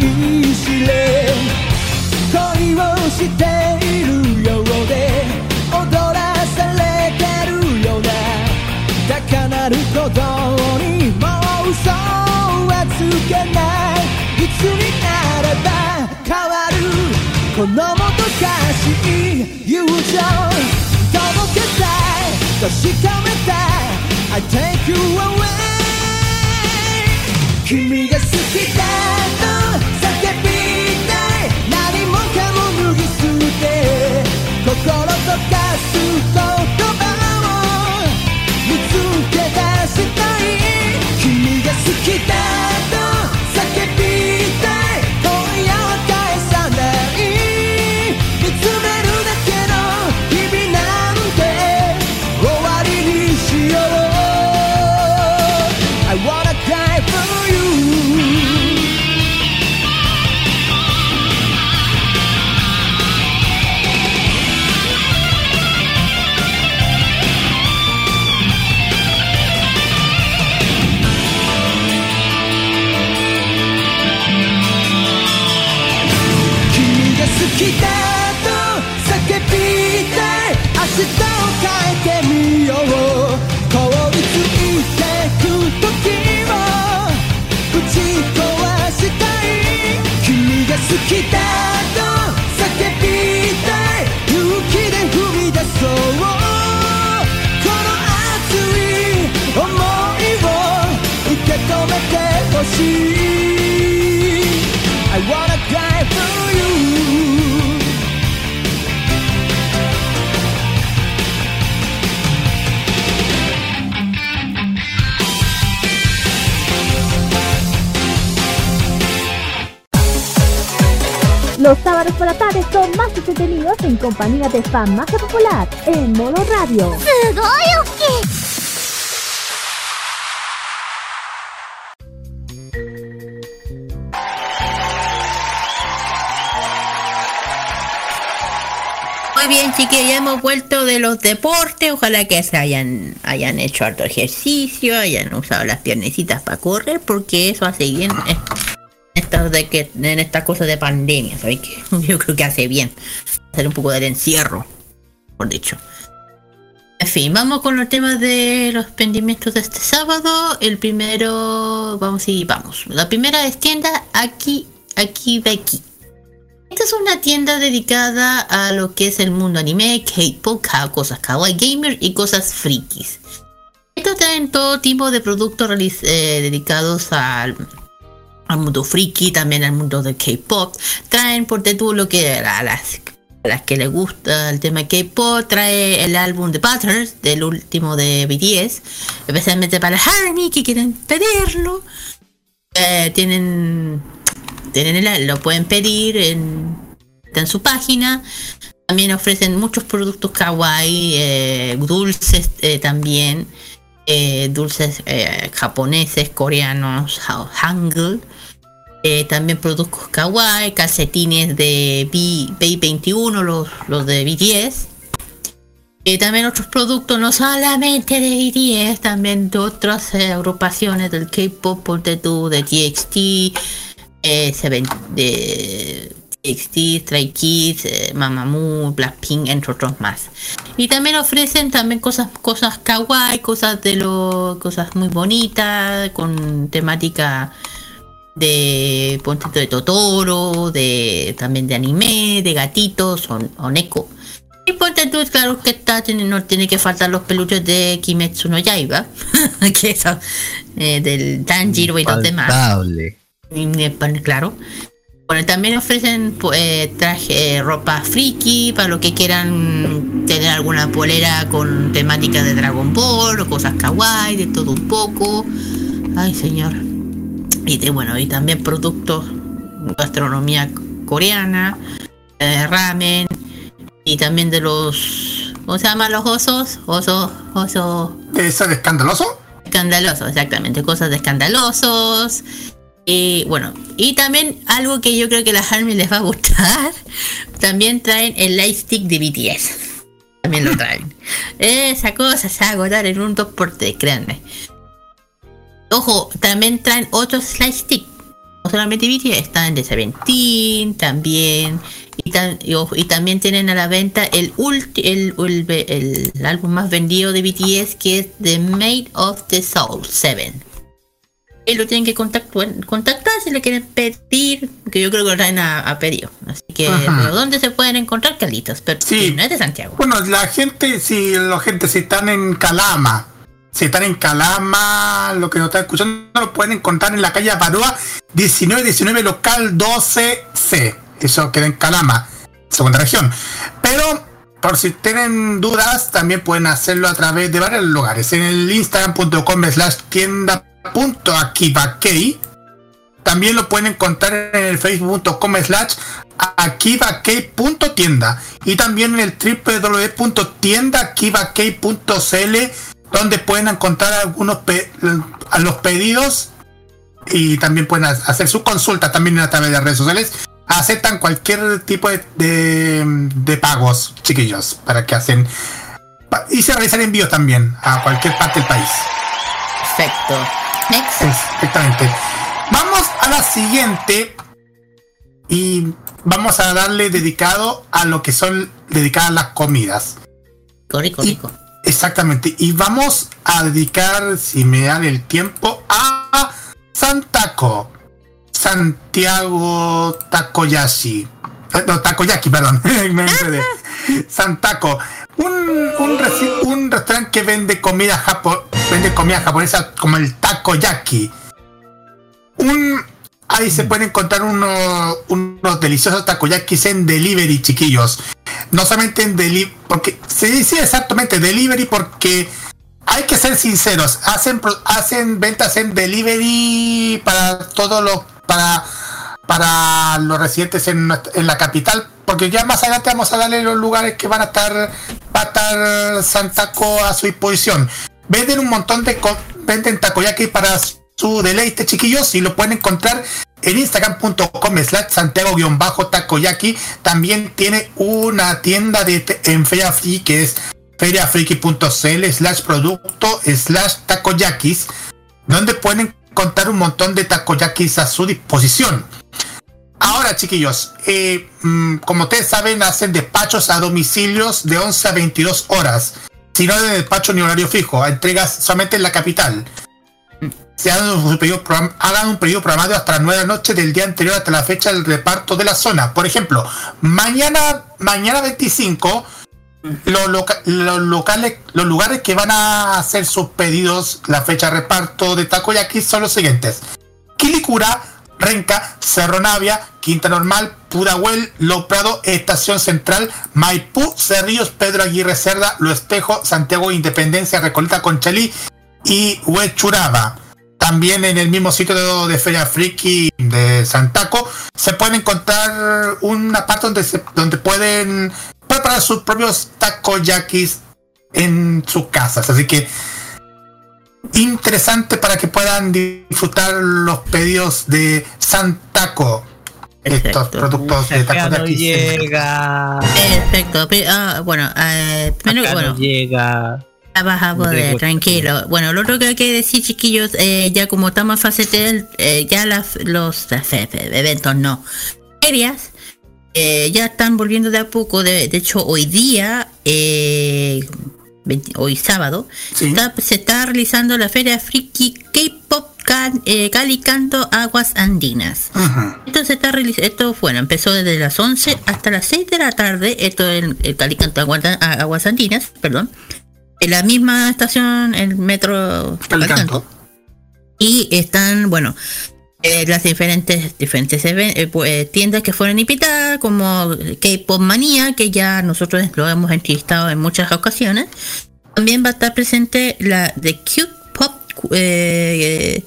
い知れ恋をしているようで踊らされてるような高鳴る鼓動にもう嘘はつけないいつになれば変わるこのもどかしい友情届けたい確かめたい I take you away 君が好きだ明日凍りついてくときをぶち壊したい君が好きだと叫びたい勇気で踏み出そうこの熱い想いを受け止めてほしい Los sábados por la tarde son más entretenidos en compañía de Fan Famasa Popular en Modo Radio. Muy bien, chiquillos, ya hemos vuelto de los deportes. Ojalá que se hayan, hayan hecho harto ejercicio, hayan usado las piernecitas para correr, porque eso hace bien, es este de que, en estas cosas de pandemia, ¿sabes qué? Yo creo que hace bien. Hacer un poco del encierro, por dicho. En fin, vamos con los temas de los pendimientos de este sábado. El primero, vamos y vamos. La primera es tienda aquí, aquí, de aquí. Esta es una tienda dedicada a lo que es el mundo anime, K-pop, cosas kawaii gamer y cosas frikis. Estos traen todo tipo de productos eh, dedicados al, al mundo friki, también al mundo del K-pop. Traen por tú lo que a las, a las que les gusta el tema K-pop, trae el álbum de Butters, del último de BTS, especialmente para Harmony que quieren pedirlo. Eh, tienen tienen el- lo pueden pedir en, en su página. También ofrecen muchos productos kawaii, eh, dulces eh, también, dulces japoneses, coreanos, ha- hangul. Eh, también productos kawaii, calcetines de B, 21 los, los de BTS. Y también otros productos, no solamente de BTS, también de otras eh, agrupaciones del K-pop, ponte de TXT, eh, de TXT, Stray Kids, eh, Mamamoo, Blackpink, entre otros más. Y también ofrecen también cosas, cosas kawaii, cosas de lo, cosas muy bonitas, con temática de ponte tú, de Totoro, de también de anime, de gatitos o, o neko. Y ponte tú, claro que está, tiene- no tiene que faltar los peluches de Kimetsu no Yaiba, que son eh, del Tanjiro y los demás. Eh, Claro. Bueno, también ofrecen pues, traje, eh, ropa friki para los que quieran tener alguna polera con temática de Dragon Ball o cosas kawaii, de todo un poco. Ay, señor. Y de, bueno, y también productos, gastronomía coreana, eh, ramen, y también de los, ¿cómo se llaman los osos? Osos, osos ¿Eso es escandaloso? escandalosos, exactamente, cosas de escandalosos. Y bueno, y también algo que yo creo que a las Army les va a gustar, también traen el lightstick de BTS. También lo traen. Esa cosa se va a agotar en un 2x3, créanme. Ojo, también traen otros lightstick. No solamente BTS, están de Seventeen también. Y, también tienen a la venta el, ulti- el, el, el álbum más vendido de BTS que es The Made of the Soul 7. Y lo tienen que contactar, contactar si le quieren pedir, que yo creo que lo traen a, a pedido. Así que, Ajá. ¿dónde se pueden encontrar, Carlitos? Pero Sí. no es de Santiago. Bueno, la gente, si la gente, si están en Calama, si están en Calama, lo que nos están escuchando, lo pueden encontrar en la calle Baroa 1919 local 12C. Eso queda en Calama, segunda región. Pero, por si tienen dudas, también pueden hacerlo a través de varios lugares. En el instagram.com slash tienda.akibakei. También lo pueden encontrar en el facebook.com slash akibakei.tienda y también en el www.tiendaakibakei.cl donde pueden encontrar algunos pe- a los pedidos y también pueden ha- hacer su consulta también a través de las redes sociales. Aceptan cualquier tipo de, de- de pagos, chiquillos, para que hacen y se realizan envíos también a cualquier parte del país. Perfecto. Next. Exactamente. Vamos a la siguiente y vamos a darle dedicado a lo que son dedicadas las comidas. Rico, Y- rico. Exactamente. Y vamos a dedicar, si me dan el tiempo, a Santaco. Santiago Takoyashi. Eh, No, Takoyaki, perdón. me. Santaco. Un, un, un restaurante que vende comida japo vende comida japonesa como el takoyaki. Un ahí se pueden encontrar unos, unos deliciosos takoyakis en delivery, chiquillos. No solamente en delivery, porque se dice exactamente delivery porque hay que ser sinceros, hacen hacen ventas en delivery para todo lo para para los residentes en, en la capital, porque ya más adelante vamos a darle los lugares que van a estar, va a estar Santaco a su disposición. Venden un montón de, venden takoyaki para su deleite, chiquillos, y lo pueden encontrar en instagram.com slash santiago-takoyaki. También tiene una tienda de, en Feria Free que es feriafriki.cl slash producto slash donde pueden encontrar un montón de takoyakis a su disposición. Ahora, chiquillos, eh, mm, como ustedes saben, hacen despachos a domicilios de 11 a 22 horas. Si no de despacho ni horario fijo, entregas solamente en la capital. Se hagan un hagan un programado hasta las 9 de la noche del día anterior hasta la fecha del reparto de la zona. Por ejemplo, mañana, mañana 25, los, loca- los locales, los lugares que van a hacer sus pedidos, la fecha de reparto de takoyaki son los siguientes. Quilicura, Renca, Cerro Navia, Quinta Normal, Pudahuel, Lo Prado, Estación Central, Maipú, Cerrillos, Pedro Aguirre Cerda, Lo Espejo, Santiago Independencia, Recoleta Conchalí y Huechuraba. También en el mismo sitio de, de Feria Friki de Santaco se puede encontrar una parte donde, se, donde pueden preparar sus propios takoyakis en sus casas. Así que interesante para que puedan disfrutar los pedidos de Santaco. Estos productos de Acá no takoyaki. llega. Perfecto. pe- ah, bueno, eh, primero, bueno, no llega. Ya vas a poder, tranquilo. Bueno, lo otro que hay que decir, chiquillos, eh, ya como estamos en fase T, eh, ya las, los eh, fe- eventos no. Ferias eh, ya están volviendo de a poco. De, de hecho, hoy día, eh, 20 hoy sábado, está- se está realizando la feria Friki K-Pop Can- eh, Calicanto Aguas Andinas. Esto se está esto bueno, empezó desde las 11 hasta las 6 de la tarde, esto es el, el Calicanto Aguas, Aguas Andinas, perdón. En la misma estación, el metro. Y están, bueno, eh, las diferentes diferentes eh, eh, tiendas que fueron invitadas, como K-Pop Manía, que ya nosotros lo hemos entrevistado en muchas ocasiones. También va a estar presente la de Cute Pop, eh,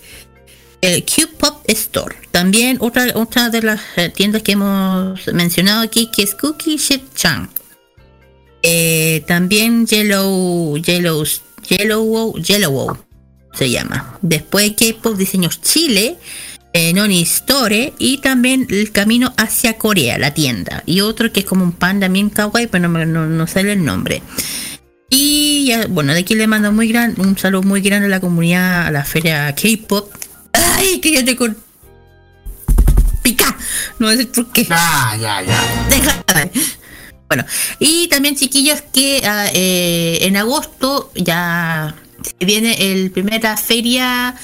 el Cute Pop Store. También otra, otra de las eh, tiendas que hemos mencionado aquí, que es Cookie Ship Chan. Eh, también Yellow, Yellow, Yellow, Yellow se llama. Después K-Pop Diseños Chile, eh, Noni Store y también el camino hacia Corea, la tienda. Y otro que es como un pan también kawaii, pero no, no, no sale el nombre. Y ya, bueno, de aquí le mando muy gran, un saludo muy grande a la comunidad, a la feria K-Pop. ¡Ay, que ya te con... Pica! No sé por qué. Ya, ya, ya. Déjame. Bueno, y también chiquillos que ah, eh, en agosto ya viene el primera feria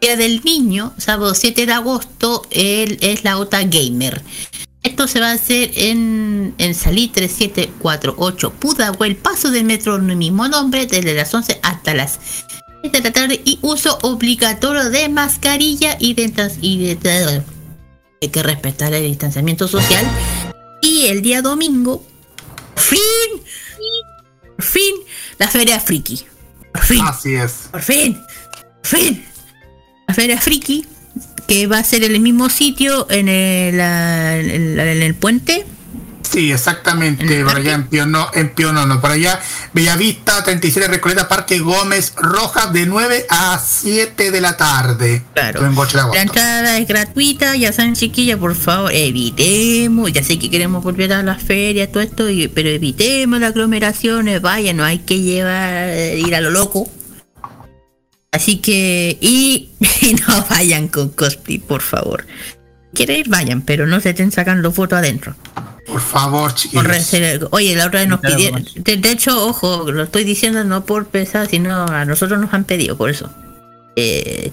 del Niño, sábado 7 de agosto, el, es la OTA Gamer. Esto se va a hacer en, en Salí 3748 Pudahuel, paso de metro en el mismo nombre, desde las 11 hasta las 7 de la tarde y uso obligatorio de mascarilla y de, y de- hay que respetar el distanciamiento social. Y el día domingo, fin, por fin, la feria friki. Por fin. Así es. Por fin, por fin. La feria friki, que va a ser en el mismo sitio, en el, en el puente. Sí, exactamente, por allá en Piono, en Pionono, por allá, Bellavista, 37 Recoleta, Parque Gómez, Rojas, de 9 a 7 de la tarde. Claro. En. La entrada es gratuita, ya saben chiquillas, por favor, evitemos, ya sé que queremos volver a las ferias, todo esto, y- pero evitemos las aglomeraciones, vaya, no hay que llevar, ir a lo loco. Así que, y, y no vayan con cosplay, por favor. Quieren ir, vayan, pero no se estén sacando fotos adentro. Por favor, reserva- Oye, la otra vez nos pidieron, de, de hecho, ojo, lo estoy diciendo no por pesar, sino a nosotros nos han pedido, por eso. Eh,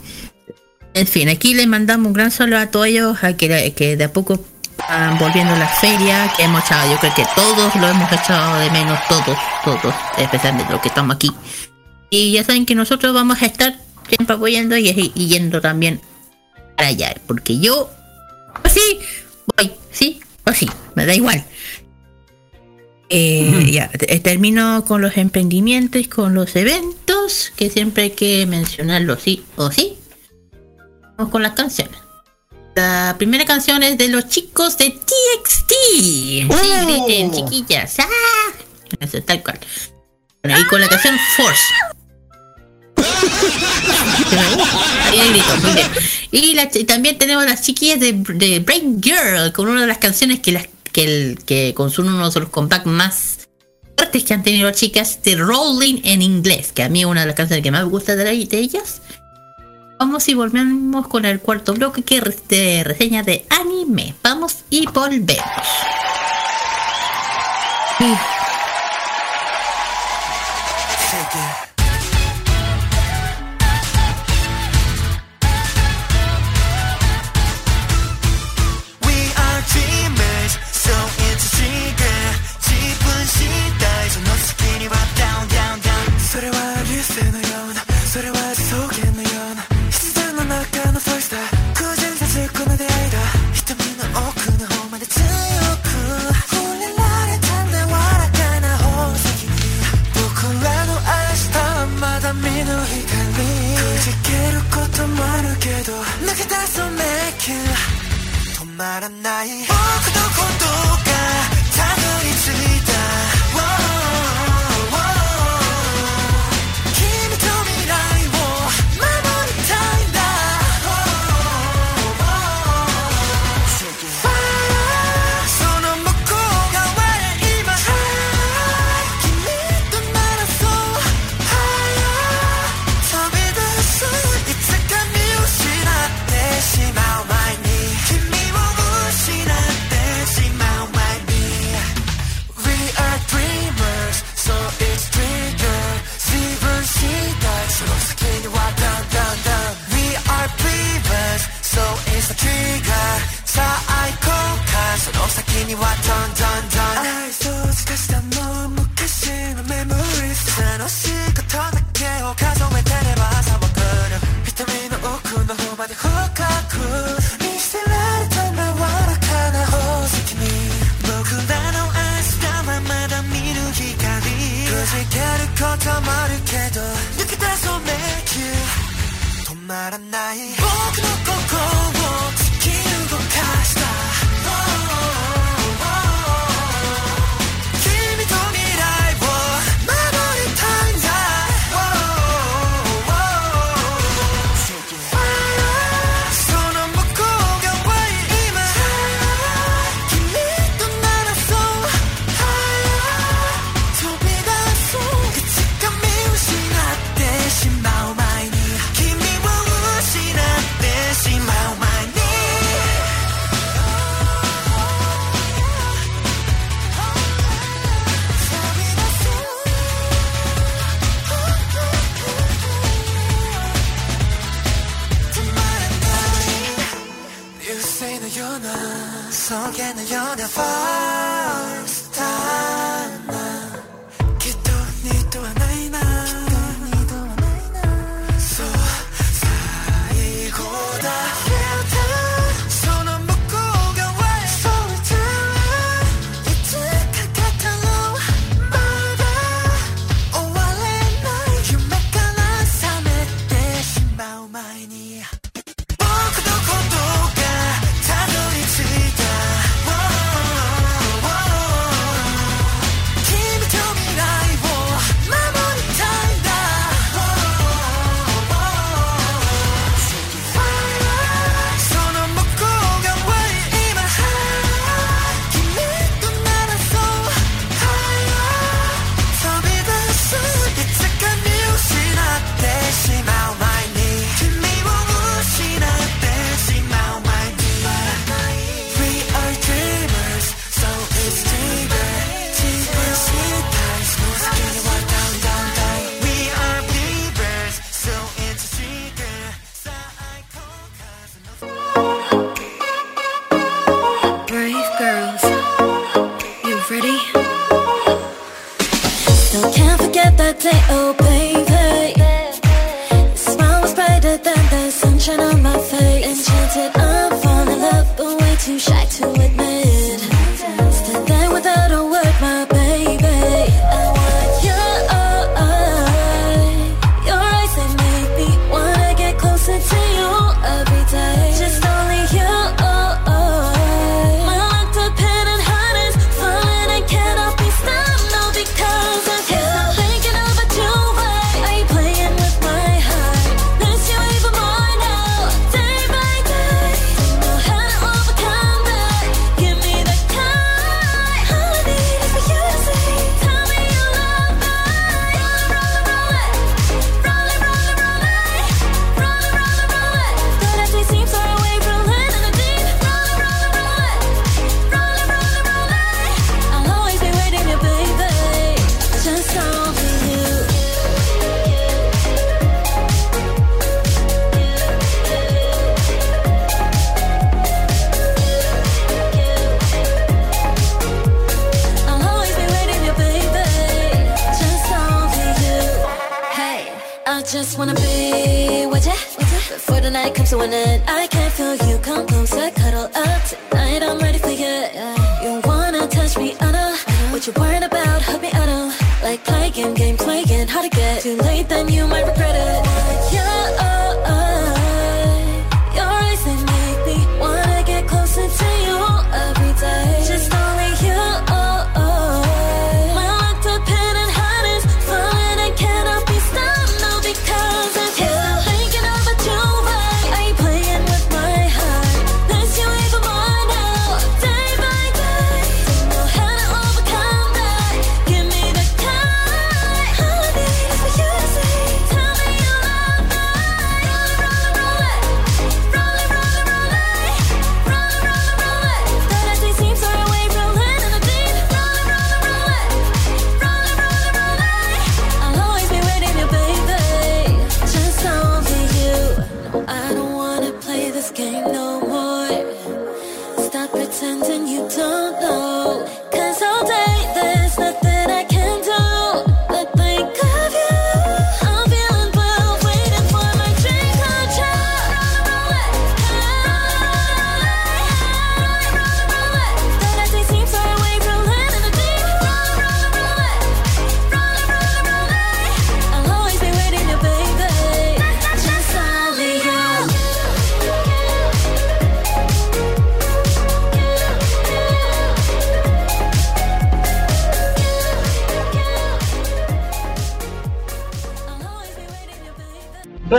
en fin, aquí les mandamos un gran saludo a todos ellos, a que, que de a poco van volviendo a las ferias, que hemos echado, yo creo que todos lo hemos echado de menos, todos, todos, especialmente los que estamos aquí. Y ya saben que nosotros vamos a estar siempre apoyando y, y yendo también para allá, porque yo, pues sí, voy, sí, o sí, me da igual. Eh, ya, eh, termino con los emprendimientos, con los eventos, que siempre hay que mencionarlo sí o sí. Vamos con las canciones. La primera canción es de los chicos de TXT. Oh. Chiquillas. ¡Ah! Y con la canción Force y, también tenemos las chiquillas de, de Brain Girl con una de las canciones que las que el que consume uno de los compacts más fuertes que han tenido las chicas de Rolling en inglés, que a mí es una de las canciones que más me gusta de, la, de ellas. Vamos y volvemos con el cuarto bloque que es de reseña de anime. Vamos y volvemos. まらない。僕のことが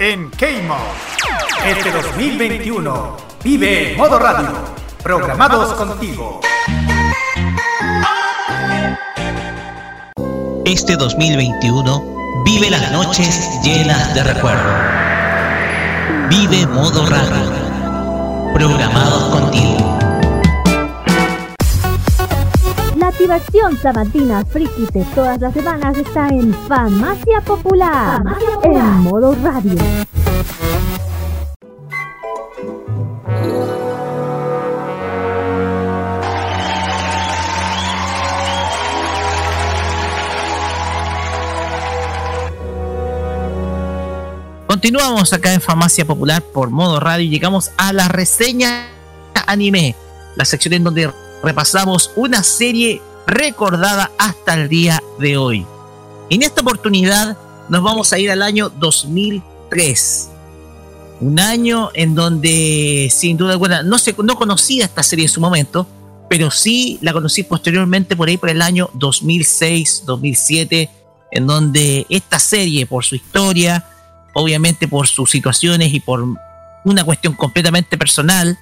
en Keimo. Este 2021 vive Modo Radio. Programados contigo. Este 2021 vive las noches llenas de recuerdo. Vive modo radio. Programados contigo. Activación sabatina friki de todas las semanas está en Farmacia Popular, en modo radio. Continuamos acá en Farmacia Popular por modo radio y llegamos a la reseña anime, la sección en donde repasamos una serie recordada hasta el día de hoy. En esta oportunidad nos vamos a ir al año 2003. Un año en donde sin duda alguna no, se, no conocía esta serie en su momento, pero sí la conocí posteriormente por ahí por el año 2006, 2007, en donde esta serie por su historia, obviamente por sus situaciones y por una cuestión completamente personal,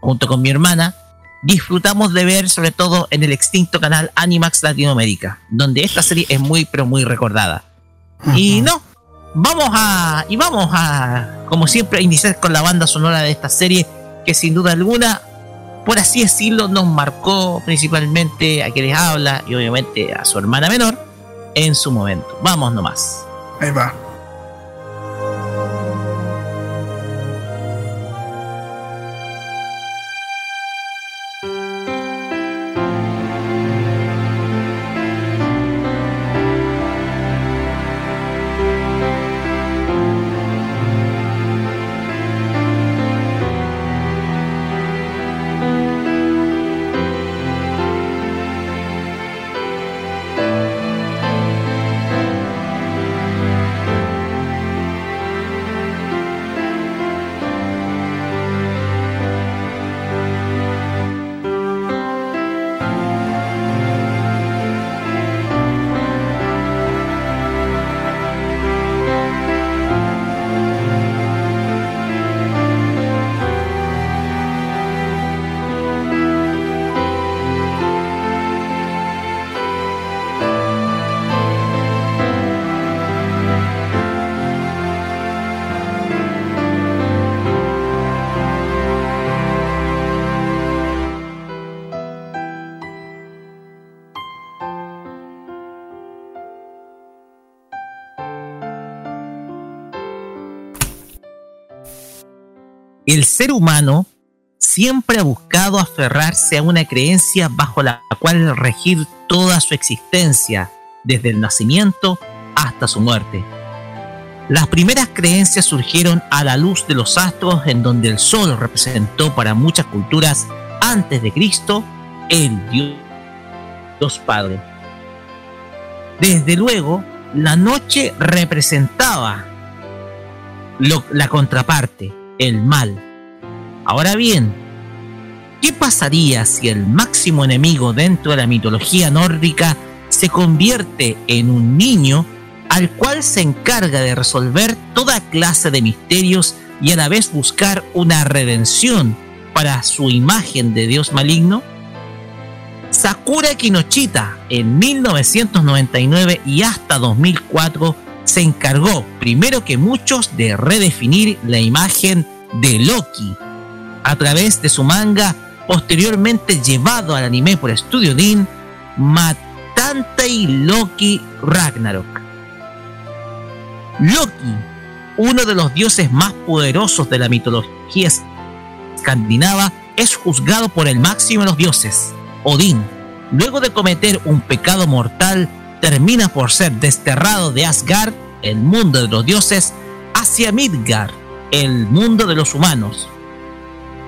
junto con mi hermana, disfrutamos de ver sobre todo en el extinto canal Animax Latinoamérica, donde esta serie es muy pero muy recordada. Y no, vamos a y vamos a como siempre iniciar con la banda sonora de esta serie que sin duda alguna por así decirlo nos marcó principalmente a quien les habla y obviamente a su hermana menor en su momento. Vamos nomás. Ahí va. El ser humano siempre ha buscado aferrarse a una creencia bajo la cual regir toda su existencia, desde el nacimiento hasta su muerte. Las primeras creencias surgieron a la luz de los astros en donde el sol representó para muchas culturas antes de Cristo el Dios, Dios Padre. Desde luego, la noche representaba lo- la contraparte, el mal. Ahora bien, ¿qué pasaría si el máximo enemigo dentro de la mitología nórdica se convierte en un niño al cual se encarga de resolver toda clase de misterios y a la vez buscar una redención para su imagen de dios maligno? Sakura Kinochita en 1999 y hasta 2004 se encargó, primero que muchos, de redefinir la imagen de Loki a través de su manga, posteriormente llevado al anime por Studio Dean, Matantei Loki Ragnarok. Loki, uno de los dioses más poderosos de la mitología escandinava, es juzgado por el máximo de los dioses, Odín. Luego de cometer un pecado mortal, termina por ser desterrado de Asgard, el mundo de los dioses, hacia Midgard, el mundo de los humanos.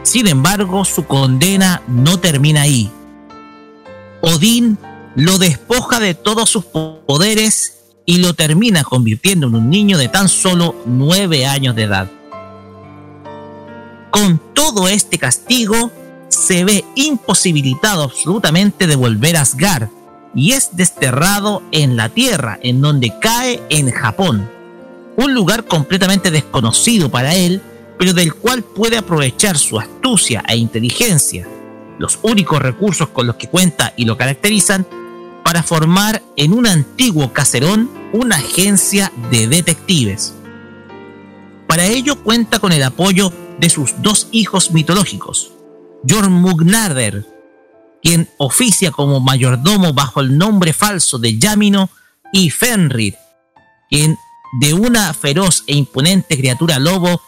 Sin embargo, su condena no termina ahí. Odín lo despoja de todos sus poderes y lo termina convirtiendo en un niño de tan solo nueve años de edad. Con todo este castigo, se ve imposibilitado absolutamente de volver a Asgard y es desterrado en la tierra, en donde cae en Japón, un lugar completamente desconocido para él, pero del cual puede aprovechar su astucia e inteligencia, los únicos recursos con los que cuenta y lo caracterizan, para formar en un antiguo caserón una agencia de detectives. Para ello cuenta con el apoyo de sus dos hijos mitológicos, Jormungandr, quien oficia como mayordomo bajo el nombre falso de Yamino, y Fenrir, quien de una feroz e imponente criatura lobo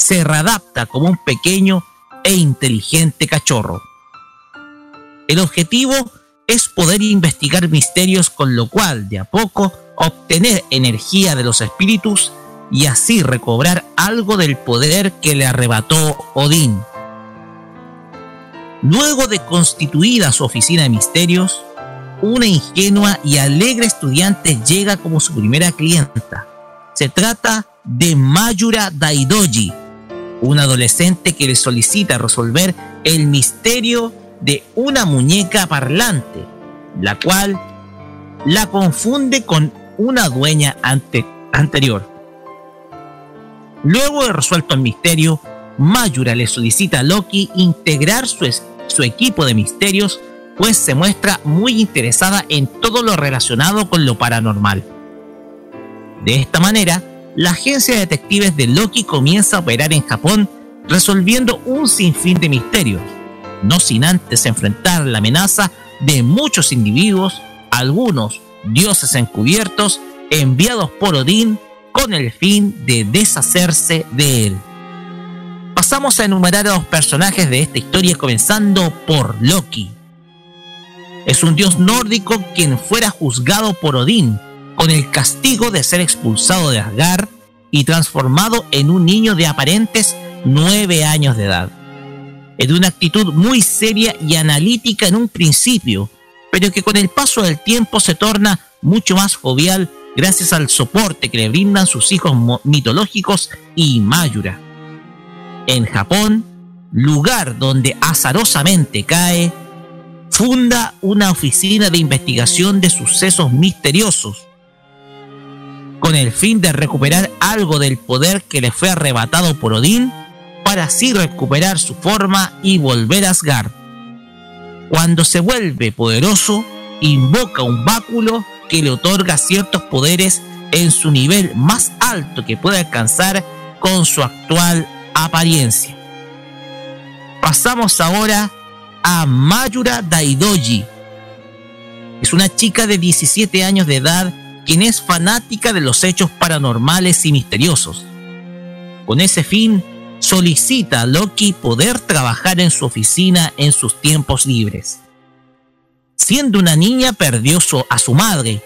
se readapta como un pequeño e inteligente cachorro. El objetivo es poder investigar misterios con lo cual de a poco obtener energía de los espíritus y así recobrar algo del poder que le arrebató Odín. Luego de constituida su oficina de misterios, una ingenua y alegre estudiante llega como su primera clienta. Se trata de Mayura Daidoji, una adolescente que le solicita resolver el misterio de una muñeca parlante, la cual la confunde con una dueña ante- anterior. Luego de resuelto el misterio, Mayura le solicita a Loki integrar su, su equipo de misterios, pues se muestra muy interesada en todo lo relacionado con lo paranormal. De esta manera, la agencia de detectives de Loki comienza a operar en Japón, resolviendo un sinfín de misterios, no sin antes enfrentar la amenaza de muchos individuos, algunos dioses encubiertos, enviados por Odín con el fin de deshacerse de él. Pasamos a enumerar a los personajes de esta historia comenzando por Loki. Es un dios nórdico quien fuera juzgado por Odín con el castigo de ser expulsado de Asgard y transformado en un niño de aparentes nueve años de edad. Es de una actitud muy seria y analítica en un principio, pero que con el paso del tiempo se torna mucho más jovial gracias al soporte que le brindan sus hijos mitológicos y Mayura. En Japón, lugar donde azarosamente cae, funda una oficina de investigación de sucesos misteriosos, con el fin de recuperar algo del poder que le fue arrebatado por Odín, para así recuperar su forma y volver a Asgard. Cuando se vuelve poderoso, invoca un báculo que le otorga ciertos poderes en su nivel más alto que puede alcanzar con su actual apariencia. Pasamos ahora a Mayura Daidoji. Es una chica de 17 años de edad quien es fanática de los hechos paranormales y misteriosos. Con ese fin, solicita a Loki poder trabajar en su oficina en sus tiempos libres. Siendo una niña perdió a su madre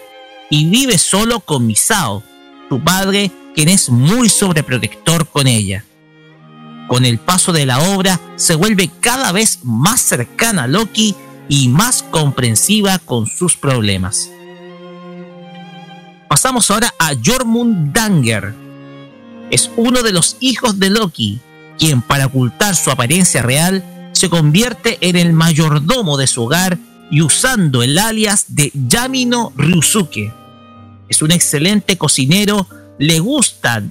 y vive solo con Misao, su padre, quien es muy sobreprotector con ella. Con el paso de la obra se vuelve cada vez más cercana a Loki y más comprensiva con sus problemas. Pasamos ahora a Jormundanger. Es uno de los hijos de Loki, quien para ocultar su apariencia real se convierte en el mayordomo de su hogar y usando el alias de Yamino Ryusuke. Es un excelente cocinero, le gusta,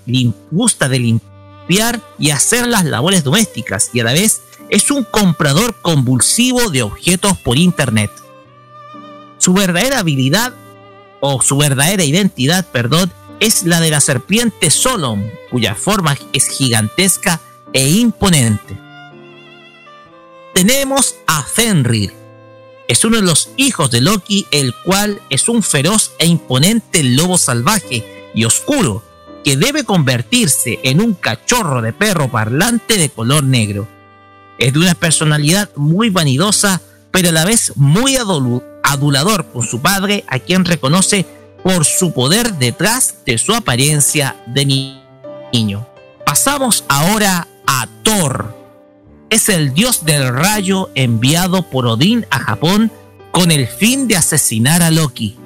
gusta de limpiar y hacer las labores domésticas y a la vez es un comprador convulsivo de objetos por internet. Su verdadera habilidad o su verdadera identidad, perdón, es la de la serpiente Solon, cuya forma es gigantesca e imponente. Tenemos a Fenrir. Es uno de los hijos de Loki, el cual es un feroz e imponente lobo salvaje y oscuro, que debe convertirse en un cachorro de perro parlante de color negro. Es de una personalidad muy vanidosa, pero a la vez muy adulador con su padre, a quien reconoce por su poder detrás de su apariencia de ni- niño. Pasamos ahora a Thor. Es el dios del rayo enviado por Odín a Japón con el fin de asesinar a Loki.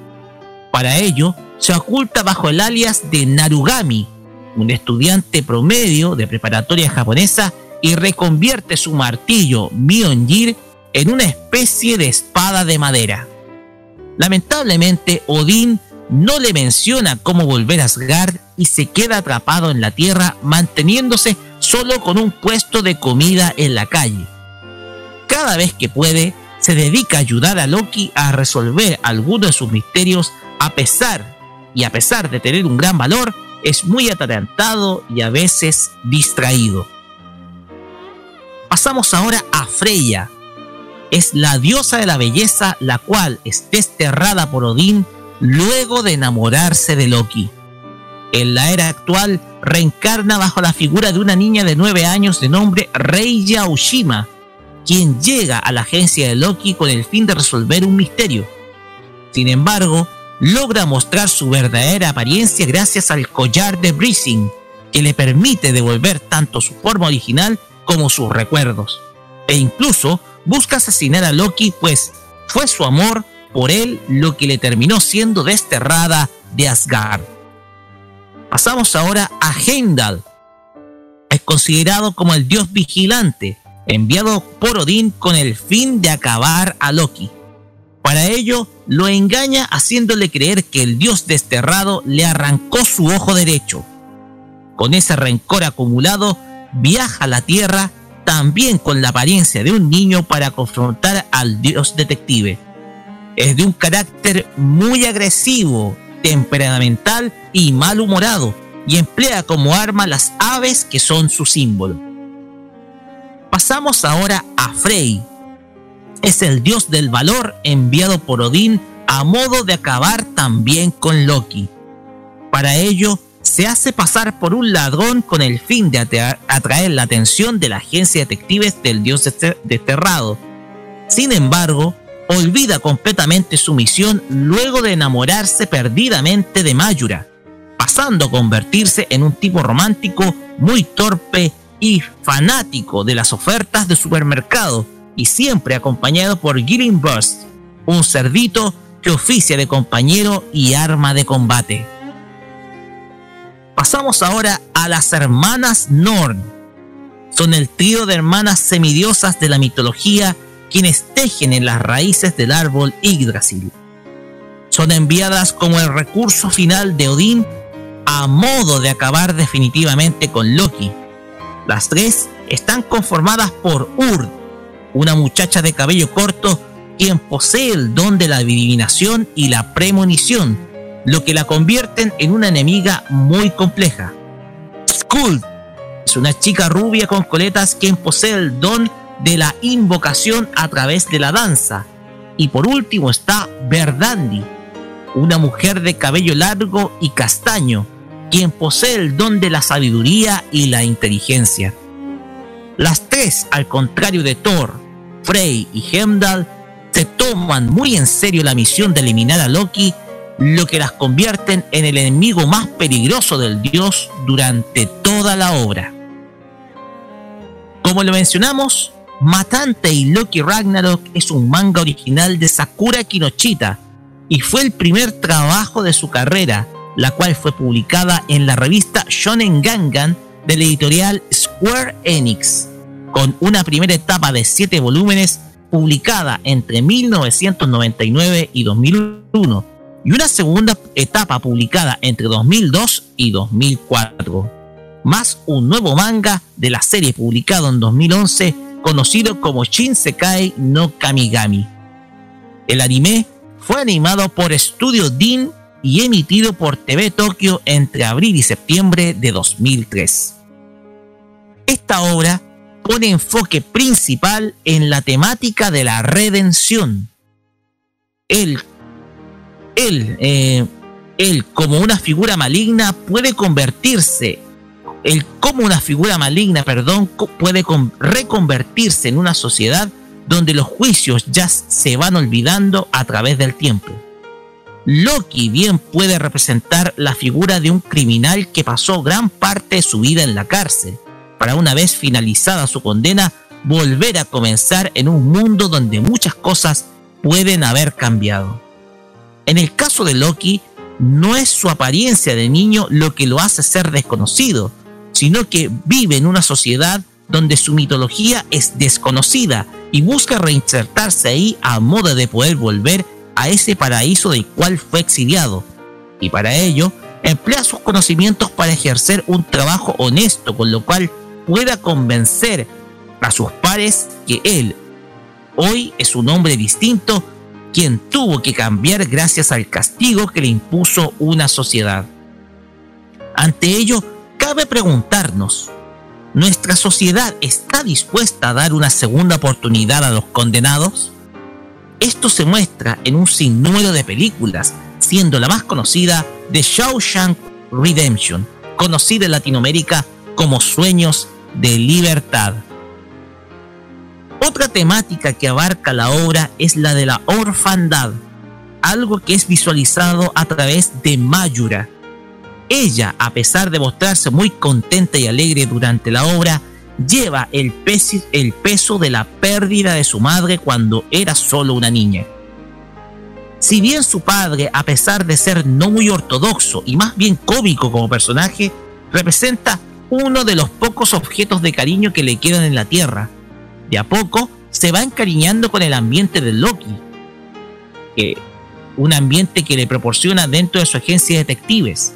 Para ello, se oculta bajo el alias de Narugami, un estudiante promedio de preparatoria japonesa, y reconvierte su martillo Mjolnir en una especie de espada de madera. Lamentablemente, Odín no le menciona cómo volver a Asgard y se queda atrapado en la tierra manteniéndose solo con un puesto de comida en la calle. Cada vez que puede, se dedica a ayudar a Loki a resolver algunos de sus misterios a pesar y a pesar de tener un gran valor, es muy atarantado y a veces distraído. Pasamos ahora a Freya. Es la diosa de la belleza, la cual es desterrada por Odín luego de enamorarse de Loki. En la era actual, reencarna bajo la figura de una niña de 9 años de nombre Reija Ushima, quien llega a la agencia de Loki con el fin de resolver un misterio. Sin embargo, logra mostrar su verdadera apariencia gracias al collar de Breezing, que le permite devolver tanto su forma original como sus recuerdos. E incluso busca asesinar a Loki, pues fue su amor por él lo que le terminó siendo desterrada de Asgard. Pasamos ahora a Heimdall. Es considerado como el dios vigilante, enviado por Odín con el fin de acabar a Loki. Para ello, lo engaña haciéndole creer que el dios desterrado le arrancó su ojo derecho. Con ese rencor acumulado, viaja a la Tierra también con la apariencia de un niño para confrontar al dios detective. Es de un carácter muy agresivo, temperamental y malhumorado, y emplea como arma las aves que son su símbolo. Pasamos ahora a Frey. Es el dios del valor enviado por Odín a modo de acabar también con Loki. Para ello, se hace pasar por un ladrón con el fin de atra- atraer la atención de la agencia de detectives del dios dester- desterrado. Sin embargo, olvida completamente su misión luego de enamorarse perdidamente de Mayura, pasando a convertirse en un tipo romántico muy torpe y fanático de las ofertas de supermercado y siempre acompañado por Gilling Burst, un cerdito que oficia de compañero y arma de combate. Pasamos ahora a las hermanas Norn. Son el trío de hermanas semidiosas de la mitología quienes tejen en las raíces del árbol Yggdrasil. Son enviadas como el recurso final de Odín a modo de acabar definitivamente con Loki. Las tres están conformadas por Urd, una muchacha de cabello corto quien posee el don de la adivinación y la premonición, lo que la convierten en una enemiga muy compleja. Skuld es una chica rubia con coletas quien posee el don de la invocación a través de la danza. Y por último está Verdandi, una mujer de cabello largo y castaño, quien posee el don de la sabiduría y la inteligencia. Las tres, al contrario de Thor, Frey y Heimdall, se toman muy en serio la misión de eliminar a Loki, lo que las convierten en el enemigo más peligroso del dios durante toda la obra. Como lo mencionamos, Matante y Loki Ragnarok es un manga original de Sakura Kinochita y fue el primer trabajo de su carrera, la cual fue publicada en la revista Shonen Gangan de la editorial Square Enix, con una primera etapa de 7 volúmenes publicada entre 1999 y 2001 y una segunda etapa publicada entre 2002 y 2004, más un nuevo manga de la serie publicado en 2011 conocido como Shinsekai no Kamigami. El anime fue animado por Studio Dean y emitido por TV Tokyo entre abril y septiembre de 2003. Esta obra pone enfoque principal en la temática de la redención. Él, él, eh, él como una figura maligna puede convertirse el cómo una figura maligna, perdón, puede reconvertirse en una sociedad donde los juicios ya se van olvidando a través del tiempo. Loki bien puede representar la figura de un criminal que pasó gran parte de su vida en la cárcel, para una vez finalizada su condena, volver a comenzar en un mundo donde muchas cosas pueden haber cambiado. En el caso de Loki, no es su apariencia de niño lo que lo hace ser desconocido, sino que vive en una sociedad donde su mitología es desconocida y busca reinsertarse ahí a modo de poder volver a ese paraíso del cual fue exiliado. Y para ello, emplea sus conocimientos para ejercer un trabajo honesto, con lo cual pueda convencer a sus pares que él hoy es un hombre distinto quien tuvo que cambiar gracias al castigo que le impuso una sociedad. Ante ello, cabe preguntarnos, ¿nuestra sociedad está dispuesta a dar una segunda oportunidad a los condenados? Esto se muestra en un sinnúmero de películas, siendo la más conocida The Shawshank Redemption, conocida en Latinoamérica como Sueños de Libertad. Otra temática que abarca la obra es la de la orfandad, algo que es visualizado a través de Mayura, ella, a pesar de mostrarse muy contenta y alegre durante la obra, lleva el peso, de la pérdida de su madre cuando era solo una niña. Si bien su padre, a pesar de ser no muy ortodoxo y más bien cómico como personaje, representa uno de los pocos objetos de cariño que le quedan en la Tierra, de a poco se va encariñando con el ambiente de Loki, un ambiente que le proporciona dentro de su agencia de detectives.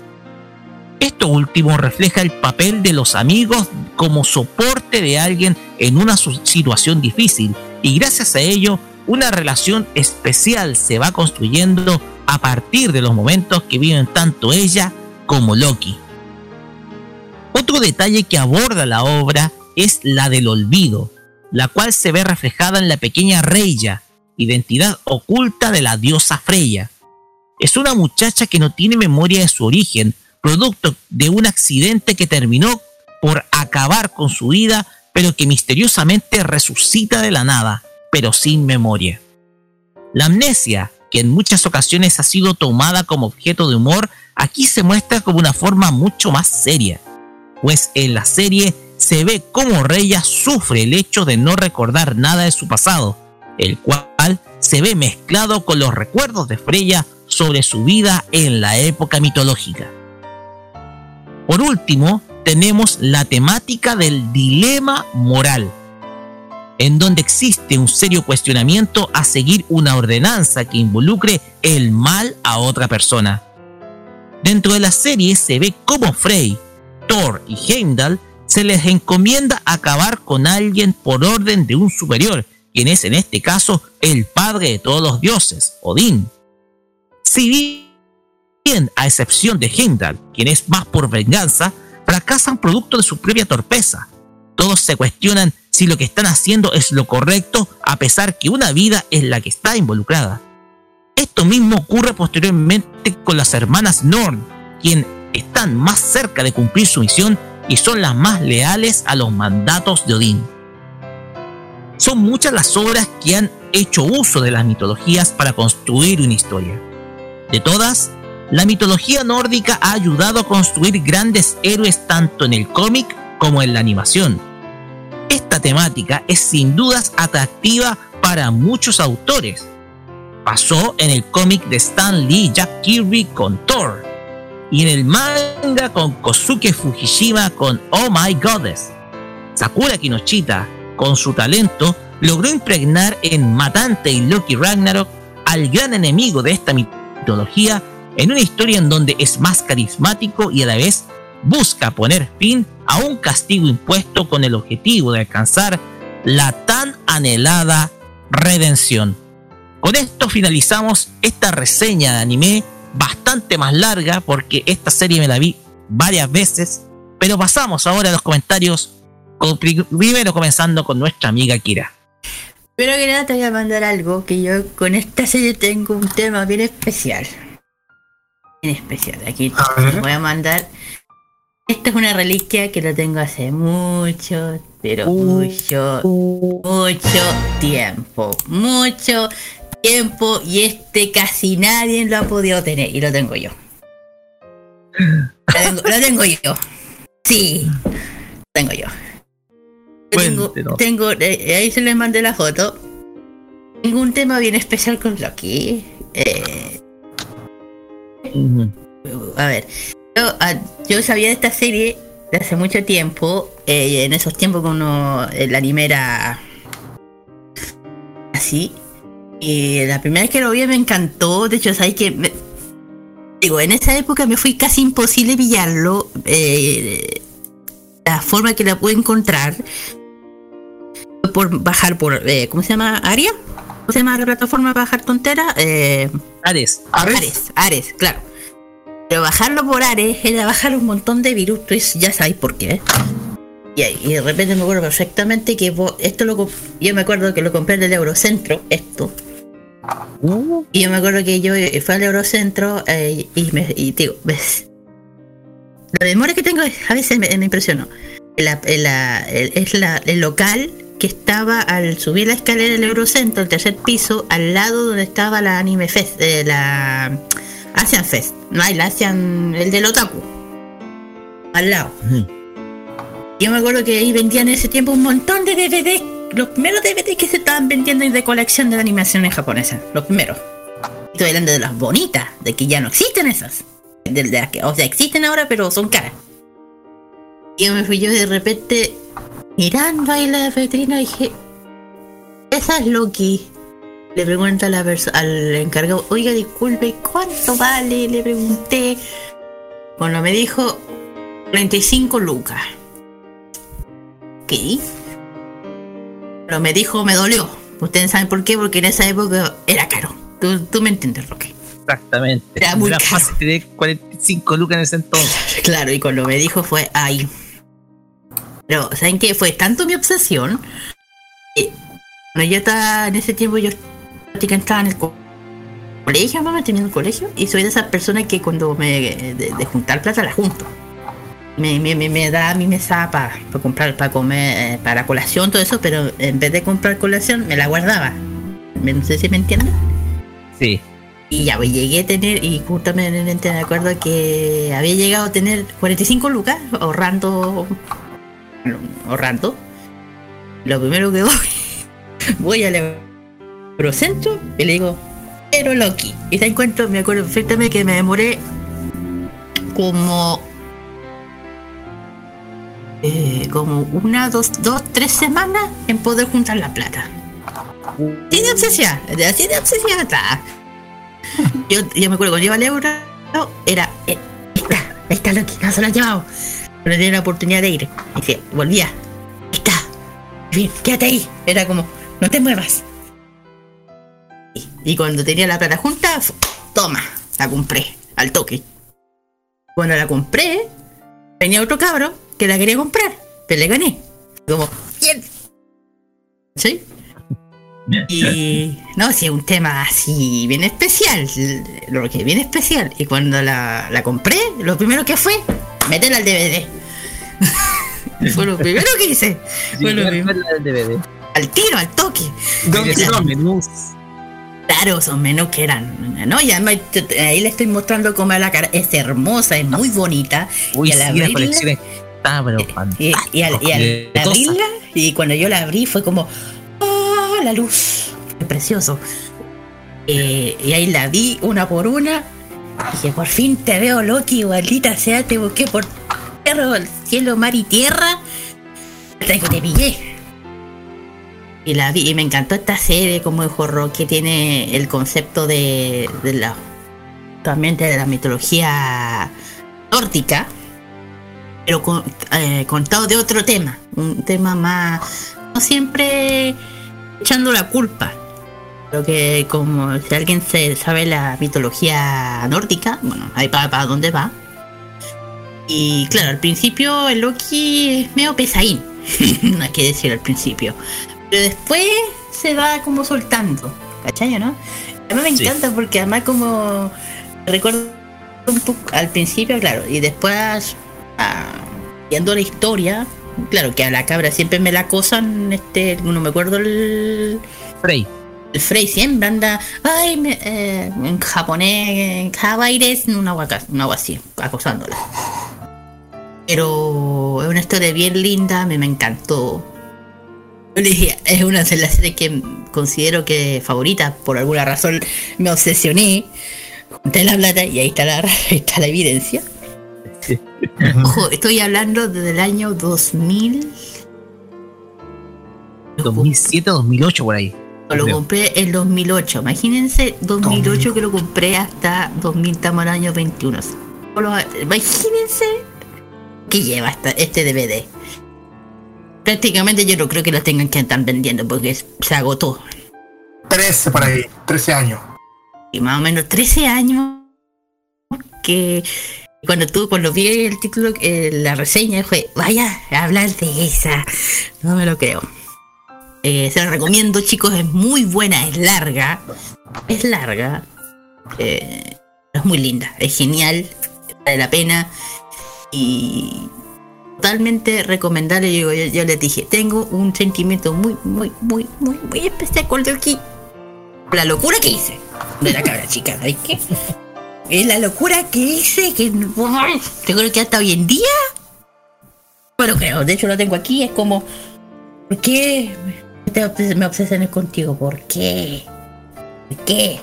Esto último refleja el papel de los amigos como soporte de alguien en una situación difícil y gracias a ello una relación especial se va construyendo a partir de los momentos que viven tanto ella como Loki. Otro detalle que aborda la obra es la del olvido, la cual se ve reflejada en la pequeña Reya, identidad oculta de la diosa Freya. Es una muchacha que no tiene memoria de su origen, producto de un accidente que terminó por acabar con su vida, pero que misteriosamente resucita de la nada, pero sin memoria. La amnesia, que en muchas ocasiones ha sido tomada como objeto de humor, aquí se muestra como una forma mucho más seria, pues en la serie se ve cómo Reya sufre el hecho de no recordar nada de su pasado, el cual se ve mezclado con los recuerdos de Freya sobre su vida en la época mitológica. Por último, tenemos la temática del dilema moral, en donde existe un serio cuestionamiento a seguir una ordenanza que involucre el mal a otra persona. Dentro de la serie se ve cómo Frey, Thor y Heimdall se les encomienda acabar con alguien por orden de un superior, quien es en este caso el padre de todos los dioses, Odín. Si bien, a excepción de Heimdall, quien es más por venganza, fracasan producto de su propia torpeza. Todos se cuestionan si lo que están haciendo es lo correcto a pesar que una vida es la que está involucrada. Esto mismo ocurre posteriormente con las hermanas Norn, quien están más cerca de cumplir su misión y son las más leales a los mandatos de Odín. Son muchas las obras que han hecho uso de las mitologías para construir una historia. De todas, la mitología nórdica ha ayudado a construir grandes héroes tanto en el cómic como en la animación. Esta temática es sin dudas atractiva para muchos autores. Pasó en el cómic de Stan Lee y Jack Kirby con Thor, y en el manga con Kosuke Fujishima con Oh My Goddess. Sakura Kinoshita, con su talento, logró impregnar en Matante y Loki Ragnarok al gran enemigo de esta mitología en una historia en donde es más carismático y a la vez busca poner fin a un castigo impuesto con el objetivo de alcanzar la tan anhelada redención. Con esto finalizamos esta reseña de anime bastante más larga porque esta serie me la vi varias veces, pero pasamos ahora a los comentarios, con- primero comenzando con nuestra amiga Kira. Pero que nada te voy a mandar algo que yo con esta serie tengo un tema bien especial. Bien especial. Aquí te voy a mandar. Esta es una reliquia que lo tengo hace mucho, pero mucho, mucho tiempo. Mucho tiempo y este casi nadie lo ha podido tener y lo tengo yo. Lo tengo, lo tengo yo. Sí, lo tengo yo. Tengo, tengo eh, ahí se les mandé la foto. Tengo un tema bien especial con Loki. Eh, a ver, yo, ah, yo sabía de esta serie de hace mucho tiempo. eh, en esos tiempos cuando el anime era así. Y la primera vez que lo vi me encantó. De hecho, sabéis que me- digo, en esa época me fue casi imposible pillarlo. eh, la forma que la pude encontrar fue por bajar por eh, ¿cómo se llama? Aria. ¿Cómo se llama la plataforma para bajar tontera? Eh, Ares. Ares. Ares, claro. Pero bajarlo por Ares era bajar un montón de virus, pues ya sabéis por qué. Y, y de repente me acuerdo perfectamente que vos- esto lo comp- yo me acuerdo que lo compré en el Eurocentro, esto. Y yo me acuerdo que yo eh, fui al Eurocentro eh, y me y digo, ves, la memoria que tengo a veces me, me impresionó. La- la- el- es la- el local que estaba al subir la escalera del Eurocentro, el tercer piso, al lado donde estaba la Anime Fest, eh, la Asian Fest. No hay la Asian, el del Otaku. Al lado. Yo me acuerdo que ahí vendían en ese tiempo un montón de DVDs. Los primeros DVDs que se estaban vendiendo de colección de animaciones japonesas. Los primeros. Estoy hablando de las bonitas, de que ya no existen esas. De, las que, o sea, existen ahora, pero son caras. Y yo me fui yo de repente mirando ahí la vitrina y dije, esa es Loki. Le pregunto a la al encargado, oiga, disculpe, ¿cuánto vale? Le pregunté. Bueno, me dijo 35 lucas. ¿Qué? Pero me dijo, me dolió. Ustedes saben por qué, porque en esa época era caro. Tú, tú me entiendes, Roque. Exactamente. Era muy caro. fácil tener 45 lucas en ese entonces. Claro, y cuando me dijo fue ahí. Pero, ¿saben qué? Fue tanto mi obsesión. que Cuando yo estaba en ese tiempo, yo estaba en el co- colegio, mamá, tenía un colegio. Y soy de esas personas que cuando me. de, de juntar plata, la junto. Me, me, me, me da a mí me para para comprar, para comer, eh, para colación, todo eso, pero en vez de comprar colación, me la guardaba. Me- No sé si me entienden. Sí. Y ya, pues llegué a tener, y justamente me acuerdo que había llegado a tener 45 lucas ahorrando. ahorrando. Lo primero que voy, voy al Eurocentro y le digo, pero Loki. Y te encuentro, me acuerdo perfectamente que me demoré como. Eh, como una, dos, dos, tres semanas en poder juntar la plata. Así de obsesión, así de obsesión está. Yo, yo me acuerdo cuando iba al euro, era, eh, está, Loki, no se lo han llevado. Pero tenía la oportunidad de ir. Y decía, volvía, está, bien, quédate ahí. Era como, no te muevas. Y, y cuando tenía la plata junta, toma, la compré, al toque. Cuando la compré, venía otro cabro que la quería comprar, pero le gané. Como, bien. ¿Sí? Y no, sí, es un tema así bien especial, lo que bien especial. Y cuando la, la compré, lo primero que fue meterla al DVD. Fue lo primero que hice. Fue lo primero. DVD. Al tiro, al toque. Ahí decían los menús. Claro, son menús que eran, ¿no? Y además ahí le estoy mostrando cómo es la cara. Es hermosa, es muy bonita. Uy, y al sí, la colección pero y, y al, y al completosa. abrirla, y cuando yo la abrí fue como, ¡oh, la luz! Fue precioso. Eh, y ahí la vi una por una. Dije, por fin te veo, Loki, maldita sea, te busqué por tierra, cielo, mar y tierra. Hasta que te pillé. Y la vi, y me encantó esta serie, como dijo Rock, que tiene el concepto de, de la también de la mitología nórdica, pero con- eh, contado de otro tema, un tema más, no siempre echando la culpa. Creo que como si alguien se sabe la mitología nórdica, bueno, ahí para, para dónde va. Y claro, al principio el Loki es medio pesadín, no hay que decir al principio. Pero después se va como soltando, ¿cachai, no? A mí me Sí. encanta porque además como recuerdo un poco al principio, claro, y después viendo la historia, claro que a la cabra siempre me la acosan, este, no me acuerdo el Frey. el Frey siempre anda, ay, me- eh, en japonés, en kawaires, una agua, una agua así, acosándola. Pero es una historia bien linda, me, me encantó. Yo le dije, es una de las series que considero que favorita, por alguna razón me obsesioné, junté la plata y ahí está la, ahí está la evidencia. Ojo, estoy hablando desde el año 2000. 2007, 2008 por ahí. Lo Creo. compré en 2008. Imagínense 2008 que lo compré hasta 2000, estamos en el año 21. Solo- Imagínense que lleva esta- este DVD. Prácticamente yo no creo que lo tengan que estar vendiendo porque se agotó. 13 por ahí, 13 años. Y más o menos 13 años que cuando tú cuando vi el título, eh, la reseña, fue, vaya hablar de esa. No me lo creo. Eh, se la recomiendo, chicos, es muy buena, es larga. Es larga. eh, es muy linda, es genial, vale la pena. Y totalmente recomendable. Yo, yo, yo les dije, tengo un sentimiento muy, muy, muy, muy, muy especial con Loki. La locura que hice de la cabra chica, ¿sabes qué? Es la locura que hice que te creo que hasta hoy en día. Bueno, creo, de hecho lo tengo aquí, es como. ¿Por qué te obses- me obsesiones contigo? ¿Por qué? ¿Por qué?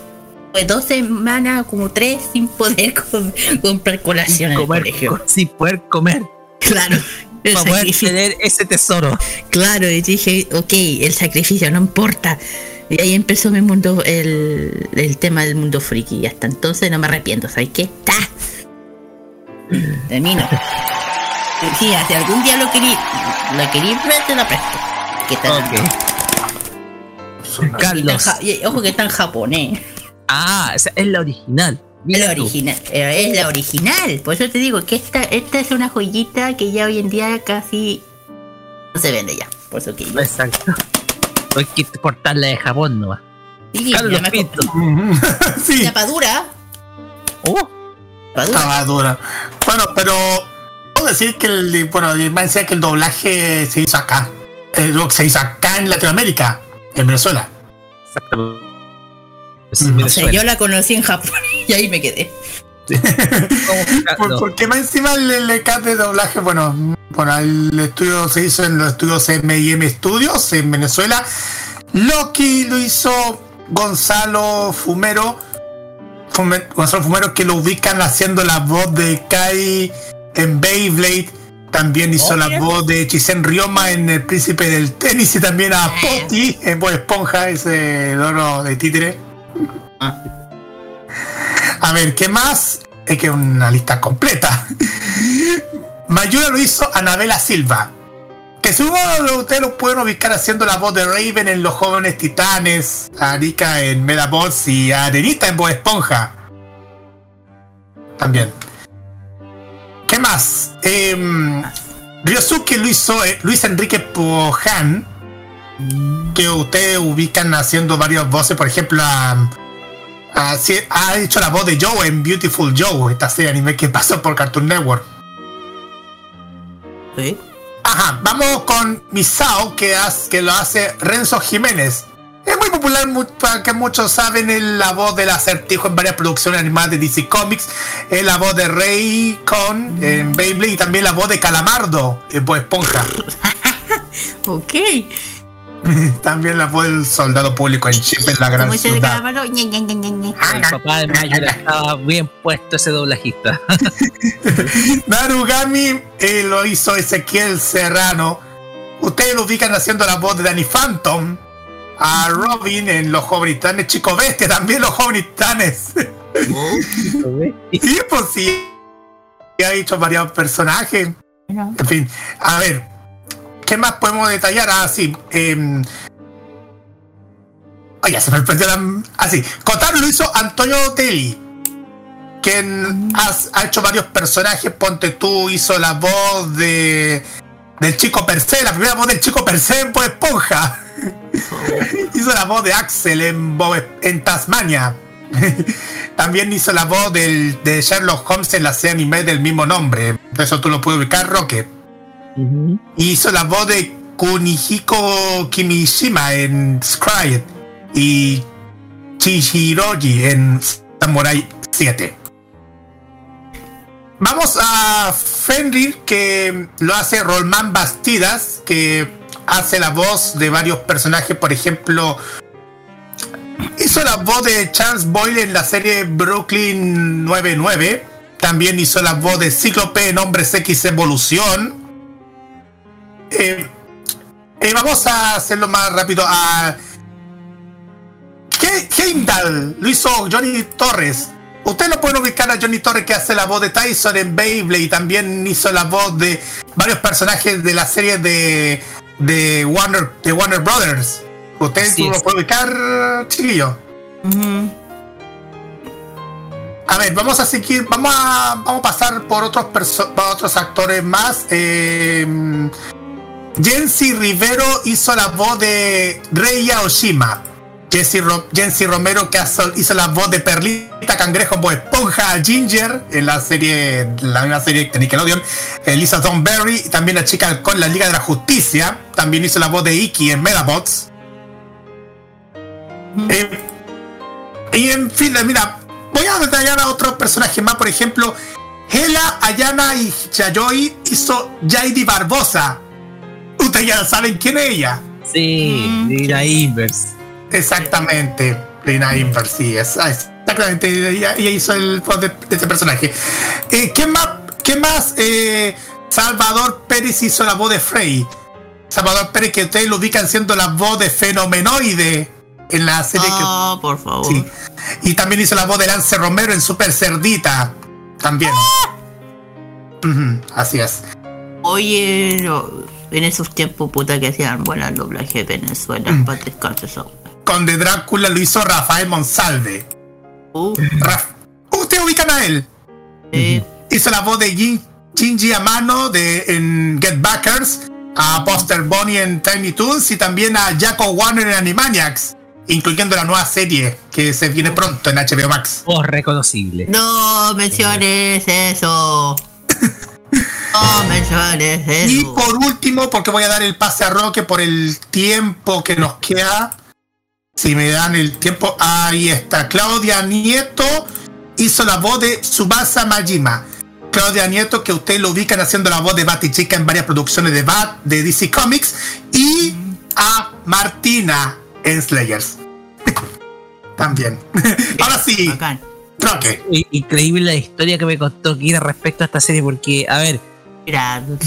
Pues dos semanas, como tres, sin poder com- comprar colación en el Comer, colegio. co- sin poder comer. Claro. El Para poder tener ese tesoro. Claro, y dije, ok, el sacrificio no importa. Y ahí empezó mi mundo, el, el tema del mundo friki. Y hasta entonces no me arrepiento, ¿sabes qué? ¡Ta! Termino. Sí, si algún día lo querí, lo querí ver, te lo presto. ¿Qué tal? Carlos. Y ojo que está en japonés. Ah, es la original. Es la original, eh, es la original. Por eso te digo que esta, esta es una joyita que ya hoy en día casi no se vende ya. Por eso que yo. Exacto. Hay que importarla de Japón nomás. Sí, Carlos ya me Pinto. sí. Tapadura. Oh, Estaba dura. Bueno, pero puedo decir que el, bueno, decía que el doblaje se hizo acá. El rock se hizo acá en Latinoamérica, en Venezuela. exacto. O sea, yo la conocí en Japón y ahí me quedé. Por- porque más encima el, el cast de doblaje, bueno, bueno, el estudio se hizo en los estudios M&M Studios en Venezuela. Loki lo hizo Gonzalo Fumero. Fume- Gonzalo Fumero que lo ubican haciendo la voz de Kai en Beyblade. También hizo Oh, la voz de Chisen Ryoma en El Príncipe del Tenis y también a Potty en Bob Esponja, ese loro de títere. A ver, ¿qué más? Es que una lista completa. Mayura lo hizo Anabela Silva. Que seguro ustedes lo pueden ubicar haciendo la voz de Raven en Los Jóvenes Titanes, a Arika en Medabots y a Arenita en Bob Esponja. También. ¿Qué más? Eh, Ryosuke lo hizo eh, Luis Enrique Pohan. Que ustedes ubican haciendo varias voces, por ejemplo, a, sí, ha hecho la voz de Joe en Beautiful Joe, esta serie anime que pasó por Cartoon Network. Ajá, vamos con Misao, que, que lo hace Renzo Jiménez. Es muy popular, para que muchos saben, es la voz del acertijo en varias producciones animadas de DC Comics, es la voz de Ray Con en Beyblade y también la voz de Calamardo en Bob Esponja. ok. también la voz del soldado público en Chip en la gran Como el ciudad. El papá de Mayura estaba bien puesto ese doblajista. Narugami eh, lo hizo Ezequiel Serrano. Ustedes lo ubican haciendo la voz de Danny Phantom. A Robin en Los Jóvenes Titanes. Chico Bestia también Los Jóvenes Titanes. sí, pues sí. Ha dicho varios personajes. En fin, a ver. ¿Qué más podemos detallar? Ah, sí. em, Oye, se me perdió la... Así. Kotaro lo hizo Antonio Telly. Quien ha hecho varios personajes. Ponte tú, hizo la voz de... Del chico per se, la primera voz del chico per se en Bob Esponja. hizo la voz de Axel en, Tasmania. También hizo la voz de Sherlock Holmes en la serie anime del mismo nombre. Eso tú lo puedes ubicar, Hizo la voz de Kunihiko Kimishima en Scry y Chihiroji en Samurai 7. Vamos a Fenrir, que lo hace Rolman Bastidas, que hace la voz de varios personajes, por ejemplo, hizo la voz de Charles Boyle en la serie Brooklyn 99. También hizo la voz de Cíclope en Hombres X Evolución. Eh, eh, vamos a hacerlo más rápido. A He- Heimdall lo hizo Johnny Torres. Usted lo pueden ubicar a Johnny Torres que hace la voz de Tyson en Beyblade y también hizo la voz de varios personajes de la serie de, de Warner de Warner Brothers. Usted Así lo es. puede ubicar, chiquillo. A ver, vamos a seguir, vamos a, vamos a pasar por otros perso- por otros actores más. Eh, Jensi Rivero hizo la voz de Rei Aoshima. Jesse Ro- Jensi Romero que hizo la voz de Perlita Cangrejo en Bob Esponja Ginger en la serie, la misma serie de Nickelodeon. Elisa Don Berry y también la chica con la Liga de la Justicia. También hizo la voz de Iki en Medabots. Eh, y en fin, mira, voy a detallar a otros personajes más. Por ejemplo, Hela, Ayana y Yayoi hizo Jaidi Barbosa. Ustedes ya saben quién es ella. Sí, Lina Invers. Exactamente, Lina Invers, sí, es, ah, exactamente. Ella, ella hizo el voz de, de este personaje. Eh, ¿Qué más? ¿Qué más? Eh, Salvador Pérez hizo la voz de Frey. Salvador Pérez, que ustedes lo ubican siendo la voz de Fenomenoide en la serie que. Ah, por favor. Sí. Y también hizo la voz de Lance Romero en Super Cerdita. También. Ujú, así es. Oye, no, en esos tiempos, puta, que hacían buenas doblajes de Venezuela. Mm. Para descansar eso. Con de Drácula lo hizo Rafael Monsalve. Uh, Raf- ¿Ustedes ubican a él? Hizo la voz de Jin, Shinji Amano de, en Get Backers, a Buster Bunny en Tiny Toons y también a Jaco Warner en Animaniacs, incluyendo la nueva serie que se viene pronto en HBO Max. Voz reconocible. No menciones eso. No. Y por último, porque voy a dar el pase a Roque por el tiempo que nos queda. Si me dan el tiempo, ahí está. Claudia Nieto hizo la voz de Subasa Majima. Claudia Nieto, que ustedes lo ubican haciendo la voz de Batichica en varias producciones de Bat, de DC Comics. Y a Martina en Slayers. También. Ahora sí. Roque. Increíble la historia que me contó Kira respecto a esta serie, porque, a ver,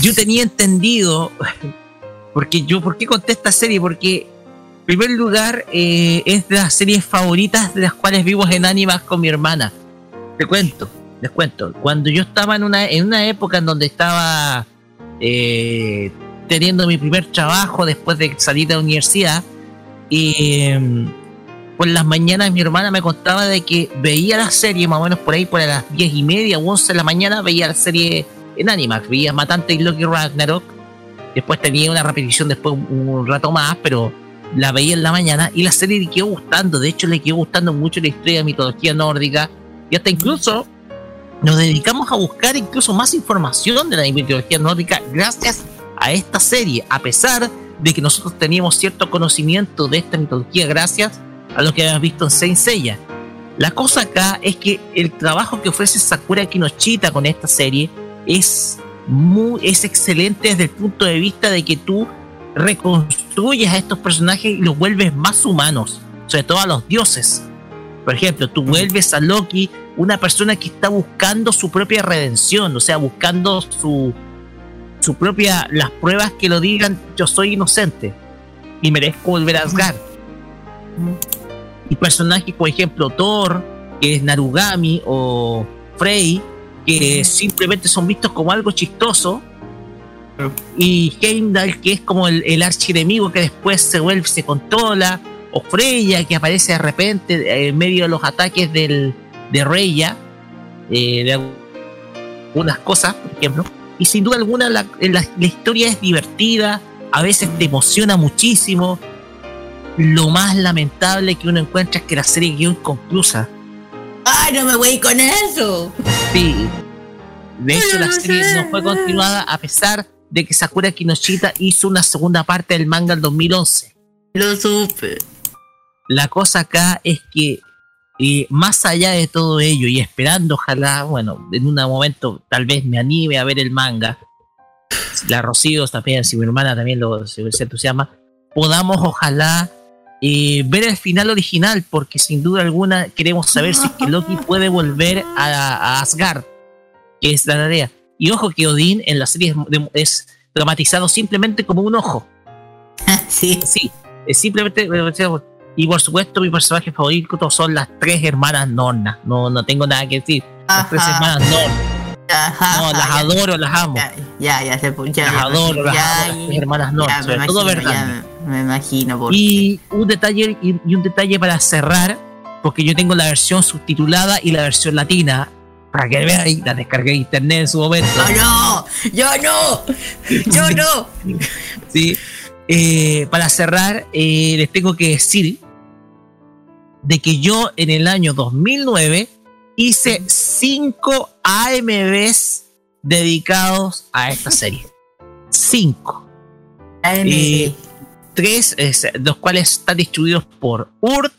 Yo tenía entendido, porque yo, ¿por qué conté esta serie? Porque, en primer lugar, eh, es de las series favoritas de las cuales vimos en Animas con mi hermana. Te cuento, les cuento. Cuando yo estaba en una, en una época en donde estaba eh, teniendo mi primer trabajo después de salir de la universidad, y em, por las mañanas mi hermana me contaba de que veía la serie más o menos por ahí, por las 10 y media o 11 de la mañana, veía la serie en Animax, veía Matante y Loki Ragnarok, después tenía una repetición después un, rato más, pero la veía en la mañana y la serie le quedó gustando, de hecho le quedó gustando mucho la historia de mitología nórdica y hasta incluso nos dedicamos a buscar incluso más información de la mitología nórdica gracias a esta serie, a pesar de que nosotros teníamos cierto conocimiento de esta mitología gracias a lo que habíamos visto en Saint Seiya. La cosa acá es que el trabajo que ofrece Sakura Kinoshita con esta serie es muy es excelente desde el punto de vista de que tú reconstruyes a estos personajes y los vuelves más humanos, sobre todo a los dioses. Por ejemplo, tú vuelves a Loki una persona que está buscando su propia redención, o sea, buscando su, su propia, las pruebas que lo digan, yo soy inocente y merezco volver a Asgard. Y personajes, por ejemplo, Thor, que es Narugami, o Frey, que simplemente son vistos como algo chistoso, y Heimdall, que es como el, el archienemigo que después se vuelve, se controla, o Freya, que aparece de repente eh, en medio de los ataques del, de Reya, eh, de algunas cosas, por ejemplo. Y sin duda alguna la, la- la historia es divertida, a veces te emociona muchísimo. Lo más lamentable que uno encuentra es que la serie quedó inconclusa. ¡Ay, no me voy con eso! Sí. De hecho, la serie no fue continuada a pesar de que Sakura Kinoshita hizo una segunda parte del manga en 2011. Lo supe. La cosa acá es que eh, más allá de todo ello y esperando, ojalá, bueno, en un momento tal vez me anime a ver el manga, la Rocío también, si mi hermana también lo, se, se entusiasma, podamos ojalá eh, ver el final original, porque sin duda alguna queremos saber si es que Loki puede volver a, a Asgard, que es la tarea. Y ojo que Odín en la serie es, dramatizado simplemente como un ojo. sí. Sí, es simplemente y por supuesto mi personaje favorito son las tres hermanas Norna. No, no tengo nada que decir. Las tres hermanas Norna. Ajá, No, las ya. adoro, las amo. Ya, ya, se ya, Las ya, adoro, las amo, las tres hermanas sobre todo verdad. Me, imagino por Y un detalle y, y un detalle para cerrar, porque yo tengo la versión subtitulada y la versión latina. Para que veáis, la descargué de internet en su momento. ¡Oh, no! ¡Yo no! ¡Yo no! Sí. Eh, para cerrar, eh, les tengo que decir de que yo en el año 2009 hice 5 AMVs dedicados a esta serie. 5. AMV. Tres, es, los cuales están distribuidos por Urt,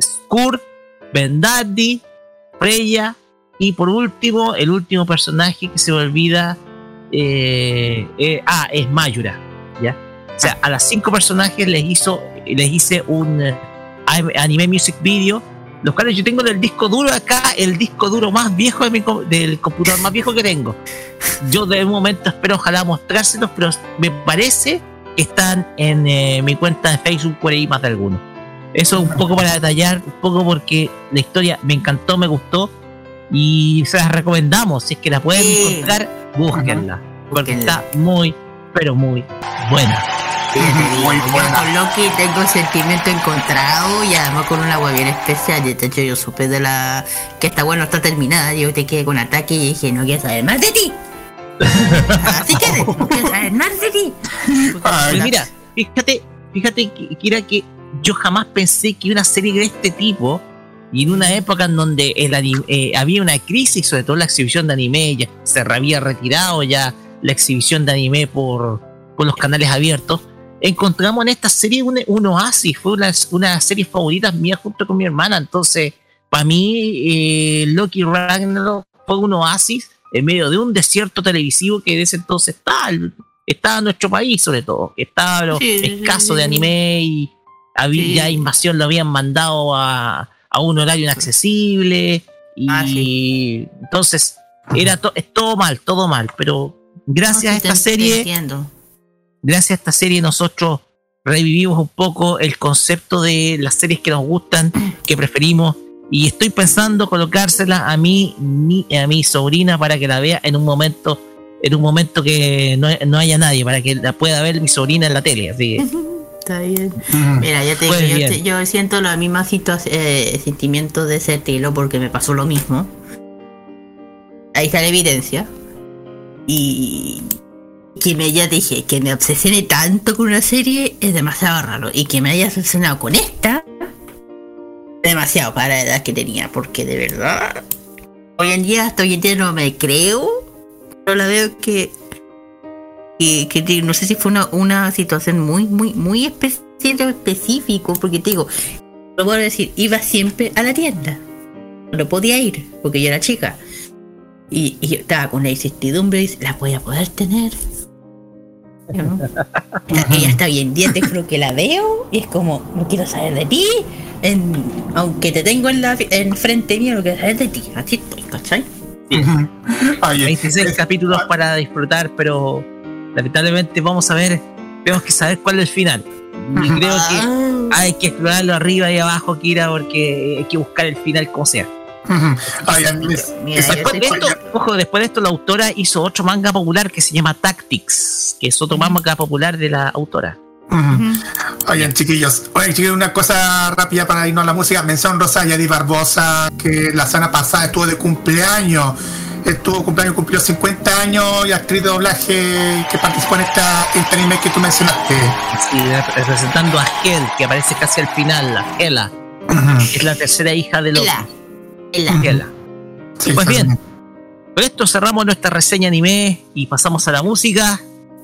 Skur, Bendadi, Freya y por último, el último personaje que se me olvida. eh, eh, ah, es Mayura. ¿ya? O sea, a las cinco personajes les hizo les hice un eh, anime music video, los cuales yo tengo del disco duro acá, el disco duro más viejo de del computador más viejo que tengo. Yo de momento espero ojalá mostrárselos, pero me parece que están en eh, mi cuenta de Facebook por ahí más de alguno. Eso un poco para detallar, un poco porque la historia me encantó, me gustó y se las recomendamos. Si es que la pueden Sí. encontrar, búsquenla. Porque Búsquenla. está muy, pero muy buena. Muy yo con Loki tengo sentimiento encontrado y además con una web bien especial. De hecho, yo supe de la que esta web no está terminada. Yo te quedé con ataque y dije, no quiero saber más de ti. Así que. Pero mira, fíjate, fíjate que, que era que yo jamás pensé que una serie de este tipo y en una época en donde el eh, había una crisis, sobre todo la exhibición de anime, ya se había retirado ya la exhibición de anime por, por los canales abiertos, encontramos en esta serie un, un oasis, fue una, una serie favorita mía junto con mi hermana, entonces para mí eh, Loki Ragnarok fue un oasis en medio de un desierto televisivo que de ese entonces estaba, estaba en nuestro país sobre todo, que estaba lo Sí, escaso sí, de anime y había ya invasión lo habían mandado a, a un horario inaccesible y Ah, entonces era to- es todo mal, todo mal, pero gracias No, a esta serie entiendo. gracias a esta serie nosotros revivimos un poco el concepto de las series que nos gustan, que preferimos, y estoy pensando colocársela a mí, mi, a mi sobrina para que la vea en un momento, en un momento que no, no haya nadie, para que la pueda ver mi sobrina en la tele. Así que, Está bien. Mira, ya te Pues digo, yo, siento la misma situación, eh, sentimiento de ese estilo porque me pasó lo mismo. Ahí está la evidencia. Y que me ya te dije, que me obsesione tanto con una serie es demasiado raro. Y que me haya obsesionado con esta, demasiado para la edad que tenía, porque de verdad hoy en día, hasta hoy en día no me creo, pero la veo que, que, que no sé si fue una, una situación muy, muy, muy espe- específico, porque te digo, lo a decir, iba siempre a la tienda, no podía ir, porque yo era chica, y, y estaba con la incertidumbre, dice, ¿la voy a poder tener? ¿No? Y hasta hoy en día te juro que la veo y es como, no quiero saber de ti, en- aunque te tengo en la en frente mío, no quiero saber de ti, así estoy, ¿cachai? Oye, 26 capítulos para disfrutar, pero lamentablemente vamos a ver, tenemos que saber cuál es el final. Y creo que hay que explorarlo arriba y abajo, Kira, porque hay que buscar el final como sea. Mira, Después de esto, ojo, después de esto la autora hizo otro manga popular que se llama Tactics, que es otro manga popular de la autora. Oigan, chiquillos, oigan, chiquillos, una cosa rápida para irnos a la música. Mención Rosa Yadi Barbosa, que la semana pasada estuvo de cumpleaños. Estuvo cumpleaños, cumplió 50 años y actriz de doblaje que participó en esta, este anime que tú mencionaste. Sí, rep- representando a Hel, que aparece casi al final, la Hela. Es la tercera hija de Loki. Hela. Sí, Pues bien, con esto cerramos nuestra reseña anime y pasamos a la música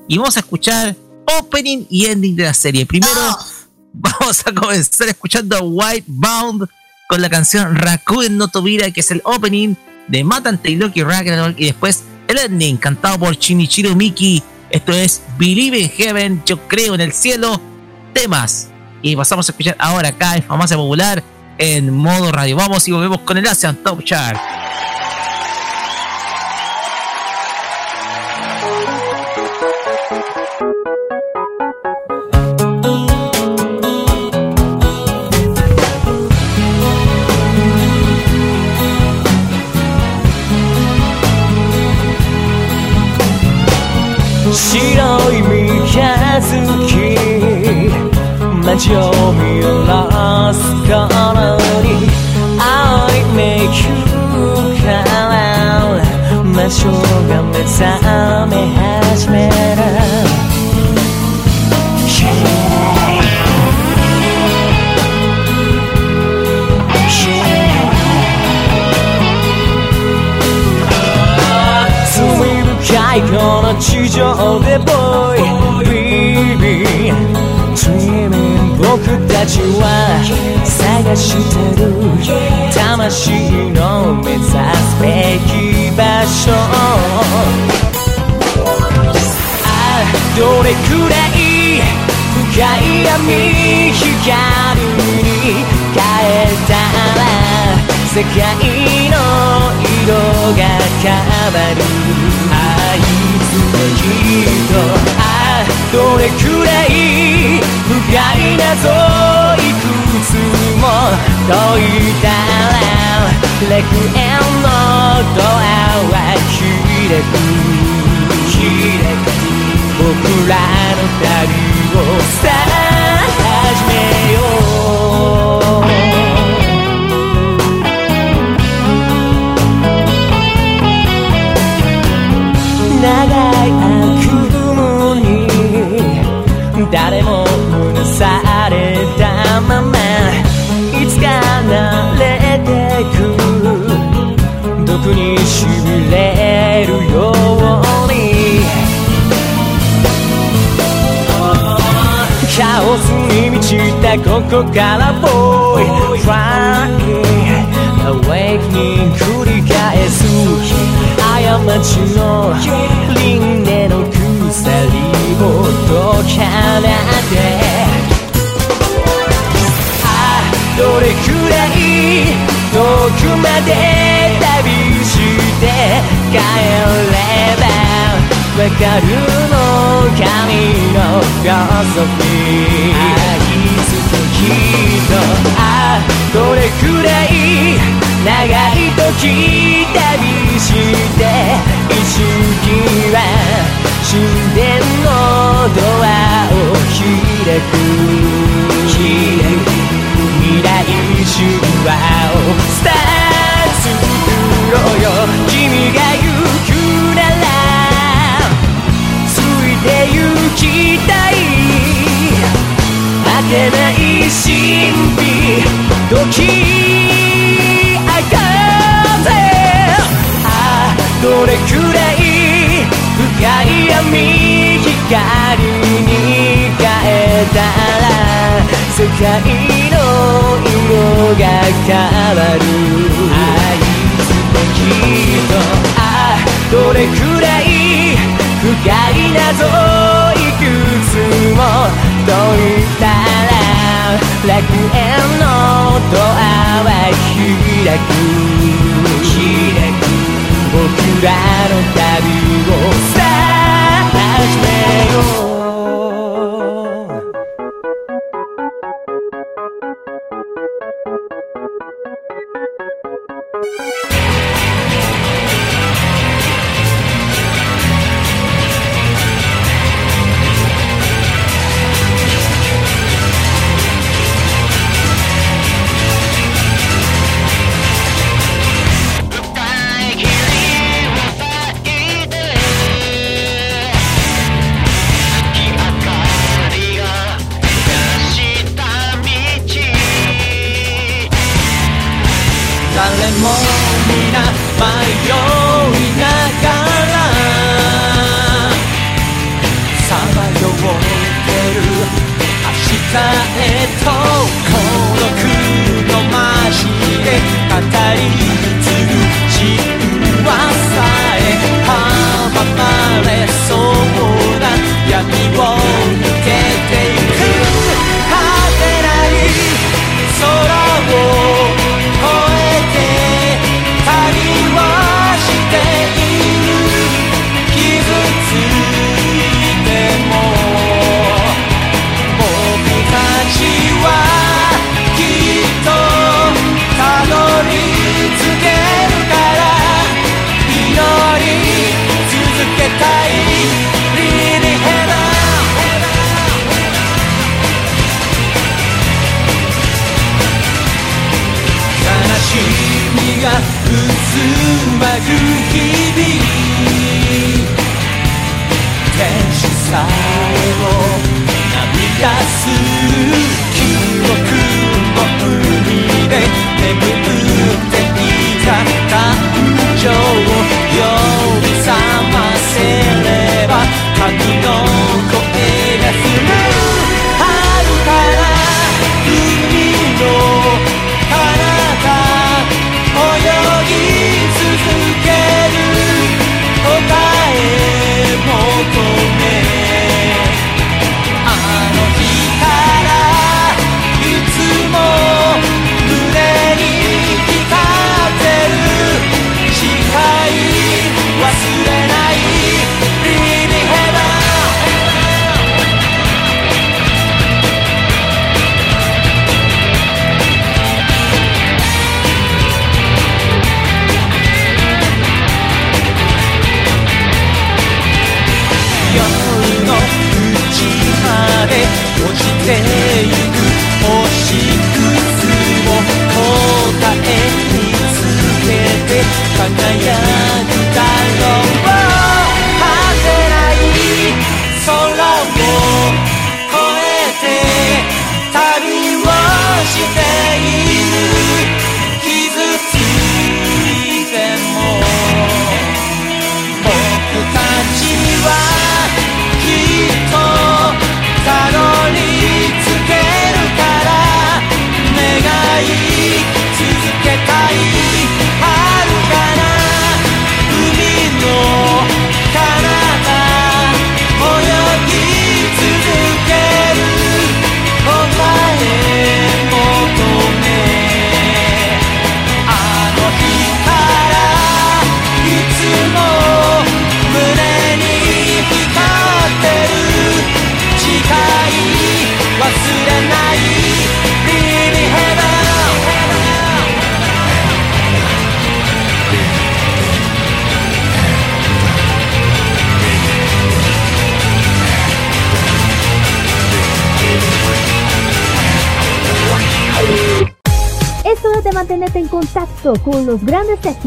y vamos a escuchar opening y ending de la serie. Primero vamos a comenzar escuchando a White Bound con la canción Rakuen no Tobira, que es el opening de Matan Taylor y Ragnarok y después el ending cantado por Shinichiro Miki. Esto es Believe in Heaven, yo creo en el cielo, temas. Y pasamos a escuchar ahora acá en Farmacia Popular en modo radio. Vamos y volvemos con el Asian Top Chart. 白い三日月街を見らすからに青いめくから魔性が目覚め始める 罪深いこの地上で Boy 僕たちは探してる魂の目指すべき場所。ああどれくらい深い闇光に変えたら世界の色が変わるあいつの人ああどれくらい深い謎いくつも解いたらレクエンのドアは開く開く僕らの旅をさあ始めようスに満ちたここから Boy Crying Awakening 繰り返す過ちの輪廻の鎖を解かってあどれくらい遠くまで旅して帰ればわかるの神のフィロソフィー愛すとあどれくらい長い時旅して一瞬は神殿のドアを開く未来神話をスタート作ろうよ。君が行くならついて行きたい。果てない。ドキあかんあどれくらい深い闇光に変えたら世界の色が変わるいつべき人ああどれくらい深い謎いくつも解いたら楽園のドアは開く。開く。僕らの旅をさあ始めよ。う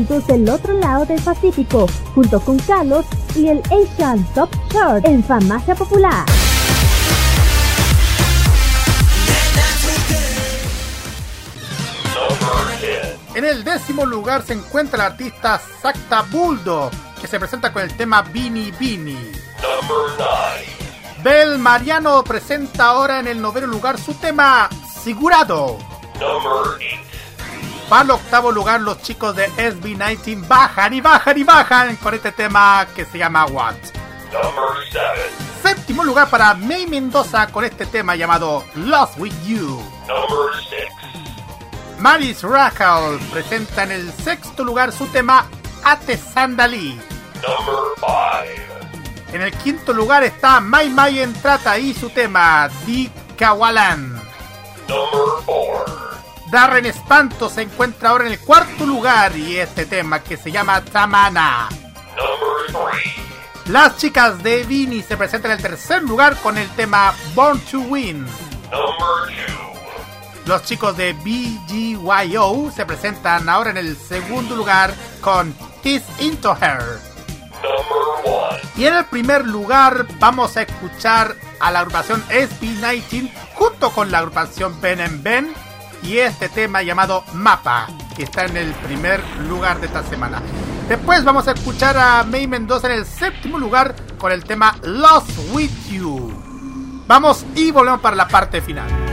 éxitos del otro lado del Pacífico, junto con Carlos y el Asian Top Chart en Farmacia Popular. En el décimo lugar se encuentra la artista Sacta Buldo, que se presenta con el tema Bini Bini. Bel Mariano presenta ahora en el noveno lugar su tema Sigurado. Para el octavo lugar, los chicos de SB19 bajan y bajan y bajan con este tema que se llama What. Séptimo lugar para May Mendoza con este tema llamado Lost With You. Maris Rackle presenta en el sexto lugar su tema Ate Sandali. En el quinto lugar está Mai Mai Entrata y su tema Di Kawalan. Darren Espanto se encuentra ahora en el cuarto lugar y este tema que se llama Tamana. Las chicas de Vini se presentan en el tercer lugar con el tema Born to Win. Los chicos de BGYO se presentan ahora en el segundo lugar con Is Into Her. Y en el primer lugar vamos a escuchar a la agrupación SB19 junto con la agrupación Ben en Ben y este tema llamado Mapa, que está en el primer lugar de esta semana. Después vamos a escuchar a May Mendoza en el séptimo lugar con el tema Lost With You. Vamos y volvemos para la parte final.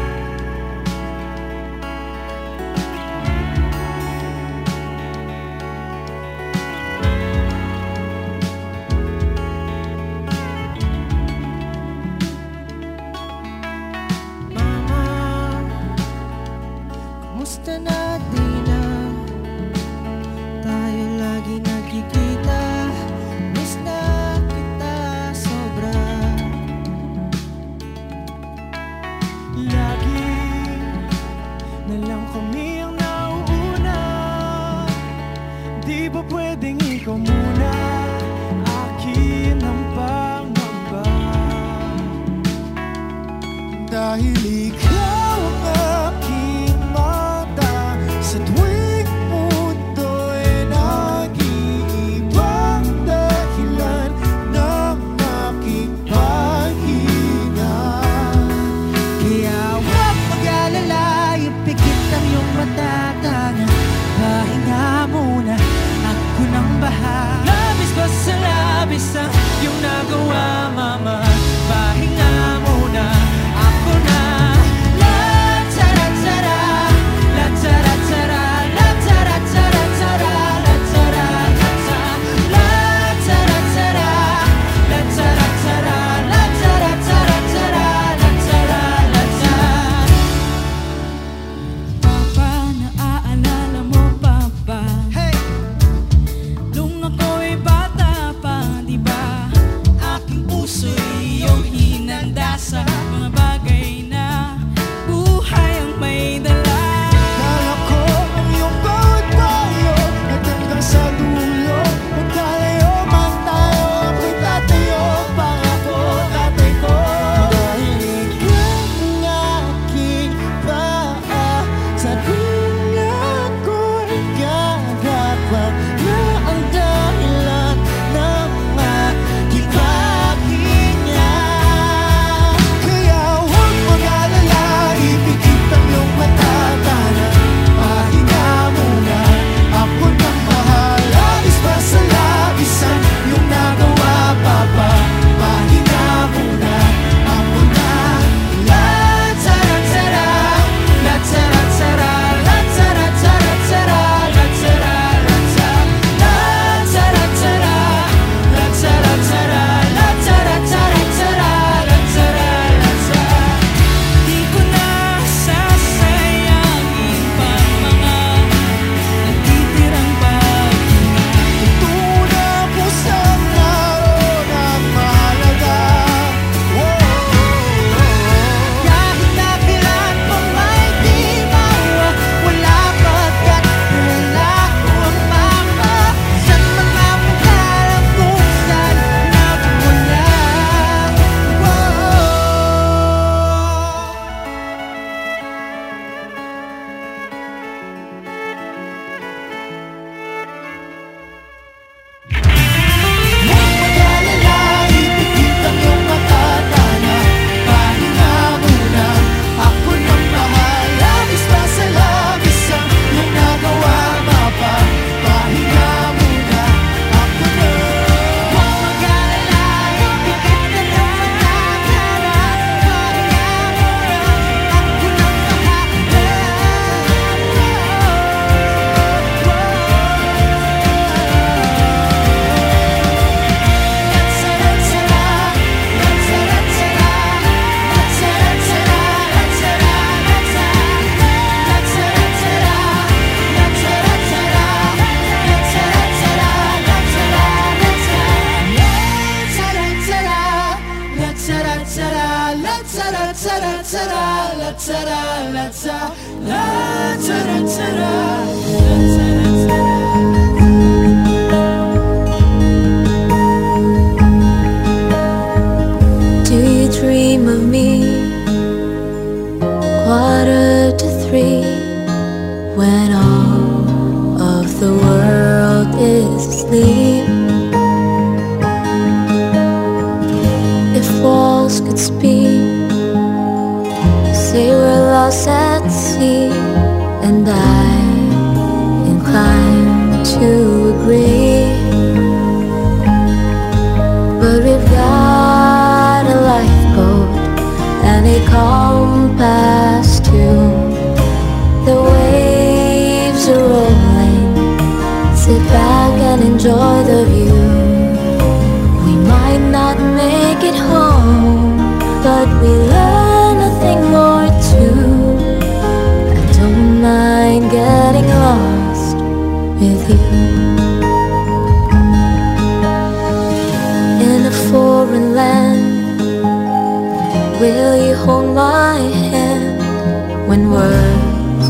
When words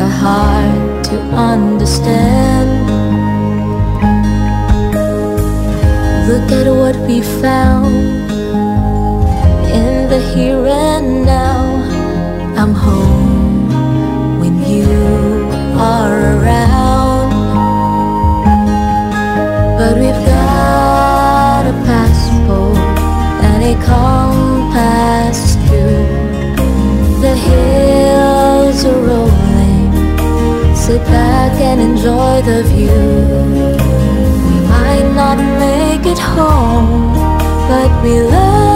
are hard to understand? Look at what we found in the here and now. I'm home when you are around. Sit back and enjoy the view. We might not make it home, but we learn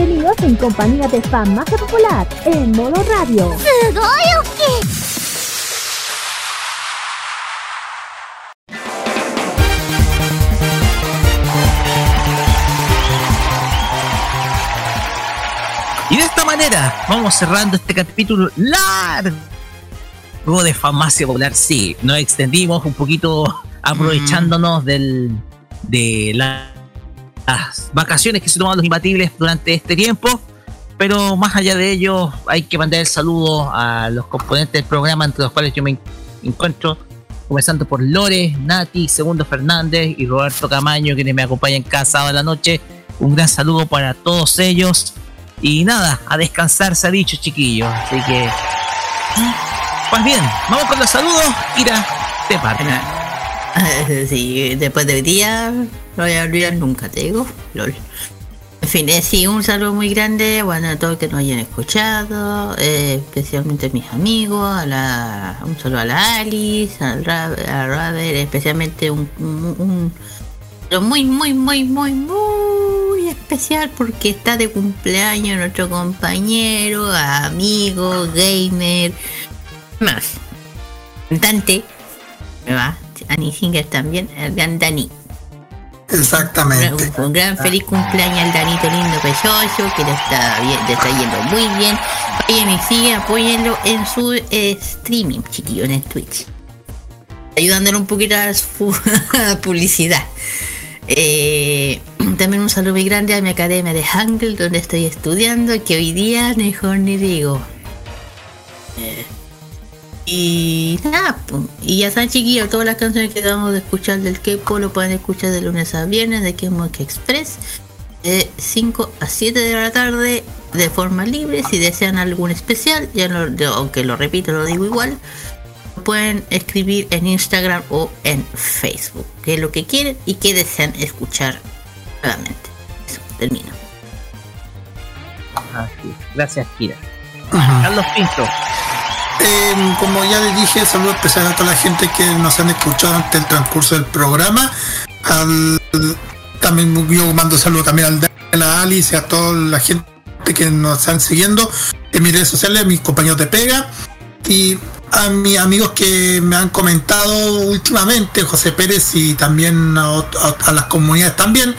más entretenidos en compañía de Farmacia Popular en modo radio. Y de esta manera vamos cerrando este capítulo largo de Farmacia Popular. Sí, nos extendimos un poquito aprovechándonos del, de la- las vacaciones que se tomaron los imbatibles durante este tiempo. Pero más allá de ello, hay que mandar el saludo a los componentes del programa, entre los cuales yo me en- encuentro, comenzando por Lore, Nati, Segundo Fernández y Roberto Camaño, quienes me acompañan cada sábado a la noche. Un gran saludo para todos ellos. Y nada, a descansar se ha dicho, chiquillos. Así que. Pues bien, vamos con los saludos. Kira, te parte. Sí, después de hoy día no voy a olvidar nunca, te digo. Lol. En fin, eh, sí, un saludo muy grande, bueno, a todos que nos hayan escuchado, eh, especialmente a mis amigos, a la, un saludo a la Alice, a Raver, especialmente un, un, muy, muy, muy, muy, muy especial porque está de cumpleaños nuestro compañero, amigo, gamer, más, cantante, ¿verdad? Annie Singer también, el gran Dani. Exactamente. Un, un gran feliz cumpleaños al Danito lindo precioso, que le está, bien, le está yendo muy bien. Vayan y sigan, apóyenlo en su eh, streaming, chiquillo, en el Twitch. Ayudándole un poquito a su publicidad. Eh, también un saludo muy grande a mi academia de Hangul, donde estoy estudiando, que hoy día mejor ni digo. Eh, y nada, y ya saben chiquillos, todas las canciones que acabamos de escuchar del K-pop lo pueden escuchar de lunes a viernes de K-Mock Express de 5 a 7 de la tarde de forma libre. Si desean algún especial, ya lo- aunque lo repito, lo digo igual, pueden escribir en Instagram o en Facebook, que es lo que quieren y que desean escuchar nuevamente. Eso, termino. Así es. Gracias, Kira. Carlos Pinto. Eh, como ya les dije, saludo especial a toda la gente que nos han escuchado ante el transcurso del programa. Al- también yo mando saludos también al Dan, a Alice a toda la gente que nos están siguiendo en mis redes sociales, a mis compañeros de pega y a mis amigos que me han comentado últimamente, José Pérez y también a las comunidades también.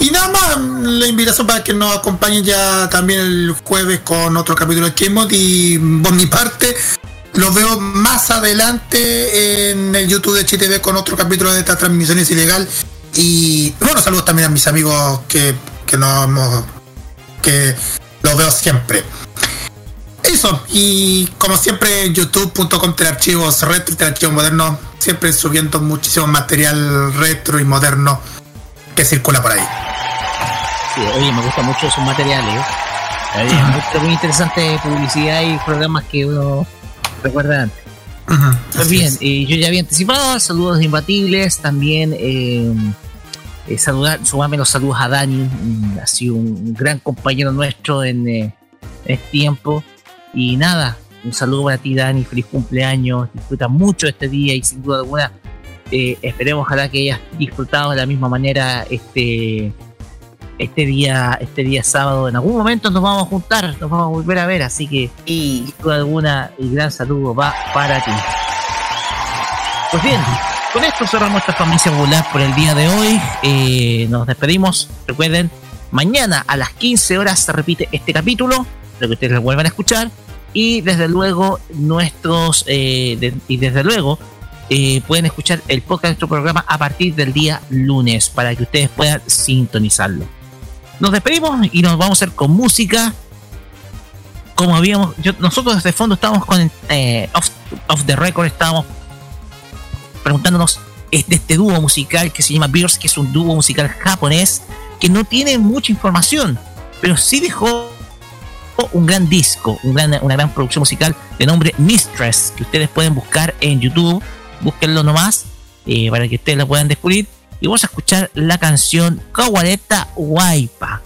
Y nada más, la invitación para que nos acompañen ya también el jueves con otro capítulo de Kmod y por mi parte los veo más adelante en el YouTube de HTV con otro capítulo de esta transmisión es ilegal. Y bueno saludos también a mis amigos que, que que los veo siempre. Eso y como siempre youtube.com archivos retro archivos modernos siempre subiendo muchísimo material retro y moderno que circula por ahí Sí, oye, me gustan mucho sus materiales. ¿eh? Muy interesante publicidad y programas que uno recuerda antes. Pues bien, eh, yo ya había anticipado, saludos imbatibles, también eh, eh, saludar, sumarme los saludos a Dani, mm, ha sido un gran compañero nuestro en eh, este tiempo. Y nada, un saludo para ti Dani, feliz cumpleaños, disfruta mucho este día y sin duda alguna eh, esperemos ojalá que hayas disfrutado de la misma manera este este día este día sábado. En algún momento nos vamos a juntar nos vamos a volver a ver así que y sin duda alguna el gran saludo va para ti. Pues bien con esto cerramos esta familia popular por el día de hoy. Eh, nos despedimos. Recuerden mañana a las 15 horas se repite este capítulo para que ustedes lo vuelvan a escuchar. Y desde luego nuestros eh, de- y desde luego eh, pueden escuchar el podcast de nuestro programa a partir del día lunes para que ustedes puedan sintonizarlo. Nos despedimos y nos vamos a hacer con música. Como habíamos, yo- nosotros desde el fondo estábamos con eh, off, the record, estábamos preguntándonos de este dúo musical que se llama Beers, que es un dúo musical japonés que no tiene mucha información, pero sí dejó un gran disco, un gran- una gran producción musical de nombre Mistress, que ustedes pueden buscar en YouTube, búsquenlo nomás, eh, para que ustedes lo puedan descubrir. Y vamos a escuchar la canción Kawareta Waipa,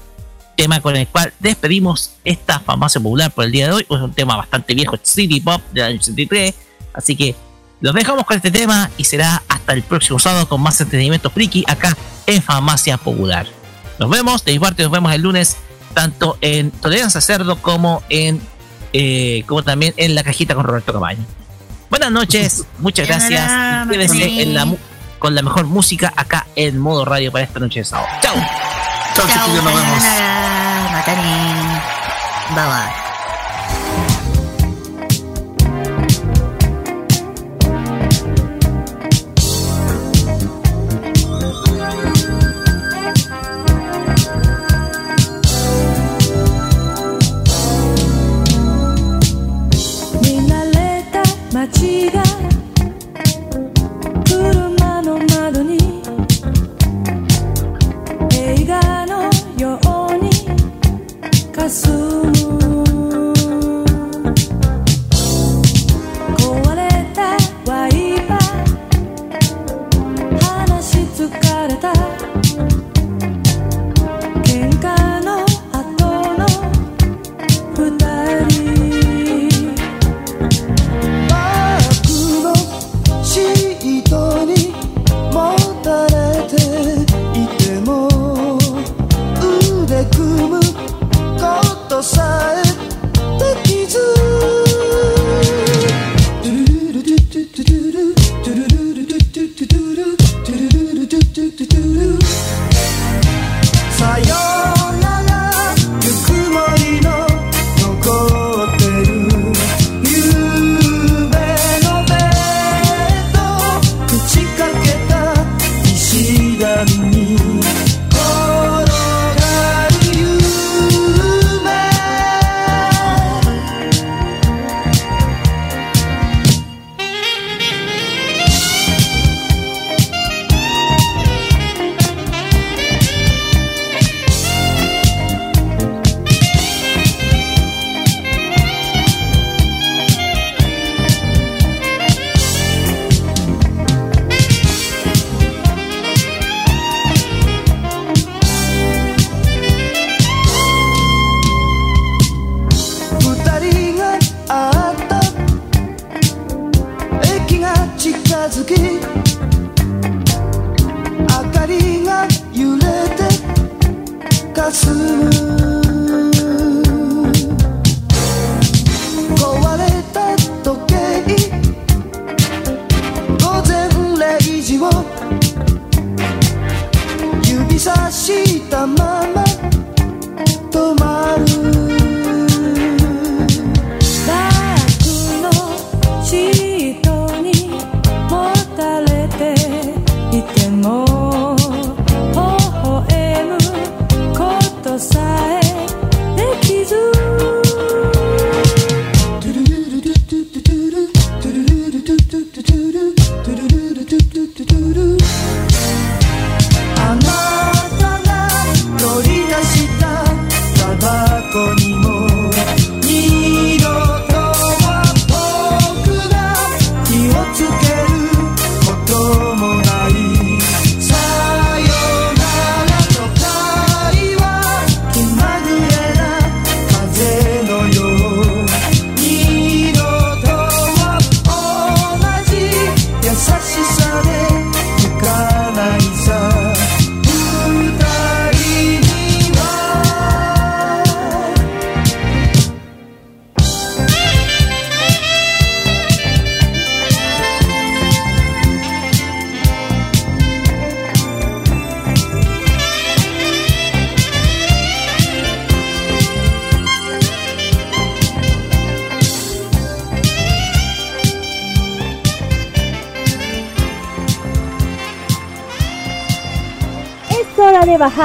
tema con el cual despedimos esta famosa popular por el día de hoy. Es un tema bastante viejo, City Pop del año 83, así que los dejamos con este tema y será hasta el próximo sábado con más entretenimiento friki acá en Farmacia Popular. Nos vemos, de mi parte nos vemos el lunes tanto en Tolerancia Cerdo como en eh, como también en la cajita con Roberto Camaño. Buenas noches, muchas gracias. Y quédense en la con la mejor música acá en modo radio para esta noche de sábado. Chao. Chao, chiquillos, nos vemos. sayonara, Matani. Bye bye.